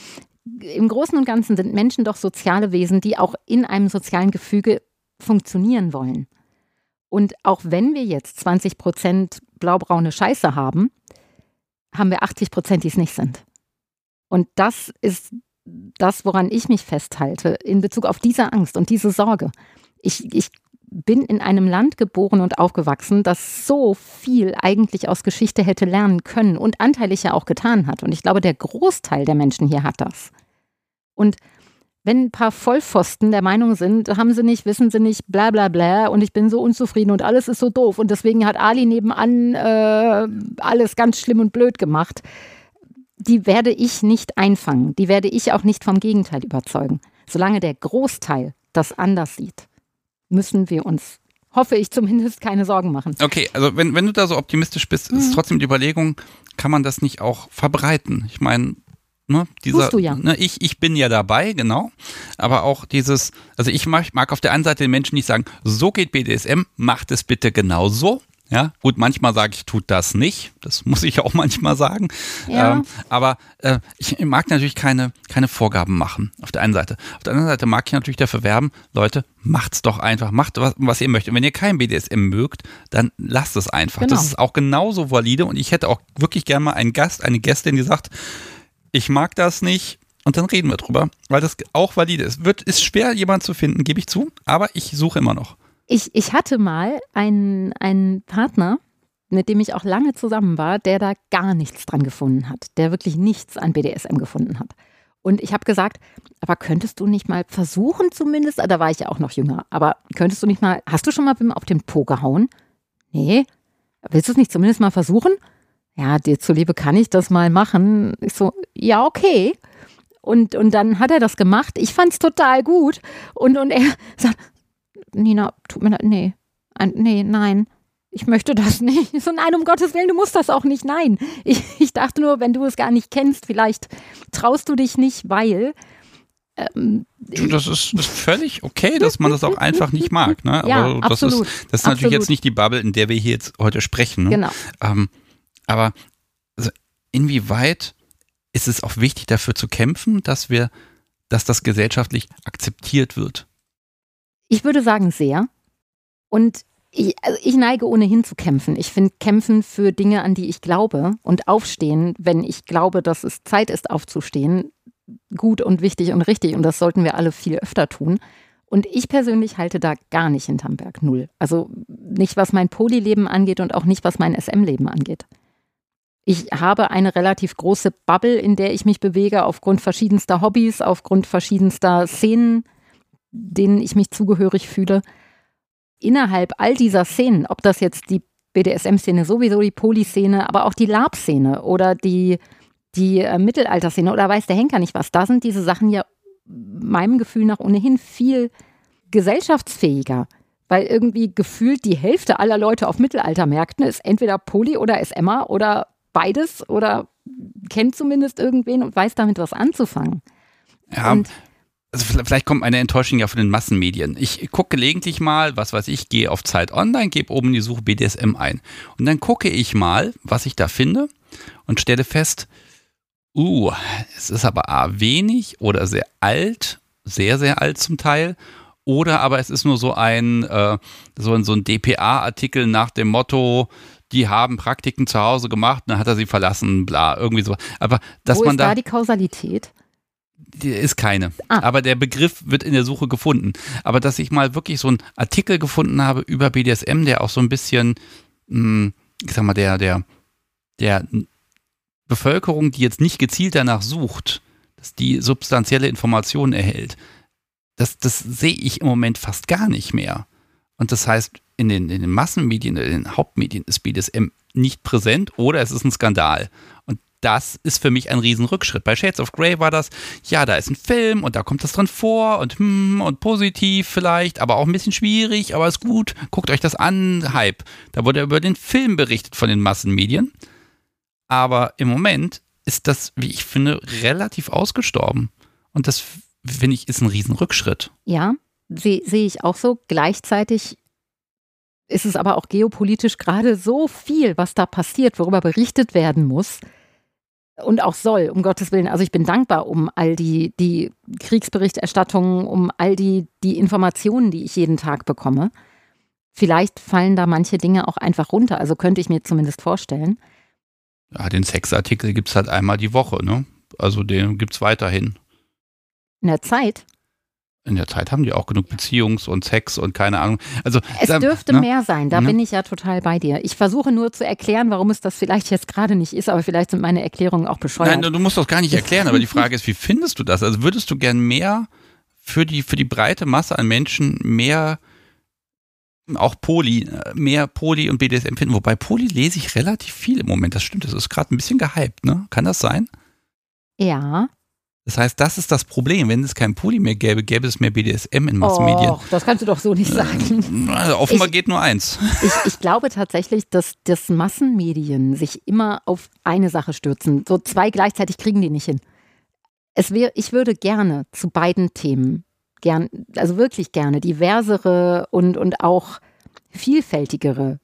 Speaker 2: im Großen und Ganzen sind Menschen doch soziale Wesen, die auch in einem sozialen Gefüge funktionieren wollen. Und auch wenn wir jetzt 20 Prozent blaubraune Scheiße haben, haben wir 80 Prozent, die es nicht sind. Und das ist das, woran ich mich festhalte in Bezug auf diese Angst und diese Sorge. Ich, ich bin in einem Land geboren und aufgewachsen, das so viel eigentlich aus Geschichte hätte lernen können und anteilig ja auch getan hat. Und ich glaube, der Großteil der Menschen hier hat das. Und wenn ein paar Vollpfosten der Meinung sind, haben sie nicht, wissen sie nicht, bla bla bla und ich bin so unzufrieden und alles ist so doof und deswegen hat Ali nebenan äh, alles ganz schlimm und blöd gemacht, die werde ich nicht einfangen, die werde ich auch nicht vom Gegenteil überzeugen, solange der Großteil das anders sieht müssen wir uns, hoffe ich zumindest, keine Sorgen machen.
Speaker 1: Okay, also wenn, wenn du da so optimistisch bist, mhm. ist trotzdem die Überlegung, kann man das nicht auch verbreiten? Ich meine, Ne, dieser,
Speaker 2: du ja.
Speaker 1: Ne, ich, ich bin ja dabei, genau. Aber auch dieses, also ich mag, mag auf der einen Seite den Menschen nicht sagen, so geht BDSM, macht es bitte genauso. Ja, gut, manchmal sage ich, tut das nicht. Das muss ich auch manchmal sagen. Ja. Ähm, aber äh, ich mag natürlich keine, keine Vorgaben machen. Auf der einen Seite. Auf der anderen Seite mag ich natürlich dafür werben, Leute, macht's doch einfach. Macht was, was ihr möchtet. wenn ihr kein BDSM mögt, dann lasst es einfach. Genau. Das ist auch genauso valide. Und ich hätte auch wirklich gerne mal einen Gast, eine Gästin, die sagt, ich mag das nicht. Und dann reden wir drüber, weil das auch valide ist. Wird, ist schwer, jemanden zu finden, gebe ich zu, aber ich suche immer noch.
Speaker 2: Ich, ich hatte mal einen, einen Partner, mit dem ich auch lange zusammen war, der da gar nichts dran gefunden hat, der wirklich nichts an BDSM gefunden hat. Und ich habe gesagt, aber könntest du nicht mal versuchen zumindest, da war ich ja auch noch jünger, aber könntest du nicht mal, hast du schon mal auf den Po gehauen? Nee, willst du es nicht zumindest mal versuchen? Ja, dir zuliebe kann ich das mal machen. Ich so, ja, okay. Und, und dann hat er das gemacht. Ich fand es total gut. Und, und er sagt, Nina, tut mir leid, nee, nee, nein, ich möchte das nicht. So, nein, um Gottes Willen, du musst das auch nicht. Nein. Ich, ich dachte nur, wenn du es gar nicht kennst, vielleicht traust du dich nicht, weil.
Speaker 1: Ähm, das, ist, das ist völlig okay, dass man das auch einfach nicht mag. Ne? Aber
Speaker 2: ja,
Speaker 1: das
Speaker 2: absolut,
Speaker 1: ist, das ist natürlich jetzt nicht die Bubble, in der wir hier jetzt heute sprechen. Ne?
Speaker 2: Genau.
Speaker 1: Ähm, aber also inwieweit ist es auch wichtig, dafür zu kämpfen, dass wir, dass das gesellschaftlich akzeptiert wird?
Speaker 2: Ich würde sagen sehr. Und ich, also ich neige ohnehin zu kämpfen. Ich finde kämpfen für Dinge, an die ich glaube und aufstehen, wenn ich glaube, dass es Zeit ist, aufzustehen, gut und wichtig und richtig. Und das sollten wir alle viel öfter tun. Und ich persönlich halte da gar nicht hinterm Berg. Null. Also nicht, was mein Polyleben angeht und auch nicht, was mein SM-Leben angeht. Ich habe eine relativ große Bubble, in der ich mich bewege, aufgrund verschiedenster Hobbys, aufgrund verschiedenster Szenen, denen ich mich zugehörig fühle. Innerhalb all dieser Szenen, ob das jetzt die BDSM-Szene, sowieso die Polyszene, aber auch die Lab-Szene oder die, die äh, Mittelalterszene oder weiß der Henker nicht was, da sind diese Sachen ja meinem Gefühl nach ohnehin viel gesellschaftsfähiger. Weil irgendwie gefühlt die Hälfte aller Leute auf Mittelaltermärkten ist entweder Poly oder SMA oder beides oder kennt zumindest irgendwen und weiß damit was anzufangen.
Speaker 1: Ja, und also vielleicht kommt eine Enttäuschung ja von den Massenmedien. Ich gucke gelegentlich mal, was weiß ich, gehe auf Zeit Online, gebe oben in die Suche BDSM ein. Und dann gucke ich mal, was ich da finde und stelle fest, uh, es ist aber A, wenig oder sehr alt, sehr, sehr alt zum Teil. Oder aber es ist nur so ein, äh, so ein, so ein DPA-Artikel nach dem Motto, die haben Praktiken zu Hause gemacht, dann hat er sie verlassen, bla, irgendwie so. Aber dass
Speaker 2: Wo
Speaker 1: man
Speaker 2: ist da die Kausalität?
Speaker 1: Ist keine. Ah. Aber der Begriff wird in der Suche gefunden. Aber dass ich mal wirklich so einen Artikel gefunden habe über BDSM, der auch so ein bisschen, hm, ich sag mal, der, der, der Bevölkerung, die jetzt nicht gezielt danach sucht, dass die substanzielle Informationen erhält, das, das sehe ich im Moment fast gar nicht mehr. Und das heißt, in den, in den Massenmedien, in den Hauptmedien ist BDSM nicht präsent oder es ist ein Skandal. Das ist für mich ein Riesenrückschritt. Bei Shades of Grey war das, ja, da ist ein Film und da kommt das drin vor und hm, und positiv vielleicht, aber auch ein bisschen schwierig, aber ist gut. Guckt euch das an, Hype. Da wurde über den Film berichtet von den Massenmedien. Aber im Moment ist das, wie ich finde, relativ ausgestorben. Und das, finde ich, ist ein Riesenrückschritt.
Speaker 2: Ja, sehe seh ich auch so. Gleichzeitig ist es aber auch geopolitisch gerade so viel, was da passiert, worüber berichtet werden muss und auch soll, um Gottes Willen. Also ich bin dankbar um all die, die Kriegsberichterstattungen, um all die, die Informationen, die ich jeden Tag bekomme. Vielleicht fallen da manche Dinge auch einfach runter, also könnte ich mir zumindest vorstellen.
Speaker 1: Ja, den Sexartikel gibt es halt einmal die Woche, ne? Also den gibt es weiterhin.
Speaker 2: In der Zeit?
Speaker 1: In der Zeit haben die auch genug Beziehungs- und Sex und keine Ahnung. Also
Speaker 2: es da, dürfte ne? mehr sein, da ne? bin ich ja total bei dir. Ich versuche nur zu erklären, warum es das vielleicht jetzt gerade nicht ist, aber vielleicht sind meine Erklärungen auch bescheuert.
Speaker 1: Nein, du musst das gar nicht erklären, aber die Frage ist, wie findest du das? Also würdest du gern mehr für die, für die breite Masse an Menschen mehr auch Poli, mehr Poli und BDSM finden, wobei Poli lese ich relativ viel im Moment, das stimmt, das ist gerade ein bisschen gehypt, ne? Kann das sein?
Speaker 2: Ja,
Speaker 1: das heißt, das ist das Problem. Wenn es kein Poli mehr gäbe, gäbe es mehr BDSM in Massenmedien.
Speaker 2: Och, das kannst du doch so nicht sagen.
Speaker 1: Also offenbar ich, geht nur eins.
Speaker 2: Ich, ich, glaube tatsächlich, dass, dass Massenmedien sich immer auf eine Sache stürzen. So zwei gleichzeitig kriegen die nicht hin. Es wär, ich würde gerne zu beiden Themen, gern, also wirklich gerne, diversere und, und auch vielfältigere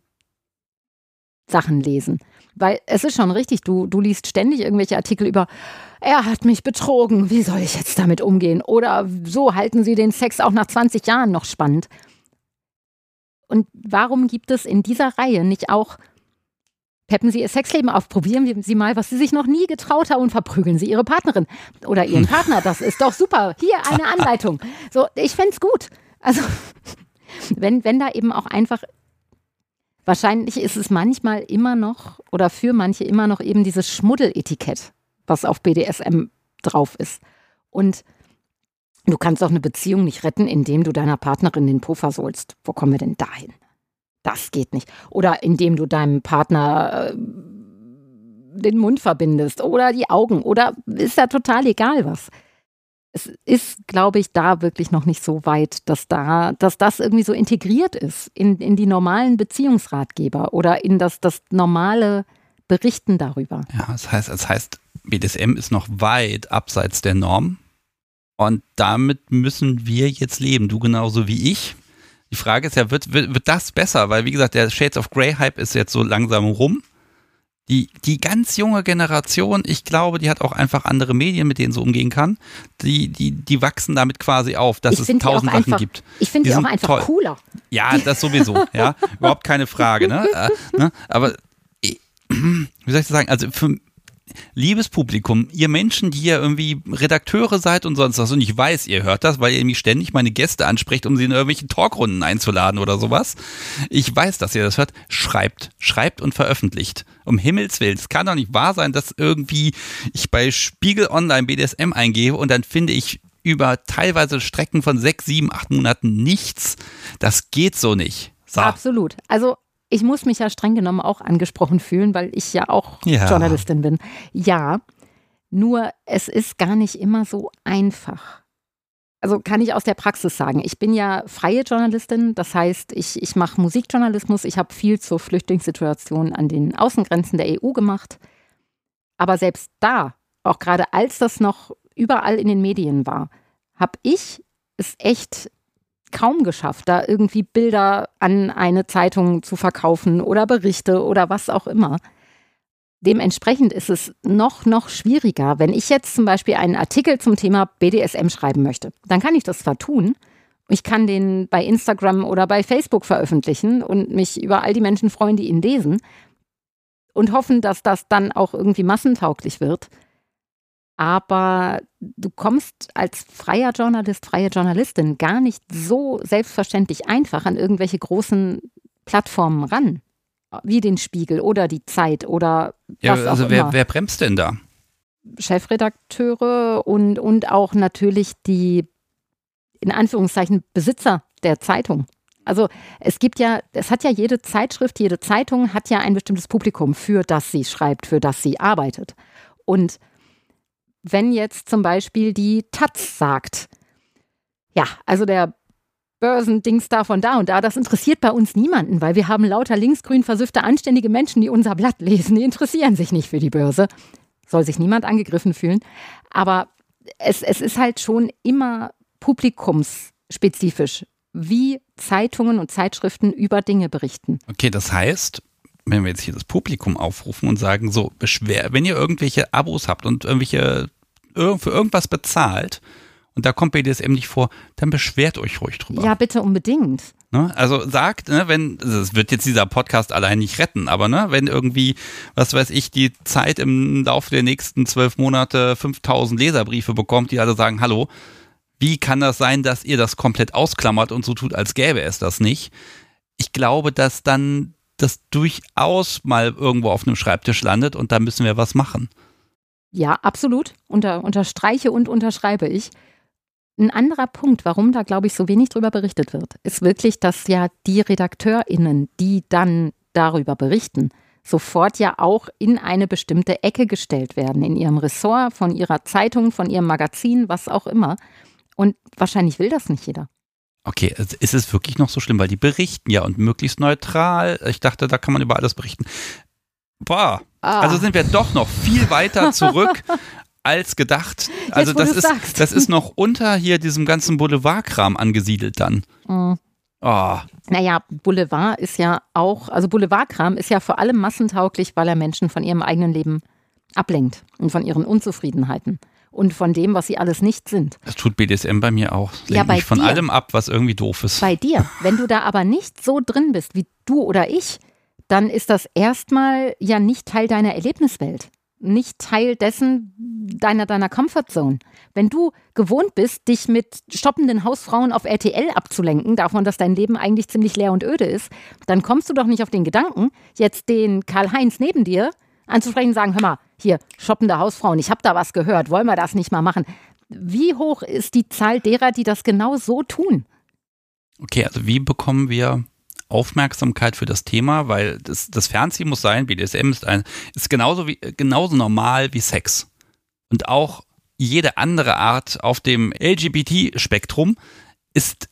Speaker 2: Sachen lesen. Weil es ist schon richtig, du, du liest ständig irgendwelche Artikel über, er hat mich betrogen, wie soll ich jetzt damit umgehen? Oder so halten sie den Sex auch nach 20 Jahren noch spannend. Und warum gibt es in dieser Reihe nicht auch, peppen Sie Ihr Sexleben auf, probieren Sie mal, was Sie sich noch nie getraut haben und verprügeln Sie Ihre Partnerin oder Ihren Partner. Das ist doch super. Hier eine Anleitung. So, ich fände es gut. Also, wenn, wenn da eben auch einfach Wahrscheinlich ist es manchmal immer noch oder für manche immer noch eben dieses Schmuddeletikett, was auf BDSM drauf ist. Und du kannst auch eine Beziehung nicht retten, indem du deiner Partnerin den Po versohlst. Wo kommen wir denn dahin? Das geht nicht. Oder indem du deinem Partner äh, den Mund verbindest oder die Augen oder ist ja total egal was es ist, glaube ich, da wirklich noch nicht so weit, dass da, dass das irgendwie so integriert ist in, in die normalen Beziehungsratgeber oder in das, das normale Berichten darüber.
Speaker 1: Ja, das heißt, das heißt, BDSM ist noch weit abseits der Norm. Und damit müssen wir jetzt leben, du genauso wie ich. Die Frage ist ja, wird, wird, wird das besser? Weil, wie gesagt, der Shades of Grey Hype ist jetzt so langsam rum die, die ganz junge Generation, ich glaube, die hat auch einfach andere Medien, mit denen sie umgehen kann. Die, die, die wachsen damit quasi auf, dass ich es tausend Sachen gibt.
Speaker 2: Ich finde die, die auch einfach toll. cooler.
Speaker 1: Ja, das sowieso, ja. Überhaupt keine Frage, ne? Äh, ne? Aber wie soll ich das sagen? Also für, liebes Publikum, ihr Menschen, die ja irgendwie Redakteure seid und sonst was, und ich weiß, ihr hört das, weil ihr mich ständig meine Gäste ansprecht, um sie in irgendwelche Talkrunden einzuladen oder sowas. Ich weiß, dass ihr das hört. Schreibt, schreibt und veröffentlicht. Um Himmels Willen. Es kann doch nicht wahr sein, dass irgendwie ich bei Spiegel Online BDSM eingebe und dann finde ich über teilweise Strecken von sechs, sieben, acht Monaten nichts. Das geht so nicht. So.
Speaker 2: Absolut. Also ich muss mich ja streng genommen auch angesprochen fühlen, weil ich ja auch ja. Journalistin bin. Ja, nur es ist gar nicht immer so einfach. Also kann ich aus der Praxis sagen. Ich bin ja freie Journalistin, das heißt, ich, ich mache Musikjournalismus, ich habe viel zur Flüchtlingssituation an den Außengrenzen der EU gemacht. Aber selbst da, auch gerade als das noch überall in den Medien war, habe ich es echt kaum geschafft, da irgendwie Bilder an eine Zeitung zu verkaufen oder Berichte oder was auch immer. Dementsprechend ist es noch, noch schwieriger. Wenn ich jetzt zum Beispiel einen Artikel zum Thema BDSM schreiben möchte, dann kann ich das zwar tun. Ich kann den bei Instagram oder bei Facebook veröffentlichen und mich über all die Menschen freuen, die ihn lesen und hoffen, dass das dann auch irgendwie massentauglich wird. Aber du kommst als freier Journalist, freie Journalistin gar nicht so selbstverständlich einfach an irgendwelche großen Plattformen ran wie den Spiegel oder die Zeit oder
Speaker 1: ja,
Speaker 2: was
Speaker 1: also
Speaker 2: auch
Speaker 1: wer,
Speaker 2: immer.
Speaker 1: wer bremst denn da?
Speaker 2: Chefredakteure und, und auch natürlich die, in Anführungszeichen, Besitzer der Zeitung. Also es gibt ja, es hat ja jede Zeitschrift, jede Zeitung hat ja ein bestimmtes Publikum, für das sie schreibt, für das sie arbeitet. Und wenn jetzt zum Beispiel die Taz sagt, ja, also der Börsendings da von da und da, das interessiert bei uns niemanden, weil wir haben lauter linksgrün versüffte, anständige Menschen, die unser Blatt lesen, die interessieren sich nicht für die Börse. Soll sich niemand angegriffen fühlen. Aber es, es ist halt schon immer publikumsspezifisch, wie Zeitungen und Zeitschriften über Dinge berichten.
Speaker 1: Okay, das heißt, wenn wir jetzt hier das Publikum aufrufen und sagen, so, beschwer, wenn ihr irgendwelche Abos habt und irgendwelche für irgendwas bezahlt, und da kommt BDSM nicht vor, dann beschwert euch ruhig drüber.
Speaker 2: Ja, bitte unbedingt.
Speaker 1: Ne? Also sagt, ne, wenn, das wird jetzt dieser Podcast allein nicht retten, aber ne, wenn irgendwie, was weiß ich, die Zeit im Laufe der nächsten zwölf Monate 5000 Leserbriefe bekommt, die alle sagen, hallo, wie kann das sein, dass ihr das komplett ausklammert und so tut, als gäbe es das nicht? Ich glaube, dass dann das durchaus mal irgendwo auf einem Schreibtisch landet und da müssen wir was machen.
Speaker 2: Ja, absolut. Unter, unterstreiche und unterschreibe ich. Ein anderer Punkt, warum da, glaube ich, so wenig drüber berichtet wird, ist wirklich, dass ja die RedakteurInnen, die dann darüber berichten, sofort ja auch in eine bestimmte Ecke gestellt werden, in ihrem Ressort, von ihrer Zeitung, von ihrem Magazin, was auch immer. Und wahrscheinlich will das nicht jeder.
Speaker 1: Okay, ist es wirklich noch so schlimm, weil die berichten ja und möglichst neutral. Ich dachte, da kann man über alles berichten. Boah, ah. also sind wir doch noch viel weiter zurück als gedacht. Also Jetzt, das ist sagst. das ist noch unter hier diesem ganzen Boulevardkram angesiedelt dann. Mhm.
Speaker 2: Oh. Naja, Boulevard ist ja auch, also Boulevardkram ist ja vor allem massentauglich, weil er Menschen von ihrem eigenen Leben ablenkt und von ihren Unzufriedenheiten und von dem, was sie alles nicht sind.
Speaker 1: Das tut BDSM bei mir auch. Lenkt
Speaker 2: ja, bei
Speaker 1: mich von
Speaker 2: dir.
Speaker 1: allem ab, was irgendwie doof ist.
Speaker 2: Bei dir. Wenn du da aber nicht so drin bist wie du oder ich, dann ist das erstmal ja nicht Teil deiner Erlebniswelt nicht Teil dessen deiner, deiner Comfortzone. Wenn du gewohnt bist, dich mit shoppenden Hausfrauen auf RTL abzulenken, davon, dass dein Leben eigentlich ziemlich leer und öde ist, dann kommst du doch nicht auf den Gedanken, jetzt den Karl-Heinz neben dir anzusprechen und sagen, hör mal, hier, shoppende Hausfrauen, ich habe da was gehört, wollen wir das nicht mal machen? Wie hoch ist die Zahl derer, die das genau so tun?
Speaker 1: Okay, also wie bekommen wir Aufmerksamkeit für das Thema, weil das, das Fernsehen muss sein, BDSM ist, ein, ist genauso, wie, genauso normal wie Sex. Und auch jede andere Art auf dem LGBT-Spektrum ist,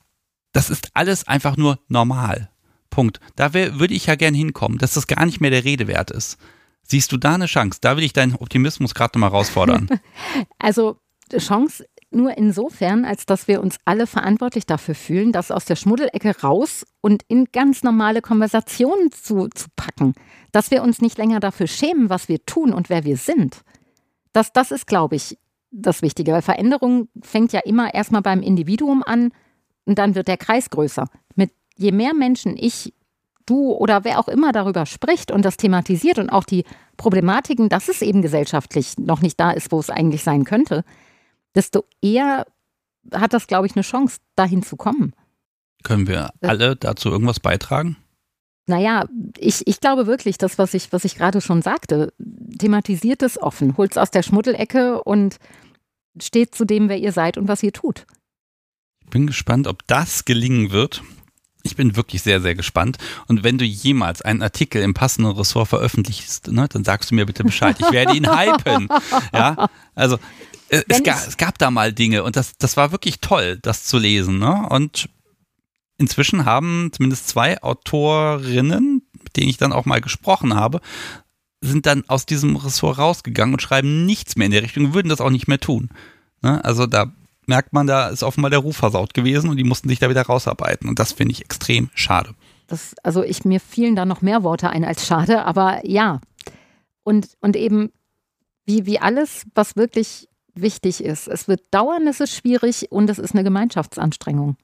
Speaker 1: das ist alles einfach nur normal. Punkt. Da würde ich ja gern hinkommen, dass das gar nicht mehr der Rede wert ist. Siehst du da eine Chance? Da will ich deinen Optimismus gerade nochmal herausfordern.
Speaker 2: also Chance nur insofern, als dass wir uns alle verantwortlich dafür fühlen, das aus der Schmuddelecke raus und in ganz normale Konversationen zu, zu packen. Dass wir uns nicht länger dafür schämen, was wir tun und wer wir sind. Das, das ist, glaube ich, das Wichtige. Weil Veränderung fängt ja immer erstmal beim Individuum an und dann wird der Kreis größer. Mit je mehr Menschen ich, du oder wer auch immer darüber spricht und das thematisiert und auch die Problematiken, dass es eben gesellschaftlich noch nicht da ist, wo es eigentlich sein könnte, desto eher hat das, glaube ich, eine Chance, dahin zu kommen.
Speaker 1: Können wir alle dazu irgendwas beitragen?
Speaker 2: Naja, ich, ich glaube wirklich, das, was ich, was ich gerade schon sagte, thematisiert es offen, holt es aus der Schmuddelecke und steht zu dem, wer ihr seid und was ihr tut.
Speaker 1: Ich bin gespannt, ob das gelingen wird. Ich bin wirklich sehr, sehr gespannt. Und wenn du jemals einen Artikel im passenden Ressort veröffentlichst, ne, dann sagst du mir bitte Bescheid. Ich werde ihn hypen. Ja, also äh, es, ga, es, gab da mal Dinge und das, das war wirklich toll, das zu lesen. Ne? Und inzwischen haben zumindest zwei Autorinnen, mit denen ich dann auch mal gesprochen habe, sind dann aus diesem Ressort rausgegangen und schreiben nichts mehr in der Richtung, würden das auch nicht mehr tun. Ne? Also da merkt man, da ist offenbar der Ruf versaut gewesen und die mussten sich da wieder rausarbeiten. Und das finde ich extrem schade.
Speaker 2: Das, also ich, mir fielen da noch mehr Worte ein als schade, aber ja. Und, und eben wie, wie alles, was wirklich wichtig ist. Es wird dauern, es ist schwierig und es ist eine Gemeinschaftsanstrengung.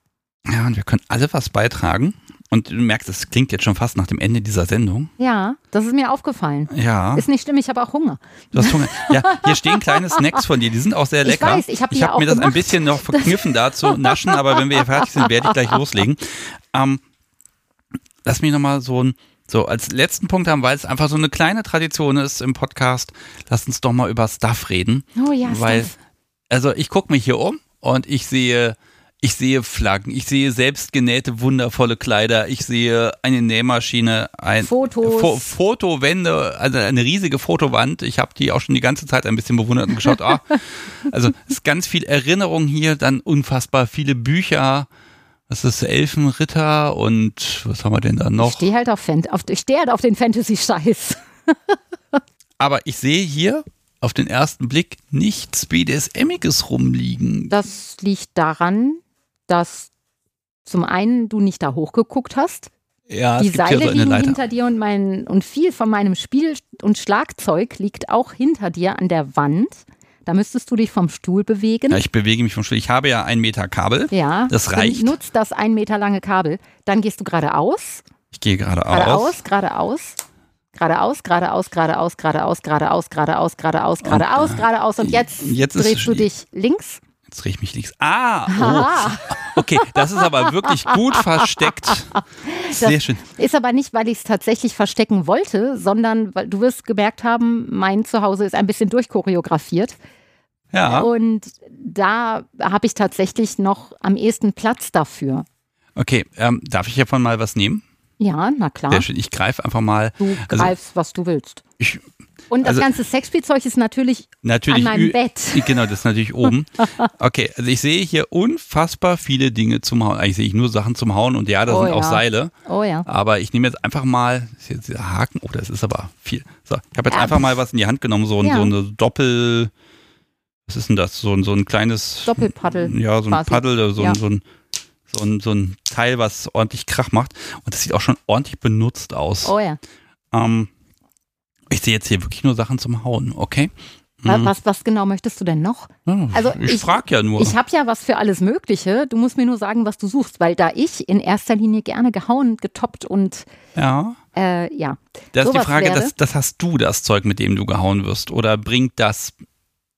Speaker 1: Ja, und wir können alle was beitragen. Und du merkst, es klingt jetzt schon fast nach dem Ende dieser Sendung.
Speaker 2: Ja, das ist mir aufgefahren.
Speaker 1: Ja.
Speaker 2: Ist nicht schlimm, ich habe auch Hunger.
Speaker 1: Du hast Hunger. Ja, hier stehen kleine Snacks von dir, die sind auch sehr lecker.
Speaker 2: Ich weiß, ich habe
Speaker 1: hab mir das
Speaker 2: gemacht.
Speaker 1: ein bisschen noch verkniffen, da zu naschen, aber wenn wir hier fertig sind, werde ich gleich loslegen. Ähm, lass mich nochmal so ein, so als letzten Punkt haben, weil es einfach so eine kleine Tradition ist im Podcast. Lass uns doch mal über Stuff reden.
Speaker 2: Oh ja,
Speaker 1: weil,
Speaker 2: Stuff.
Speaker 1: also ich gucke mich hier um und ich sehe, ich sehe Flaggen, ich sehe selbstgenähte wundervolle Kleider, ich sehe eine Nähmaschine, ein
Speaker 2: Fotos.
Speaker 1: Fo Fotowände, also eine riesige Fotowand. Ich habe die auch schon die ganze Zeit ein bisschen bewundert und geschaut. Ah, also es ist ganz viel Erinnerung hier, dann unfassbar viele Bücher. Das ist Elfenritter und was haben wir denn da
Speaker 2: Ich
Speaker 1: noch?
Speaker 2: stehe halt auf, Fan auf, ich steh halt auf den Fantasy-Scheiß.
Speaker 1: Aber ich sehe hier auf den ersten Blick nichts BDSMiges rumliegen.
Speaker 2: Das liegt daran, dass zum einen du nicht da hochgeguckt hast.
Speaker 1: Ja,
Speaker 2: Die Seile
Speaker 1: so
Speaker 2: liegen
Speaker 1: Leiter.
Speaker 2: hinter dir und mein und viel von meinem Spiel- und Schlagzeug liegt auch hinter dir an der Wand. Da müsstest du dich vom Stuhl bewegen.
Speaker 1: Ja, ich bewege mich vom Stuhl. Ich habe ja ein Meter Kabel.
Speaker 2: Ja,
Speaker 1: Das reicht.
Speaker 2: Nutzt das ein Meter lange Kabel. Dann gehst du geradeaus,
Speaker 1: Ich gehe geradeaus.
Speaker 2: geradeaus, geradeaus, geradeaus, geradeaus, geradeaus, geradeaus, geradeaus, geradeaus, geradeaus, geradeaus, geradeaus und jetzt,
Speaker 1: Jetzt
Speaker 2: drehst du dich links.
Speaker 1: Jetzt ich mich links. Ah, oh. Okay, das ist aber wirklich gut versteckt. Sehr schön.
Speaker 2: Ist aber nicht, weil ich es tatsächlich verstecken wollte, sondern weil du wirst gemerkt haben, mein Zuhause ist ein bisschen durchchoreografiert.
Speaker 1: Ja,
Speaker 2: Und da habe ich tatsächlich noch am ehesten Platz dafür.
Speaker 1: okay. Ähm, darf ich hiervon mal was nehmen?
Speaker 2: Ja, na klar.
Speaker 1: Sehr schön. Ich greife einfach mal.
Speaker 2: Du
Speaker 1: Also-
Speaker 2: greifst, was du willst.
Speaker 1: Ich,
Speaker 2: Und das
Speaker 1: also-
Speaker 2: ganze Sexspielzeug ist natürlich
Speaker 1: natürlich
Speaker 2: an meinem Bett.
Speaker 1: Genau, das ist natürlich oben. Okay, also ich sehe hier unfassbar viele Dinge zum Hauen. Eigentlich sehe ich nur Sachen zum Hauen und ja, da
Speaker 2: Oh
Speaker 1: sind auch
Speaker 2: ja.
Speaker 1: Seile.
Speaker 2: Oh ja.
Speaker 1: Aber ich nehme jetzt einfach mal, ist jetzt dieser Haken, oh, das ist aber viel. So, ich habe jetzt
Speaker 2: Ja.
Speaker 1: einfach mal was in die Hand genommen, so ein,
Speaker 2: Ja.
Speaker 1: so eine Doppel, was ist denn das? So ein, so ein kleines,
Speaker 2: Doppelpaddel.
Speaker 1: ja, so ein
Speaker 2: quasi.
Speaker 1: Paddel, so, ein, so, ein, so, ein, so ein Teil, was ordentlich Krach macht. Und das sieht auch schon ordentlich benutzt aus.
Speaker 2: Oh ja.
Speaker 1: Ähm, ich sehe jetzt hier wirklich nur Sachen zum Hauen, okay? Mhm.
Speaker 2: Was, was genau möchtest du denn noch?
Speaker 1: Ja,
Speaker 2: Also
Speaker 1: ich,
Speaker 2: ich-
Speaker 1: frage ja nur.
Speaker 2: Ich habe ja was für alles Mögliche. Du musst mir nur sagen, was du suchst, weil da ich in erster Linie gerne gehauen, getoppt und
Speaker 1: ja,
Speaker 2: äh, ja.
Speaker 1: das ist die Frage, das, das hast du, das Zeug, mit dem du gehauen wirst. Oder bringt das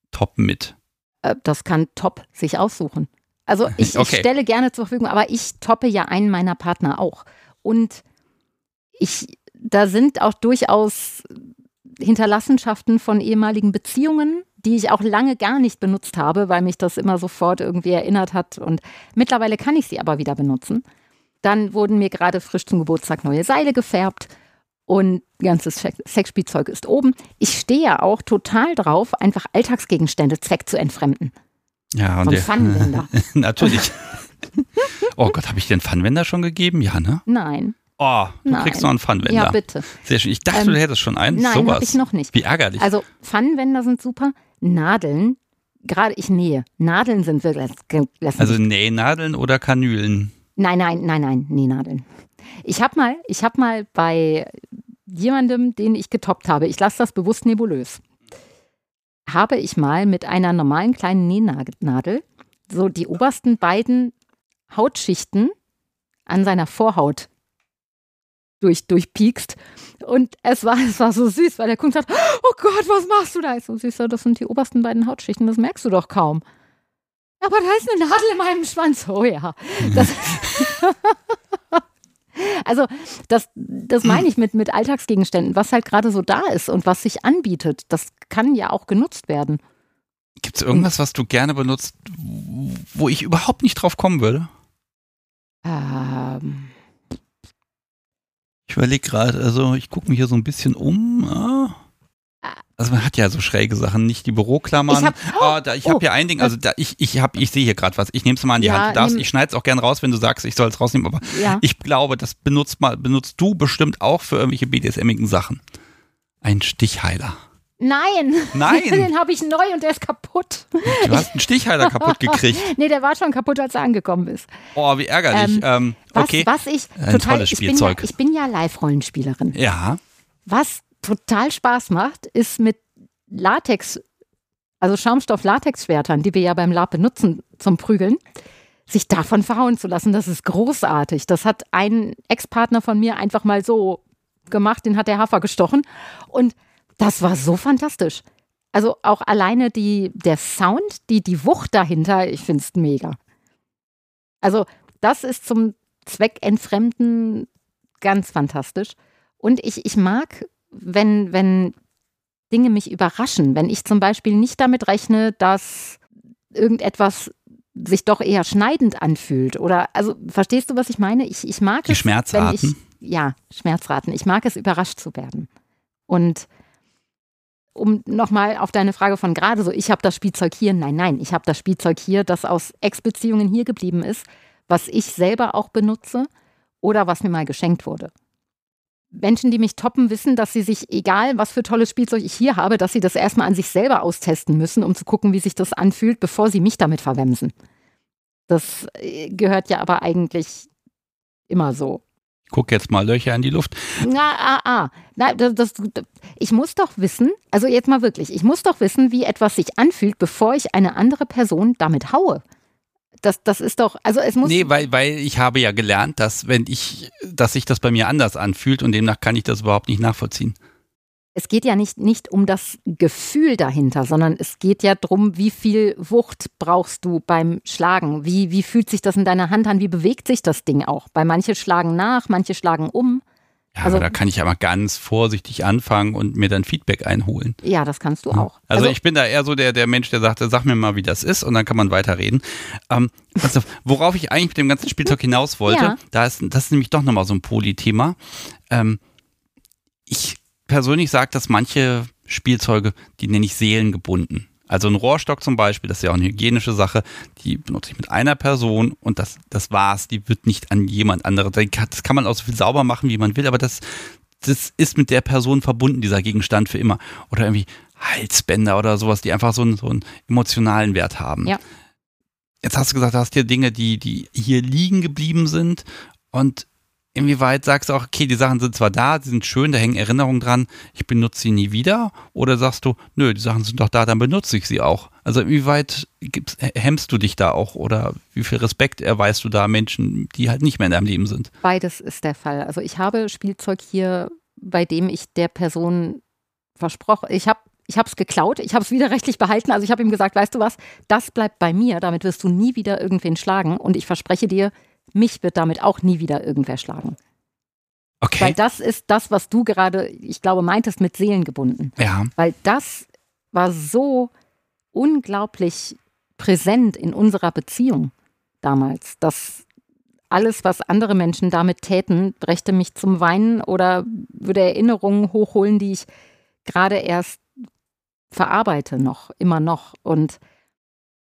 Speaker 1: Top mit?
Speaker 2: Äh, das kann Top sich aussuchen. Also ich,
Speaker 1: Okay.
Speaker 2: ich stelle gerne zur Verfügung, aber ich toppe ja einen meiner Partner auch. Und ich, da sind auch durchaus Hinterlassenschaften von ehemaligen Beziehungen, die ich auch lange gar nicht benutzt habe, weil mich das immer sofort irgendwie erinnert hat. Und mittlerweile kann ich sie aber wieder benutzen. Dann wurden mir gerade frisch zum Geburtstag neue Seile gefärbt und ganzes Sex- Sexspielzeug ist oben. Ich stehe ja auch total drauf, einfach Alltagsgegenstände zweck zu entfremden.
Speaker 1: Ja,
Speaker 2: So
Speaker 1: und
Speaker 2: ein Pfannenwender.
Speaker 1: Natürlich. oh Gott, habe ich einen Pfannenwender schon gegeben? Ja, ne?
Speaker 2: Nein.
Speaker 1: Oh, du
Speaker 2: Nein.
Speaker 1: kriegst noch einen Pfannenwender.
Speaker 2: Ja, bitte.
Speaker 1: Sehr schön. Ich dachte,
Speaker 2: Ähm,
Speaker 1: du hättest schon einen.
Speaker 2: Nein, habe ich noch nicht.
Speaker 1: Wie ärgerlich.
Speaker 2: Also Pfannenwender sind super. Nadeln, gerade ich nähe. Nadeln sind wirklich.
Speaker 1: Also Nähnadeln oder Kanülen?
Speaker 2: nein, nein, nein, nein, Nähnadeln. Ich habe mal, ich habe mal bei jemandem, den ich getoppt habe, ich lasse das bewusst nebulös, habe ich mal mit einer normalen kleinen Nähnadel so die obersten beiden Hautschichten an seiner Vorhaut durch, durchpiekst. Und es war, es war so süß, weil der Kunde sagt, oh Gott, was machst du da? Ich so, süß, das sind die obersten beiden Hautschichten, das merkst du doch kaum. Aber da ist eine Nadel in meinem Schwanz. Oh ja. Das also das, das meine ich mit, mit Alltagsgegenständen, was halt gerade so da ist und was sich anbietet. Das kann ja auch genutzt werden.
Speaker 1: Gibt es irgendwas, was du gerne benutzt, wo ich überhaupt nicht drauf kommen würde?
Speaker 2: Ähm,
Speaker 1: Ich überlege gerade, also ich gucke mich hier so ein bisschen um. Ah. Also man hat ja so schräge Sachen, nicht die Büroklammern.
Speaker 2: Ich hab-
Speaker 1: Ah, da, ich habe
Speaker 2: oh,
Speaker 1: hier ein Ding, also da, ich, ich, hab, ich sehe hier gerade was. Ich nehme es mal in die
Speaker 2: Ja,
Speaker 1: Hand. Du darfst, ich schneide es auch gern raus, wenn du sagst, ich soll es rausnehmen. Aber
Speaker 2: ja.
Speaker 1: ich glaube, das benutzt, mal, benutzt du bestimmt auch für irgendwelche BDSMigen Sachen. Ein Stichheiler.
Speaker 2: Nein.
Speaker 1: Nein.
Speaker 2: Den habe ich neu und der ist kaputt.
Speaker 1: Du hast einen Stichhalter kaputt gekriegt.
Speaker 2: nee, der war schon kaputt, als er angekommen ist.
Speaker 1: Oh, wie ärgerlich.
Speaker 2: Ähm,
Speaker 1: Ähm,
Speaker 2: Was,
Speaker 1: okay.
Speaker 2: was ich
Speaker 1: Ein
Speaker 2: total,
Speaker 1: tolles
Speaker 2: ich bin ja,
Speaker 1: Spielzeug.
Speaker 2: ich bin ja Live-Rollenspielerin.
Speaker 1: Ja.
Speaker 2: Was total Spaß macht, ist mit Latex, also Schaumstoff-Latex-Schwertern, die wir ja beim Lab benutzen zum Prügeln, sich davon verhauen zu lassen. Das ist großartig. Das hat ein Ex-Partner von mir einfach mal so gemacht, den hat der Hafer gestochen. Und das war so fantastisch. Also auch alleine die, der Sound, die, die Wucht dahinter, ich finde es mega. Also das ist zum Zweck Entfremden ganz fantastisch. Und ich, ich mag, wenn, wenn Dinge mich überraschen, wenn ich zum Beispiel nicht damit rechne, dass irgendetwas sich doch eher schneidend anfühlt. Oder also verstehst du, was ich meine? Ich, ich mag
Speaker 1: Die
Speaker 2: es,
Speaker 1: Schmerzraten.
Speaker 2: wenn ich ja Schmerzraten. Ich mag es, überrascht zu werden. Und um nochmal auf deine Frage von gerade so, ich habe das Spielzeug hier, nein, nein, ich habe das Spielzeug hier, das aus Ex-Beziehungen hier geblieben ist, was ich selber auch benutze oder was mir mal geschenkt wurde. Menschen, die mich toppen, wissen, dass sie sich, egal was für tolles Spielzeug ich hier habe, dass sie das erstmal an sich selber austesten müssen, um zu gucken, wie sich das anfühlt, bevor sie mich damit verwemsen. Das äh, gehört ja aber eigentlich immer so.
Speaker 1: Guck jetzt mal Löcher in die Luft.
Speaker 2: Na, ah, ah. Na, das, das, ich muss doch wissen, also jetzt mal wirklich, ich muss doch wissen, wie etwas sich anfühlt, bevor ich eine andere Person damit haue. Das, das ist doch, also es muss.
Speaker 1: Nee, weil, weil ich habe ja gelernt, dass wenn ich, dass sich das bei mir anders anfühlt und demnach kann ich das überhaupt nicht nachvollziehen.
Speaker 2: Es geht ja nicht, nicht um das Gefühl dahinter, sondern es geht ja darum, wie viel Wucht brauchst du beim Schlagen? Wie, wie fühlt sich das in deiner Hand an? Wie bewegt sich das Ding auch? Bei manche schlagen nach, manche schlagen um.
Speaker 1: Ja,
Speaker 2: Also-
Speaker 1: aber da kann ich aber ganz vorsichtig anfangen und mir dann Feedback einholen.
Speaker 2: Ja, das kannst du auch.
Speaker 1: Also, ich bin da eher so der, der Mensch, der sagte, sag mir mal, wie das ist und dann kann man weiterreden. Ähm, also, worauf ich eigentlich mit dem ganzen Spielzeug hinaus wollte,
Speaker 2: Ja.
Speaker 1: da ist, das ist nämlich doch nochmal so ein Polythema. Ähm, ich persönlich sage, dass manche Spielzeuge, die nenne ich seelengebunden. Also ein Rohrstock zum Beispiel, das ist ja auch eine hygienische Sache, die benutze ich mit einer Person und das, das war's. Die wird nicht an jemand anderes. Das kann man auch so viel sauber machen, wie man will, aber das, das ist mit der Person verbunden, dieser Gegenstand für immer. Oder irgendwie Halsbänder oder sowas, die einfach so einen, so einen emotionalen Wert haben.
Speaker 2: Ja.
Speaker 1: Jetzt hast du gesagt, du hast hier Dinge, die, die hier liegen geblieben sind und inwieweit sagst du auch, okay, die Sachen sind zwar da, die sind schön, da hängen Erinnerungen dran, ich benutze sie nie wieder? Oder sagst du, nö, die Sachen sind doch da, dann benutze ich sie auch? Also inwieweit hemmst du dich da auch oder wie viel Respekt erweist du da Menschen, die halt nicht mehr in deinem Leben sind?
Speaker 2: Beides ist der Fall. Also ich habe Spielzeug hier, bei dem ich der Person versprochen, ich habe ich habe es geklaut, ich habe es widerrechtlich behalten. Also ich habe ihm gesagt, weißt du was, das bleibt bei mir, damit wirst du nie wieder irgendwen schlagen. Und ich verspreche dir, mich wird damit auch nie wieder irgendwer schlagen. Weil
Speaker 1: Okay.
Speaker 2: das ist das, was du gerade, ich glaube, meintest mit Seelengebunden.
Speaker 1: Ja.
Speaker 2: Weil das war so unglaublich präsent in unserer Beziehung damals, dass alles, was andere Menschen damit täten, brächte mich zum Weinen oder würde Erinnerungen hochholen, die ich gerade erst verarbeite noch, immer noch. Und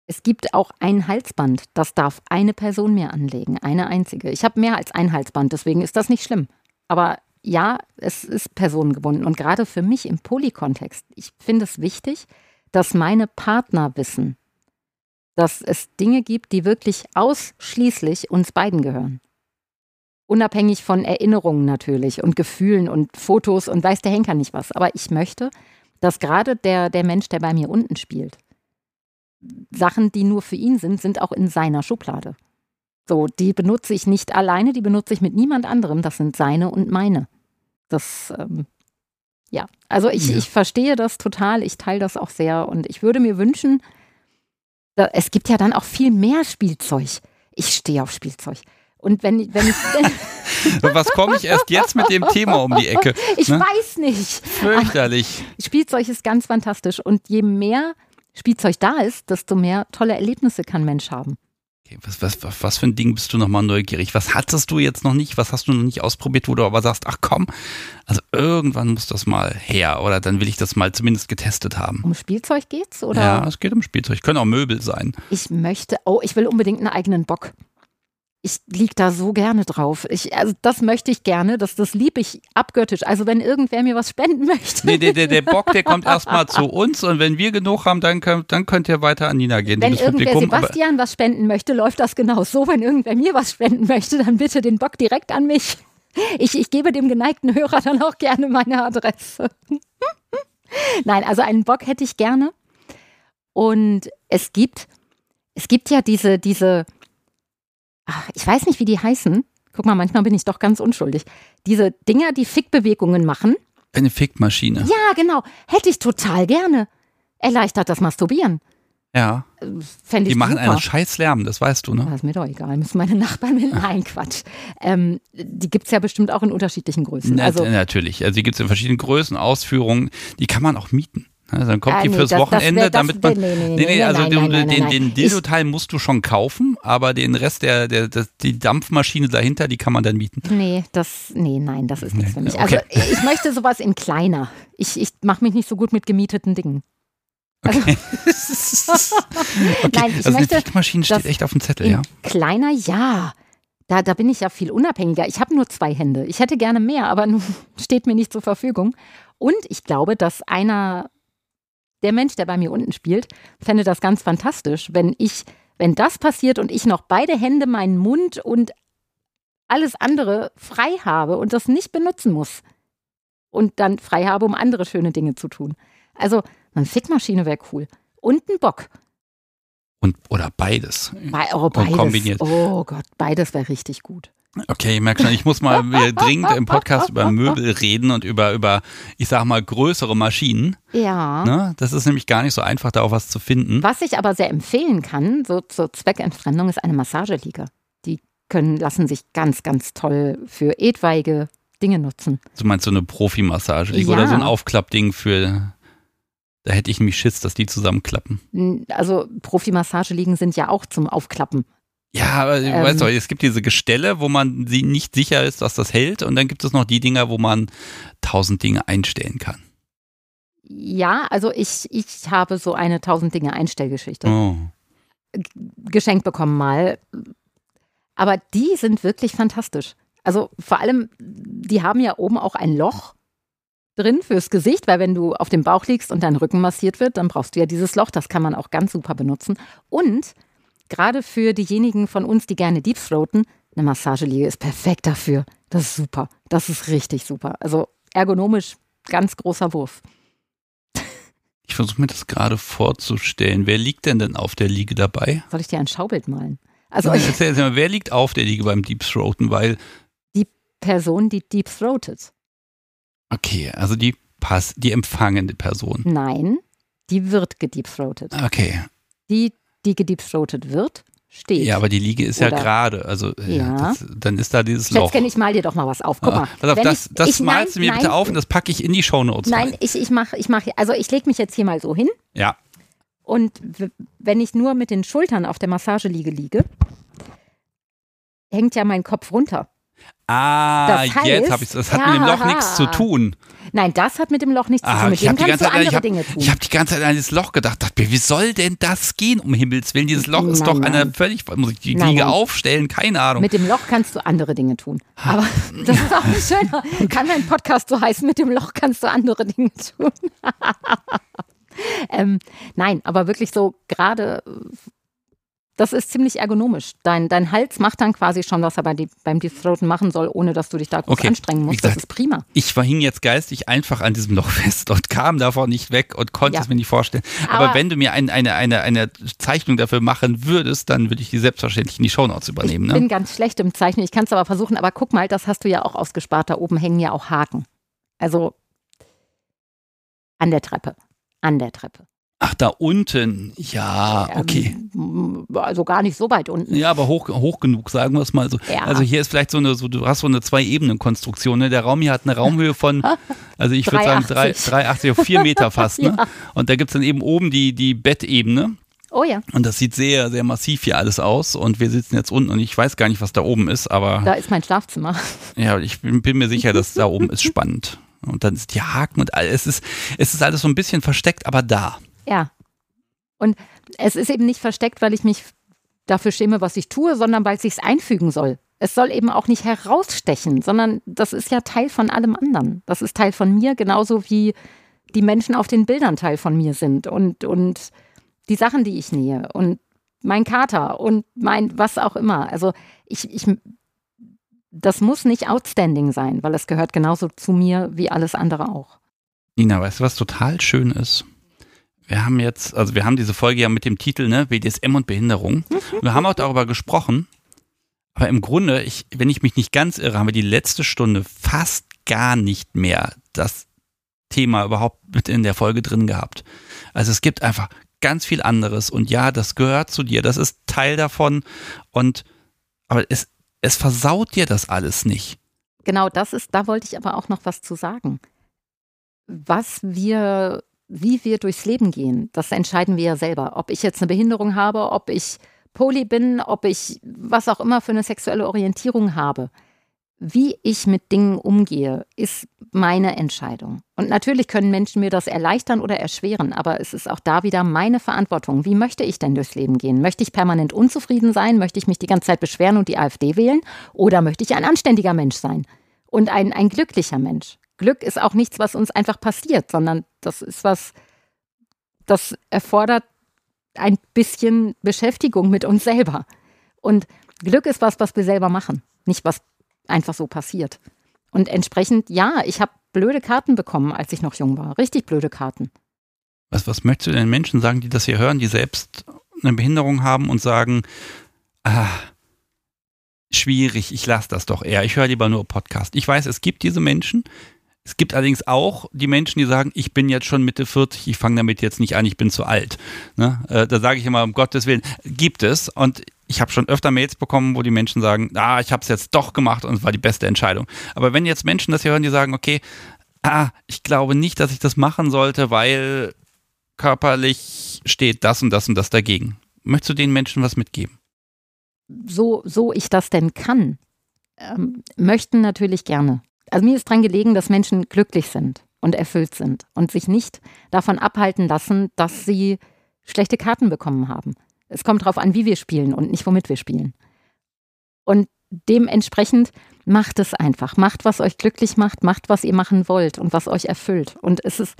Speaker 2: es gibt auch ein Halsband, das darf eine Person mir anlegen, eine einzige. Ich habe mehr als ein Halsband, deswegen ist das nicht schlimm. Aber ja, es ist personengebunden. Und gerade für mich im Polykontext, ich finde es wichtig, dass meine Partner wissen, dass es Dinge gibt, die wirklich ausschließlich uns beiden gehören. Unabhängig von Erinnerungen natürlich und Gefühlen und Fotos und weiß der Henker nicht was. Aber ich möchte, dass gerade der, der Mensch, der bei mir unten spielt, Sachen, die nur für ihn sind, sind auch in seiner Schublade. So, die benutze ich nicht alleine, die benutze ich mit niemand anderem. Das sind seine und meine. Das, ähm, ja, also ich,
Speaker 1: Ja.
Speaker 2: ich verstehe das total, ich teile das auch sehr und ich würde mir wünschen, da, es gibt ja dann auch viel mehr Spielzeug. Ich stehe auf Spielzeug. Und wenn, wenn ich,
Speaker 1: Was komme ich erst jetzt mit dem Thema um die Ecke?
Speaker 2: ich
Speaker 1: Ne?
Speaker 2: weiß nicht.
Speaker 1: Fürchterlich.
Speaker 2: Spielzeug ist ganz fantastisch und je mehr Spielzeug da ist, desto mehr tolle Erlebnisse kann Mensch haben.
Speaker 1: Okay, was, was, was, was für ein Ding bist du nochmal neugierig? Was hattest du jetzt noch nicht? Was hast du noch nicht ausprobiert, wo du aber sagst, ach komm, also irgendwann muss das mal her oder dann will ich das mal zumindest getestet haben.
Speaker 2: Um Spielzeug geht's oder?
Speaker 1: Ja, es geht um Spielzeug. Können auch Möbel sein.
Speaker 2: Ich möchte, oh, ich will unbedingt einen eigenen Bock. Ich lieg da so gerne drauf. Ich, also das möchte ich gerne, das, das liebe ich abgöttisch. Also wenn irgendwer mir was spenden möchte.
Speaker 1: Nee, der, der, der Bock, der kommt erstmal zu uns und wenn wir genug haben, dann könnt, dann könnt ihr weiter an Nina gehen.
Speaker 2: Wenn irgendwer Publikum, Sebastian was spenden möchte, läuft das genau so. Wenn irgendwer mir was spenden möchte, dann bitte den Bock direkt an mich. Ich, ich gebe dem geneigten Hörer dann auch gerne meine Adresse. Nein, also einen Bock hätte ich gerne. Und es gibt, es gibt ja diese, diese, ach, ich weiß nicht, wie die heißen. Guck mal, manchmal bin ich doch ganz unschuldig. Diese Dinger, die Fickbewegungen machen.
Speaker 1: Eine Fickmaschine.
Speaker 2: Ja, genau. Hätte ich total gerne. Erleichtert das Masturbieren.
Speaker 1: Ja.
Speaker 2: Fände
Speaker 1: ich Die machen
Speaker 2: super.
Speaker 1: einen Scheißlärm, das weißt du, ne?
Speaker 2: Das ist mir doch egal. Müssen meine Nachbarn mit. Nein, Quatsch. Ähm, die gibt es ja bestimmt auch in unterschiedlichen Größen.
Speaker 1: Na,
Speaker 2: also,
Speaker 1: natürlich. Also die gibt es in verschiedenen Größen, Ausführungen. Die kann man auch mieten. Also dann kommt
Speaker 2: Ah,
Speaker 1: die
Speaker 2: nee,
Speaker 1: fürs
Speaker 2: das- das
Speaker 1: Wochenende,
Speaker 2: wär- das-
Speaker 1: damit man.
Speaker 2: nee, nee, nee,
Speaker 1: also
Speaker 2: nein,
Speaker 1: den,
Speaker 2: nein, nein,
Speaker 1: Dildo-Teil musst du schon kaufen, aber den Rest der, der, der, die Dampfmaschine dahinter, die kann man dann mieten.
Speaker 2: Nee, das, nee, nein, das ist nichts für mich. Also
Speaker 1: okay.
Speaker 2: ich möchte sowas in kleiner. Ich, ich mache mich nicht so gut mit gemieteten Dingen. Also,
Speaker 1: okay,
Speaker 2: Nein, ich
Speaker 1: also
Speaker 2: möchte,
Speaker 1: eine Fickmaschine steht echt auf dem Zettel,
Speaker 2: in
Speaker 1: ja.
Speaker 2: kleiner, ja. Da, da bin ich ja viel unabhängiger. Ich habe nur zwei Hände. Ich hätte gerne mehr, aber nun steht mir nicht zur Verfügung. Und ich glaube, dass einer, der Mensch, der bei mir unten spielt, fände das ganz fantastisch, wenn ich, wenn das passiert und ich noch beide Hände, meinen Mund und alles andere frei habe und das nicht benutzen muss. Und dann frei habe, um andere schöne Dinge zu tun. Also, eine Fickmaschine wäre cool. Und ein Bock.
Speaker 1: Und, oder beides.
Speaker 2: Bei, oh, beides.
Speaker 1: kombiniert.
Speaker 2: Oh Gott, beides wäre richtig gut.
Speaker 1: Okay, ich merke schon, ich muss mal dringend im Podcast über Möbel reden und über, über, ich sag mal, größere Maschinen.
Speaker 2: Ja.
Speaker 1: Ne? Das ist nämlich gar nicht so einfach, da auch was zu finden.
Speaker 2: Was ich aber sehr empfehlen kann, so zur Zweckentfremdung, ist eine Massageliege. Die können, lassen sich ganz, ganz toll für etwaige Dinge nutzen.
Speaker 1: Du meinst so eine Profimassage
Speaker 2: Ja.
Speaker 1: oder so ein Aufklappding für. Da hätte ich nämlich Schiss, dass die zusammenklappen.
Speaker 2: Also Profimassageliegen sind ja auch zum Aufklappen.
Speaker 1: Ja, aber du
Speaker 2: Ähm.
Speaker 1: weißt doch, es gibt diese Gestelle, wo man sie nicht sicher ist, dass das hält. Und dann gibt es noch die Dinger, wo man tausend Dinge einstellen kann.
Speaker 2: Ja, also ich, ich habe so eine tausend Dinge Einstellgeschichte
Speaker 1: Oh.
Speaker 2: geschenkt bekommen mal. Aber die sind wirklich fantastisch. Also vor allem, die haben ja oben auch ein Loch drin fürs Gesicht, weil wenn du auf dem Bauch liegst und dein Rücken massiert wird, dann brauchst du ja dieses Loch. Das kann man auch ganz super benutzen. Und gerade für diejenigen von uns, die gerne Deepthroaten, eine Massageliege ist perfekt dafür. Das ist super. Das ist richtig super. Also ergonomisch ganz großer Wurf.
Speaker 1: Ich versuche mir das gerade vorzustellen. Wer liegt denn denn auf der Liege dabei?
Speaker 2: Soll ich dir ein Schaubild malen? Also
Speaker 1: Nein, erzähl mal, wer liegt auf der Liege beim Deep Throaten? Weil,
Speaker 2: Person, die deepthroatet.
Speaker 1: okay, also die Pass, die empfangende Person.
Speaker 2: Nein, die wird gedeepthroatet.
Speaker 1: Okay.
Speaker 2: Die, die gedeepthroatet wird, steht.
Speaker 1: Ja, aber die Liege ist ja
Speaker 2: Oder-
Speaker 1: gerade. Also äh,
Speaker 2: Ja.
Speaker 1: Das, dann ist da dieses Loch.
Speaker 2: Schätzchen, ich mal dir doch mal was auf. Guck
Speaker 1: Ah,
Speaker 2: mal.
Speaker 1: Auf, das,
Speaker 2: ich,
Speaker 1: das
Speaker 2: ich,
Speaker 1: malst du mir
Speaker 2: nein,
Speaker 1: bitte
Speaker 2: nein,
Speaker 1: auf und das packe ich in die Shownotes
Speaker 2: Nein,
Speaker 1: rein.
Speaker 2: ich, ich mache, ich mach, also ich lege mich jetzt hier mal so hin
Speaker 1: Ja.
Speaker 2: und wenn ich nur mit den Schultern auf der Massageliege liege, hängt ja mein Kopf runter.
Speaker 1: Ah,
Speaker 2: Das heißt-
Speaker 1: jetzt habe ich Das hat mit dem Loch
Speaker 2: Ja.
Speaker 1: nichts zu tun.
Speaker 2: Nein, das hat mit dem Loch nichts zu
Speaker 1: Ah,
Speaker 2: tun. Mit
Speaker 1: ich habe
Speaker 2: dem
Speaker 1: die
Speaker 2: kannst
Speaker 1: ganze
Speaker 2: du
Speaker 1: Zeit,
Speaker 2: andere
Speaker 1: habe
Speaker 2: Dinge tun.
Speaker 1: ich hab die ganze Zeit an dieses Loch gedacht. Dachte mir, wie soll denn das gehen, um Himmels Willen? Dieses Loch ist
Speaker 2: Nein,
Speaker 1: doch
Speaker 2: nein.
Speaker 1: eine völlig, muss ich die
Speaker 2: Nein,
Speaker 1: Liege aufstellen? Keine Ahnung.
Speaker 2: Mit dem Loch kannst du andere Dinge tun. Aber das ist auch ein schöner, kann mein Podcast so heißen, mit dem Loch kannst du andere Dinge tun. ähm, nein, aber wirklich so gerade, das ist ziemlich ergonomisch. Dein, dein Hals macht dann quasi schon, was er bei die, beim Deep Throaten machen soll, ohne dass du dich da groß
Speaker 1: Okay,
Speaker 2: anstrengen musst.
Speaker 1: gesagt,
Speaker 2: das ist prima.
Speaker 1: ich war hing jetzt geistig einfach an diesem Loch fest und kam davon nicht weg und konnte
Speaker 2: Ja.
Speaker 1: es mir nicht vorstellen. Aber,
Speaker 2: Aber-
Speaker 1: wenn du mir ein, eine, eine, eine Zeichnung dafür machen würdest, dann würde ich die selbstverständlich in die Shownotes übernehmen.
Speaker 2: Ich
Speaker 1: Ne?
Speaker 2: bin ganz schlecht im Zeichnen. Ich kann es aber versuchen. Aber guck mal, das hast du ja auch ausgespart. Da oben hängen ja auch Haken. Also an der Treppe. An der Treppe.
Speaker 1: Ach, da unten. Ja, okay.
Speaker 2: Ähm, also gar nicht so weit unten.
Speaker 1: Ja, aber hoch, hoch genug, sagen wir es mal so.
Speaker 2: Ja.
Speaker 1: Also hier ist vielleicht so eine, so, du hast so eine Zwei-Ebenen-Konstruktion. Ne? Der Raum hier hat eine Raumhöhe von, also ich würde sagen,
Speaker 2: 3,80.
Speaker 1: 3,80 auf 4 Meter fast. Ne?
Speaker 2: Ja.
Speaker 1: Und da gibt es dann eben oben die, die Bettebene.
Speaker 2: Oh ja,
Speaker 1: Und das sieht sehr, sehr massiv hier alles aus. Und wir sitzen jetzt unten und ich weiß gar nicht, was da oben ist, aber
Speaker 2: da ist mein Schlafzimmer.
Speaker 1: ja, ich bin, bin mir sicher, dass da oben ist spannend. Und dann ist die Haken und alles. Es ist, es ist alles so ein bisschen versteckt, aber da.
Speaker 2: Ja. Und es ist eben nicht versteckt, weil ich mich dafür schäme, was ich tue, sondern weil es sich einfügen soll. Es soll eben auch nicht herausstechen, sondern das ist ja Teil von allem anderen. Das ist Teil von mir, genauso wie die Menschen auf den Bildern Teil von mir sind und, und die Sachen, die ich nähe und mein Kater und mein was auch immer. Also ich, ich, das muss nicht outstanding sein, weil es gehört genauso zu mir wie alles andere auch.
Speaker 1: Nina, weißt du, was total schön ist? Wir haben jetzt, also wir haben diese Folge ja mit dem Titel, ne, BDSM und Behinderung. Mhm. Wir haben auch darüber gesprochen. Aber im Grunde, ich, wenn ich mich nicht ganz irre, haben wir die letzte Stunde fast gar nicht mehr das Thema überhaupt mit in der Folge drin gehabt. Also es gibt einfach ganz viel anderes und ja, das gehört zu dir, das ist Teil davon und aber es, es versaut dir das alles nicht.
Speaker 2: Genau, das ist, da wollte ich aber auch noch was zu sagen. Was wir, wie wir durchs Leben gehen, das entscheiden wir ja selber. Ob ich jetzt eine Behinderung habe, ob ich poly bin, ob ich was auch immer für eine sexuelle Orientierung habe. Wie ich mit Dingen umgehe, ist meine Entscheidung. Und natürlich können Menschen mir das erleichtern oder erschweren, aber es ist auch da wieder meine Verantwortung. Wie möchte ich denn durchs Leben gehen? Möchte ich permanent unzufrieden sein? Möchte ich mich die ganze Zeit beschweren und die AfD wählen? Oder möchte ich ein anständiger Mensch sein und ein, ein glücklicher Mensch? Glück ist auch nichts, was uns einfach passiert, sondern das ist was, das erfordert ein bisschen Beschäftigung mit uns selber. Und Glück ist was, was wir selber machen, nicht was einfach so passiert. Und entsprechend, ja, ich habe blöde Karten bekommen, als ich noch jung war. Richtig blöde Karten.
Speaker 1: Was, was möchtest du den Menschen sagen, die das hier hören, die selbst eine Behinderung haben und sagen, ah, schwierig, ich lasse das doch eher, ich höre lieber nur Podcast. Ich weiß, es gibt diese Menschen. Es gibt allerdings auch die Menschen, die sagen, ich bin jetzt schon Mitte 40, ich fange damit jetzt nicht an, ich bin zu alt. Ne? Äh, da sage ich immer, um Gottes Willen, gibt es. Und ich habe schon öfter Mails bekommen, wo die Menschen sagen, ah, ich habe es jetzt doch gemacht und es war die beste Entscheidung. Aber wenn jetzt Menschen das hier hören, die sagen, okay, ah, ich glaube nicht, dass ich das machen sollte, weil körperlich steht das und das und das dagegen. Möchtest du den Menschen was mitgeben?
Speaker 2: So, so ich das denn kann, ähm, möchten natürlich gerne. Also mir ist dran gelegen, dass Menschen glücklich sind und erfüllt sind und sich nicht davon abhalten lassen, dass sie schlechte Karten bekommen haben. Es kommt darauf an, wie wir spielen und nicht womit wir spielen. Und dementsprechend macht es einfach. Macht, was euch glücklich macht, macht, was ihr machen wollt und was euch erfüllt. Und es ist,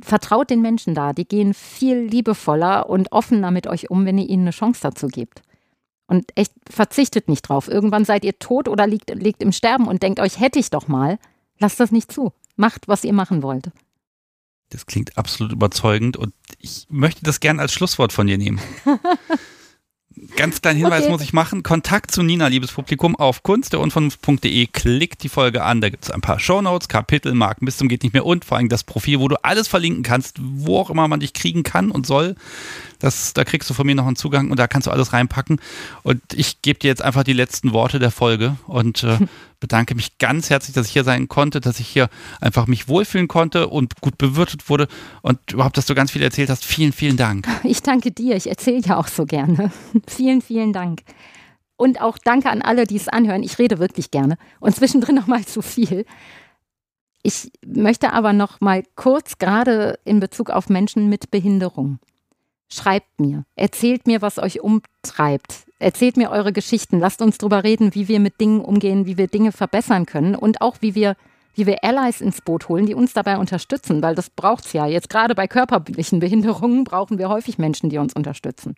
Speaker 2: vertraut den Menschen da. Die gehen viel liebevoller und offener mit euch um, wenn ihr ihnen eine Chance dazu gebt. Und echt verzichtet nicht drauf. Irgendwann seid ihr tot oder liegt, liegt im Sterben und denkt euch, hätte ich doch mal. Lasst das nicht zu. Macht, was ihr machen wollt.
Speaker 1: Das klingt absolut überzeugend und ich möchte das gerne als Schlusswort von dir nehmen. Ganz kleinen Hinweis okay. muss ich machen. Kontakt zu Nina, liebes Publikum, auf kunstderunvernunft.de. Klickt die Folge an. Da gibt es ein paar Shownotes, Kapitelmarken bis zum geht nicht mehr und vor allem das Profil, wo du alles verlinken kannst, wo auch immer man dich kriegen kann und soll. Das, da kriegst du von mir noch einen Zugang und da kannst du alles reinpacken. Und ich gebe dir jetzt einfach die letzten Worte der Folge und äh, bedanke mich ganz herzlich, dass ich hier sein konnte, dass ich hier einfach mich wohlfühlen konnte und gut bewirtet wurde und überhaupt, dass du ganz viel erzählt hast. Vielen, vielen Dank.
Speaker 2: Ich danke dir. Ich erzähle ja auch so gerne. vielen, vielen Dank. Und auch danke an alle, die es anhören. Ich rede wirklich gerne und zwischendrin noch mal zu viel. Ich möchte aber noch mal kurz gerade in Bezug auf Menschen mit Behinderung. Schreibt mir, erzählt mir, was euch umtreibt, erzählt mir eure Geschichten, lasst uns drüber reden, wie wir mit Dingen umgehen, wie wir Dinge verbessern können und auch wie wir wie wir Allies ins Boot holen, die uns dabei unterstützen, weil das braucht es ja. Jetzt gerade bei körperlichen Behinderungen brauchen wir häufig Menschen, die uns unterstützen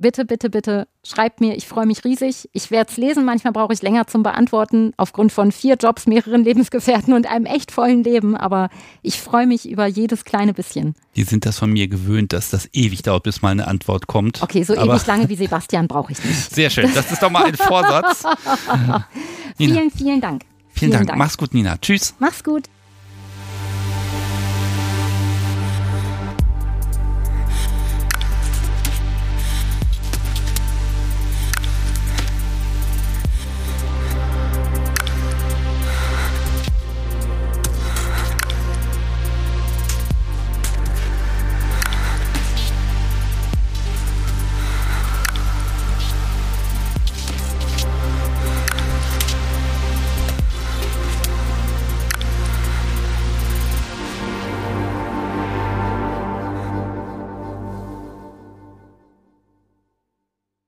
Speaker 2: bitte, bitte, bitte schreibt mir. Ich freue mich riesig. Ich werde es lesen. Manchmal brauche ich länger zum Beantworten, aufgrund von vier Jobs, mehreren Lebensgefährten und einem echt vollen Leben. Aber ich freue mich über jedes kleine bisschen.
Speaker 1: Die sind das von mir gewöhnt, dass das ewig dauert, bis mal eine Antwort kommt.
Speaker 2: Okay, so Aber ewig lange wie Sebastian brauche ich nicht.
Speaker 1: Sehr schön. Das ist doch mal ein Vorsatz.
Speaker 2: vielen, vielen Dank.
Speaker 1: Vielen, vielen Dank. Dank. Mach's gut, Nina. Tschüss.
Speaker 2: Mach's gut.